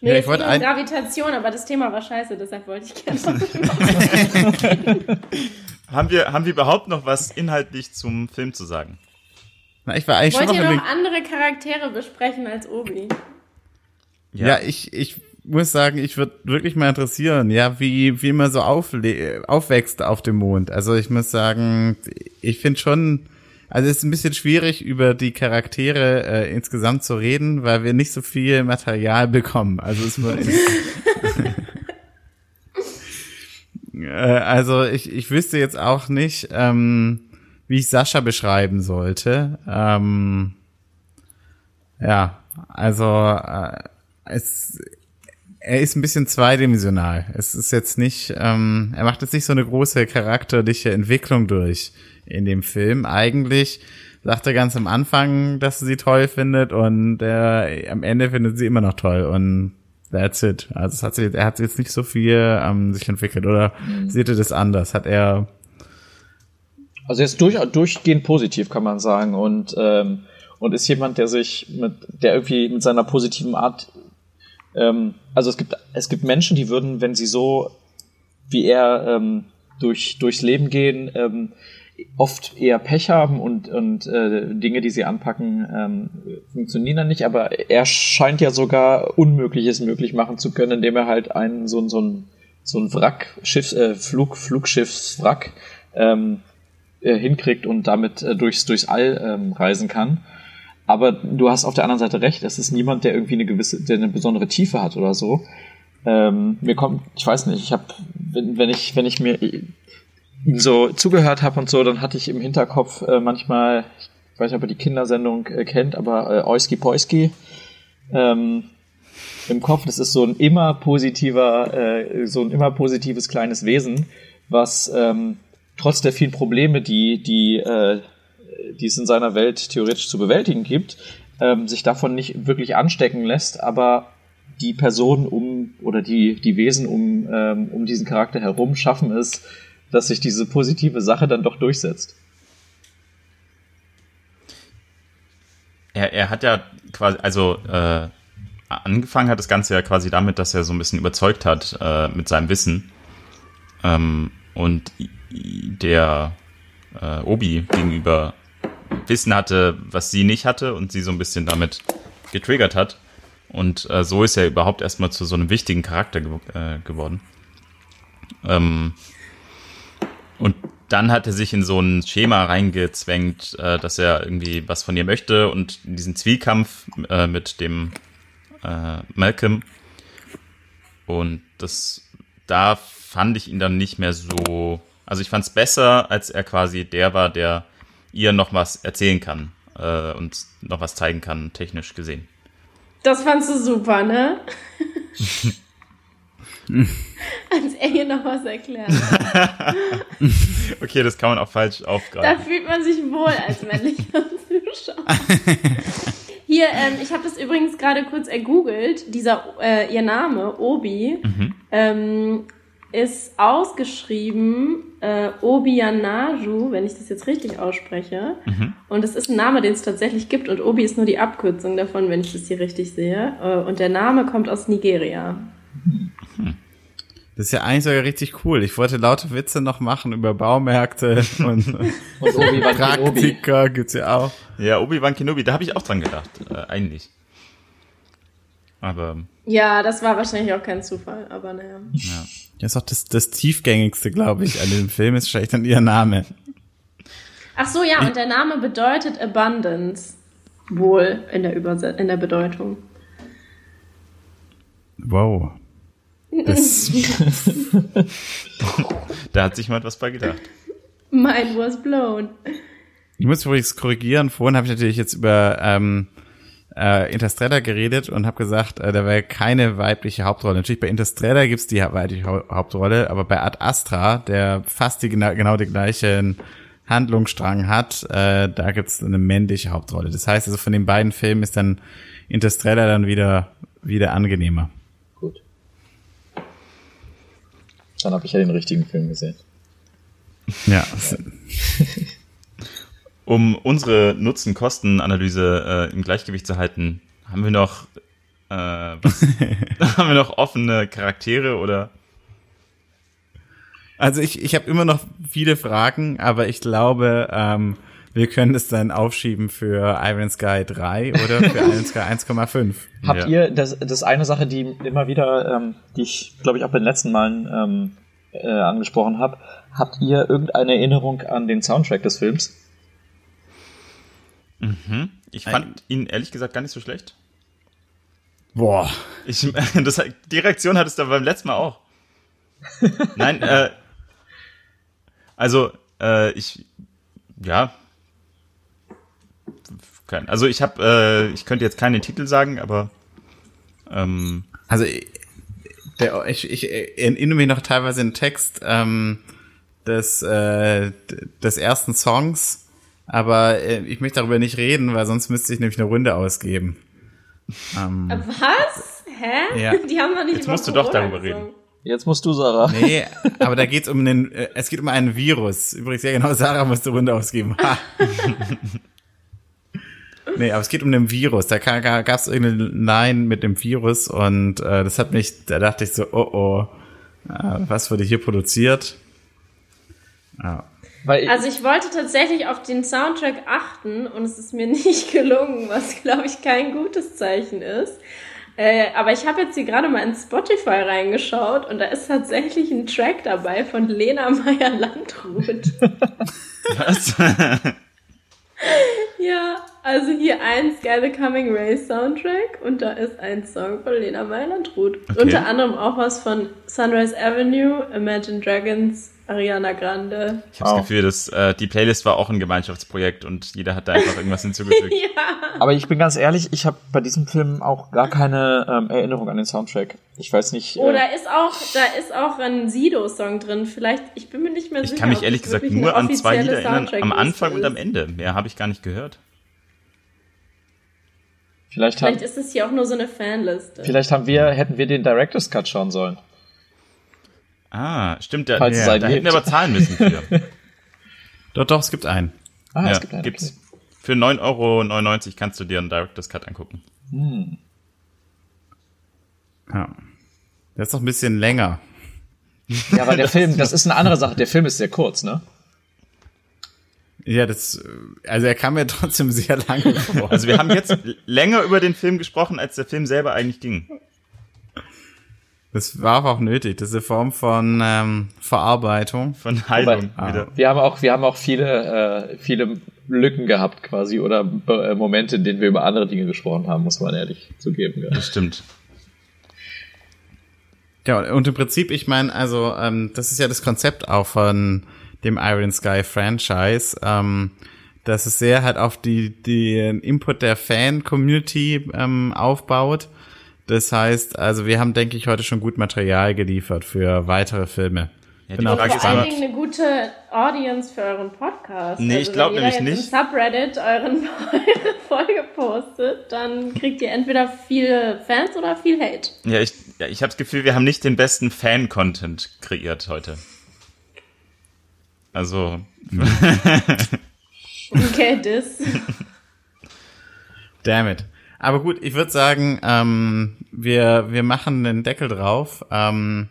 Nee, ja, ich wollte ein... Gravitation, aber das Thema war scheiße, deshalb wollte ich gerne haben wir haben wir überhaupt noch was inhaltlich zum Film zu sagen? Na, ich war eigentlich Wollt schon ihr noch andere Charaktere besprechen als Obi? Ja, ja ich, ich muss sagen, ich würde wirklich mal interessieren, ja, wie, wie man so aufwächst auf dem Mond. Also ich muss sagen, ich finde schon, also es ist ein bisschen schwierig, über die Charaktere äh, insgesamt zu reden, weil wir nicht so viel Material bekommen. Also es also ich, ich wüsste jetzt auch nicht, ähm, wie ich Sascha beschreiben sollte. Ähm, ja, also äh, es, er ist ein bisschen zweidimensional. Es ist jetzt nicht, ähm, er macht jetzt nicht so eine große charakterliche Entwicklung durch in dem Film. Eigentlich sagt er ganz am Anfang, dass er sie toll findet und äh, am Ende findet sie immer noch toll und that's it. Also es hat sich, er hat jetzt nicht so viel ähm, sich entwickelt oder mhm. sieht er das anders? Hat er also er ist durch, durchgehend positiv, kann man sagen und ähm, und ist jemand, der sich mit, der irgendwie mit seiner positiven Art ähm, also es gibt, es gibt Menschen, die würden, wenn sie so wie er ähm, durch, durchs Leben gehen, ähm, oft eher Pech haben und, und äh, Dinge, die sie anpacken, ähm, funktionieren dann nicht. Aber er scheint ja sogar Unmögliches möglich machen zu können, indem er halt einen so, so ein so ein Wrack, Schiff, äh, Flug, Flugschiffswrack ähm, äh, hinkriegt und damit äh, durchs, durchs All ähm, reisen kann. Aber du hast auf der anderen Seite recht, es ist niemand, der irgendwie eine gewisse, der eine besondere Tiefe hat oder so. Ähm, mir kommt, ich weiß nicht, ich habe, wenn, wenn ich, wenn ich mir ihm so zugehört habe und so, dann hatte ich im Hinterkopf äh, manchmal, ich weiß nicht, ob ihr die Kindersendung äh, kennt, aber äh, Oiski Poiski ähm, im Kopf. Das ist so ein immer positiver, äh, so ein immer positives kleines Wesen, was ähm, trotz der vielen Probleme, die die äh, die es in seiner Welt theoretisch zu bewältigen gibt, ähm, sich davon nicht wirklich anstecken lässt, aber die Personen um oder die, die Wesen um, ähm, um diesen Charakter herum schaffen es, dass sich diese positive Sache dann doch durchsetzt. Er, er hat ja quasi, also äh, angefangen hat das Ganze ja quasi damit, dass er so ein bisschen überzeugt hat äh, mit seinem Wissen. Ähm, und der äh, Obi gegenüber Wissen hatte, was sie nicht hatte und sie so ein bisschen damit getriggert hat. Und äh, so ist er überhaupt erstmal zu so einem wichtigen Charakter ge äh, geworden. Ähm, und dann hat er sich in so ein Schema reingezwängt, äh, dass er irgendwie was von ihr möchte und diesen Zwiekampf äh, mit dem äh, Malcolm. Und das, da fand ich ihn dann nicht mehr so. Also ich fand es besser, als er quasi der war, der ihr noch was erzählen kann äh, und noch was zeigen kann, technisch gesehen. Das fandst du super, ne? Als er hier noch was erklärt. okay, das kann man auch falsch aufgreifen. Da fühlt man sich wohl als männlicher Zuschauer. Hier, ähm, ich habe das übrigens gerade kurz ergoogelt. Dieser, äh, ihr Name, Obi, mhm. ähm, ist ausgeschrieben äh, Obianaju, wenn ich das jetzt richtig ausspreche. Mhm. Und es ist ein Name, den es tatsächlich gibt. Und Obi ist nur die Abkürzung davon, wenn ich das hier richtig sehe. Äh, und der Name kommt aus Nigeria. Das ist ja eigentlich sogar richtig cool. Ich wollte laute Witze noch machen über Baumärkte und, und Obi-Wan Praktiker gibt's ja auch. Ja, Obi-Wan Kenobi, da habe ich auch dran gedacht, äh, eigentlich. Aber. Ja, das war wahrscheinlich auch kein Zufall, aber naja. Ja. Das ist auch das, das tiefgängigste, glaube ich, an dem Film ist wahrscheinlich dann ihr Name. Ach so, ja, und der Name bedeutet Abundance. Wohl in der, Überse in der Bedeutung. Wow. Das da hat sich mal etwas bei gedacht. Mine was blown. Ich muss übrigens korrigieren. Vorhin habe ich natürlich jetzt über ähm, äh, Interstellar geredet und habe gesagt, äh, da wäre keine weibliche Hauptrolle. Natürlich bei Interstellar gibt's die weibliche Hauptrolle, aber bei Ad Astra, der fast die genau, genau den gleichen Handlungsstrang hat, äh, da gibt's eine männliche Hauptrolle. Das heißt also von den beiden Filmen ist dann Interstellar dann wieder wieder angenehmer. Gut. Dann habe ich ja den richtigen Film gesehen. Ja. Um unsere Nutzen-Kosten-Analyse äh, im Gleichgewicht zu halten, haben wir noch äh, was, haben wir noch offene Charaktere oder? Also ich, ich habe immer noch viele Fragen, aber ich glaube, ähm, wir können es dann aufschieben für Iron Sky 3 oder für Iron Sky 1,5. Habt ja. ihr, das, das ist eine Sache, die immer wieder, ähm, die ich glaube ich auch bei den letzten Malen ähm, äh, angesprochen habe, habt ihr irgendeine Erinnerung an den Soundtrack des Films? Mhm. Ich fand Ein, ihn ehrlich gesagt gar nicht so schlecht. Boah. Ich, das, die Reaktion hattest du beim letzten Mal auch. Nein, äh, Also, äh, ich, ja. Also ich habe, äh, ich könnte jetzt keine Titel sagen, aber ähm, also der, ich, ich erinnere mich noch teilweise den Text ähm, des äh, des ersten Songs, aber äh, ich möchte darüber nicht reden, weil sonst müsste ich nämlich eine Runde ausgeben. Ähm, Was? Hä? Ja. Die haben noch nicht Jetzt musst du doch darüber reden. Jetzt musst du, Sarah. Nee, aber da geht's um den, äh, es geht um einen Virus. Übrigens, ja genau, Sarah musste Runde ausgeben. Ha. nee, aber es geht um den Virus. Da gab es irgendeine Line mit dem Virus und äh, das hat mich, da dachte ich so, oh oh, äh, was wurde hier produziert? Ja. Also ich wollte tatsächlich auf den Soundtrack achten und es ist mir nicht gelungen, was glaube ich kein gutes Zeichen ist. Äh, aber ich habe jetzt hier gerade mal in Spotify reingeschaut und da ist tatsächlich ein Track dabei von Lena Meyer-Landrut. Was? ja, also hier ein Sky the Coming Race Soundtrack und da ist ein Song von Lena Meyer-Landrut. Okay. Unter anderem auch was von Sunrise Avenue, Imagine Dragons, Ariana Grande. Ich habe das Gefühl, dass äh, die Playlist war auch ein Gemeinschaftsprojekt und jeder hat da einfach irgendwas hinzugefügt. ja. Aber ich bin ganz ehrlich, ich habe bei diesem Film auch gar keine ähm, Erinnerung an den Soundtrack. Ich weiß nicht. Äh oh, da ist auch, da ist auch ein Sido-Song drin. Vielleicht, ich bin mir nicht mehr ich sicher. Ich kann mich ehrlich gesagt nur an zwei Lieder erinnern, am Anfang und am Ende. Mehr habe ich gar nicht gehört. Vielleicht, vielleicht haben, ist es hier auch nur so eine Fanliste. Vielleicht haben wir, hätten wir den Director's Cut schauen sollen. Ah, stimmt, da, Falls ja, da hätten wir aber zahlen müssen für. doch, doch, es gibt einen. Ah, ja, es gibt einen. Gibt's. Okay. Für 9,99 Euro kannst du dir einen Director's Cut angucken. Hm. Ja. Der ist doch ein bisschen länger. Ja, aber der Film, das ist eine andere Sache. Der Film ist sehr kurz, ne? Ja, das, also er kam mir trotzdem sehr lange vor. Also wir haben jetzt länger über den Film gesprochen, als der Film selber eigentlich ging. Das war auch nötig. Das ist eine Form von ähm, Verarbeitung. Von Heilung Aber, wieder. Wir haben auch, wir haben auch viele, äh, viele Lücken gehabt quasi oder äh, Momente, in denen wir über andere Dinge gesprochen haben, muss man ehrlich zugeben. Ja. Das stimmt. Ja, und im Prinzip, ich meine, also ähm, das ist ja das Konzept auch von dem Iron Sky Franchise, ähm, dass es sehr halt auf die, die Input der Fan-Community ähm, aufbaut das heißt, also wir haben, denke ich, heute schon gut Material geliefert für weitere Filme. Ja, Bin auch vor allen Dingen eine gute Audience für euren Podcast. Nee, also, ich glaube nämlich nicht. Wenn ihr Subreddit euren, eure Folge postet, dann kriegt ihr entweder viele Fans oder viel Hate. Ja, ich, ja, ich habe das Gefühl, wir haben nicht den besten Fan-Content kreiert heute. Also. okay, das. Damn it. Aber gut, ich würde sagen, ähm, wir, wir machen den Deckel drauf. Ähm,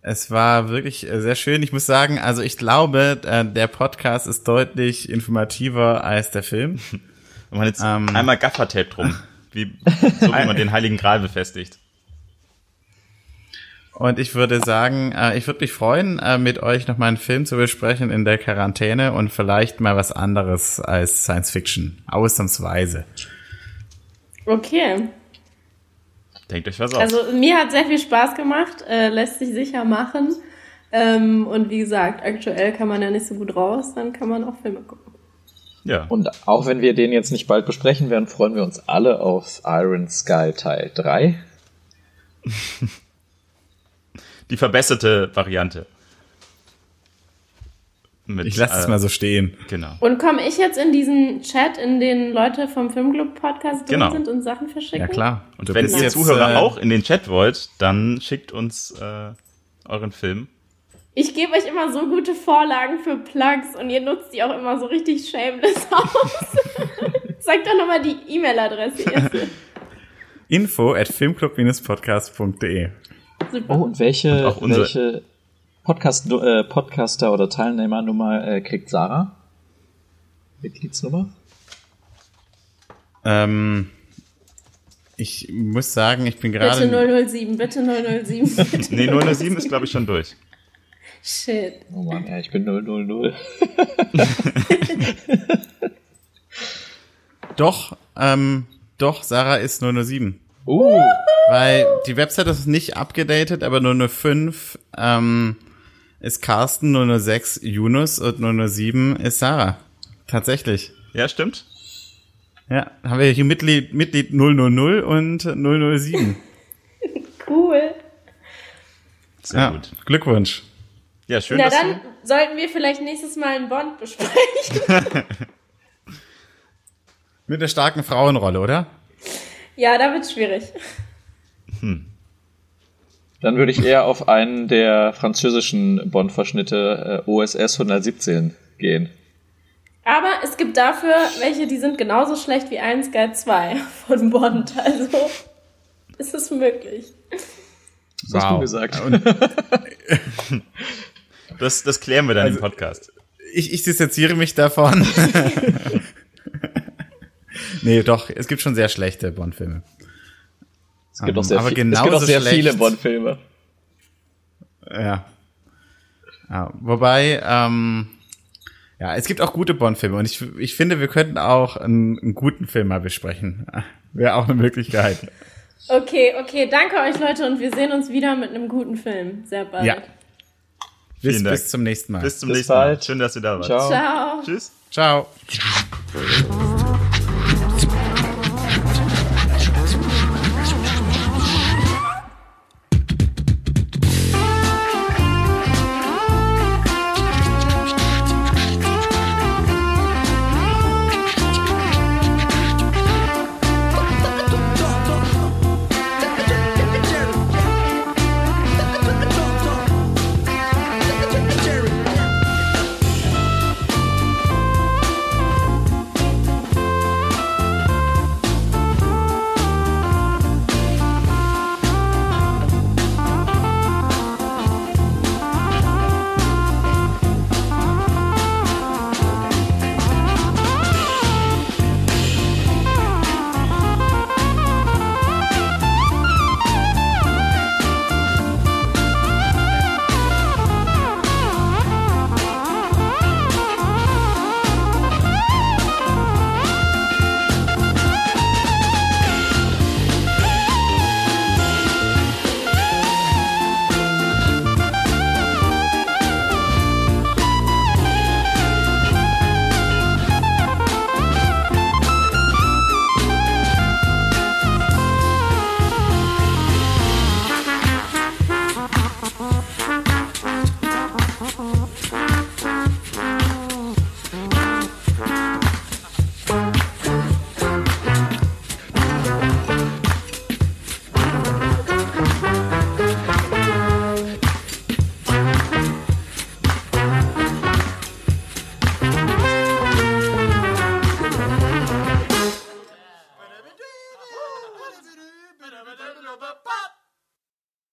es war wirklich äh, sehr schön. Ich muss sagen, also ich glaube, äh, der Podcast ist deutlich informativer als der Film. Und man jetzt ähm, einmal Gaffertape drum, wie, so wie man den Heiligen Gral befestigt. Und ich würde sagen, äh, ich würde mich freuen, mit euch noch mal einen Film zu besprechen in der Quarantäne und vielleicht mal was anderes als Science Fiction. Ausnahmsweise. Okay. Denkt euch was aus. Also mir hat sehr viel Spaß gemacht, äh, lässt sich sicher machen. Ähm, und wie gesagt, aktuell kann man ja nicht so gut raus, dann kann man auch Filme gucken. Ja. Und auch wenn wir den jetzt nicht bald besprechen werden, freuen wir uns alle auf Iron Sky Teil 3. Die verbesserte Variante. Mit, ich lasse es äh, mal so stehen. Genau. Und komme ich jetzt in diesen Chat, in den Leute vom Filmclub Podcast drin genau. sind und Sachen verschicken? Ja, klar. Und, wenn ihr Zuhörer äh, auch in den Chat wollt, dann schickt uns äh, euren Film. Ich gebe euch immer so gute Vorlagen für Plugs und ihr nutzt die auch immer so richtig shameless aus. Sag doch nochmal die E-Mail-Adresse. Info at filmclub-podcast.de Super. Oh, und welche, und welche Podcast, äh, Podcaster oder Teilnehmernummer äh, kriegt Sarah? Mitgliedsnummer? Ähm, ich muss sagen, ich bin gerade. Bitte 007, bitte 007. Bitte nee, 007 ist, glaube ich, schon durch. Shit. Oh Mann, ja, ich bin 000. doch, ähm, doch, Sarah ist 007. Uh. Weil die Website ist nicht abgedatet, aber 005 ähm, ist Carsten, 006 Yunus und 007 ist Sarah. Tatsächlich. Ja, stimmt. Ja, haben wir hier Mitglied, Mitglied 000 und 007. cool. Sehr ja, gut. Glückwunsch. Ja, schön. Na dann sollten wir vielleicht nächstes Mal einen Bond besprechen. Mit einer starken Frauenrolle, oder? Ja, da wird's schwierig. Hm. Dann würde ich eher auf einen der französischen Bond-Verschnitte äh, OSS 117 gehen. Aber es gibt dafür welche, die sind genauso schlecht wie 1 Guide 2 von Bond. Also ist es möglich. Das wow. hast du gesagt. das, das klären wir dann also, im Podcast. Ich, ich distanziere mich davon. nee, doch, es gibt schon sehr schlechte Bond-Filme. Es gibt auch sehr, aber viel, es gibt auch sehr viele Bond-Filme. Ja. ja. Wobei, ähm, ja, es gibt auch gute Bond-Filme und ich, ich finde, wir könnten auch einen, einen guten Film mal besprechen. Wäre auch eine Möglichkeit. Okay, okay, danke euch Leute und wir sehen uns wieder mit einem guten Film. Sehr bald. Ja. Bis, bis zum nächsten Mal. Bis zum bis nächsten bald. Mal. Schön, dass ihr da wart. Ciao. Ciao. Tschüss. Ciao.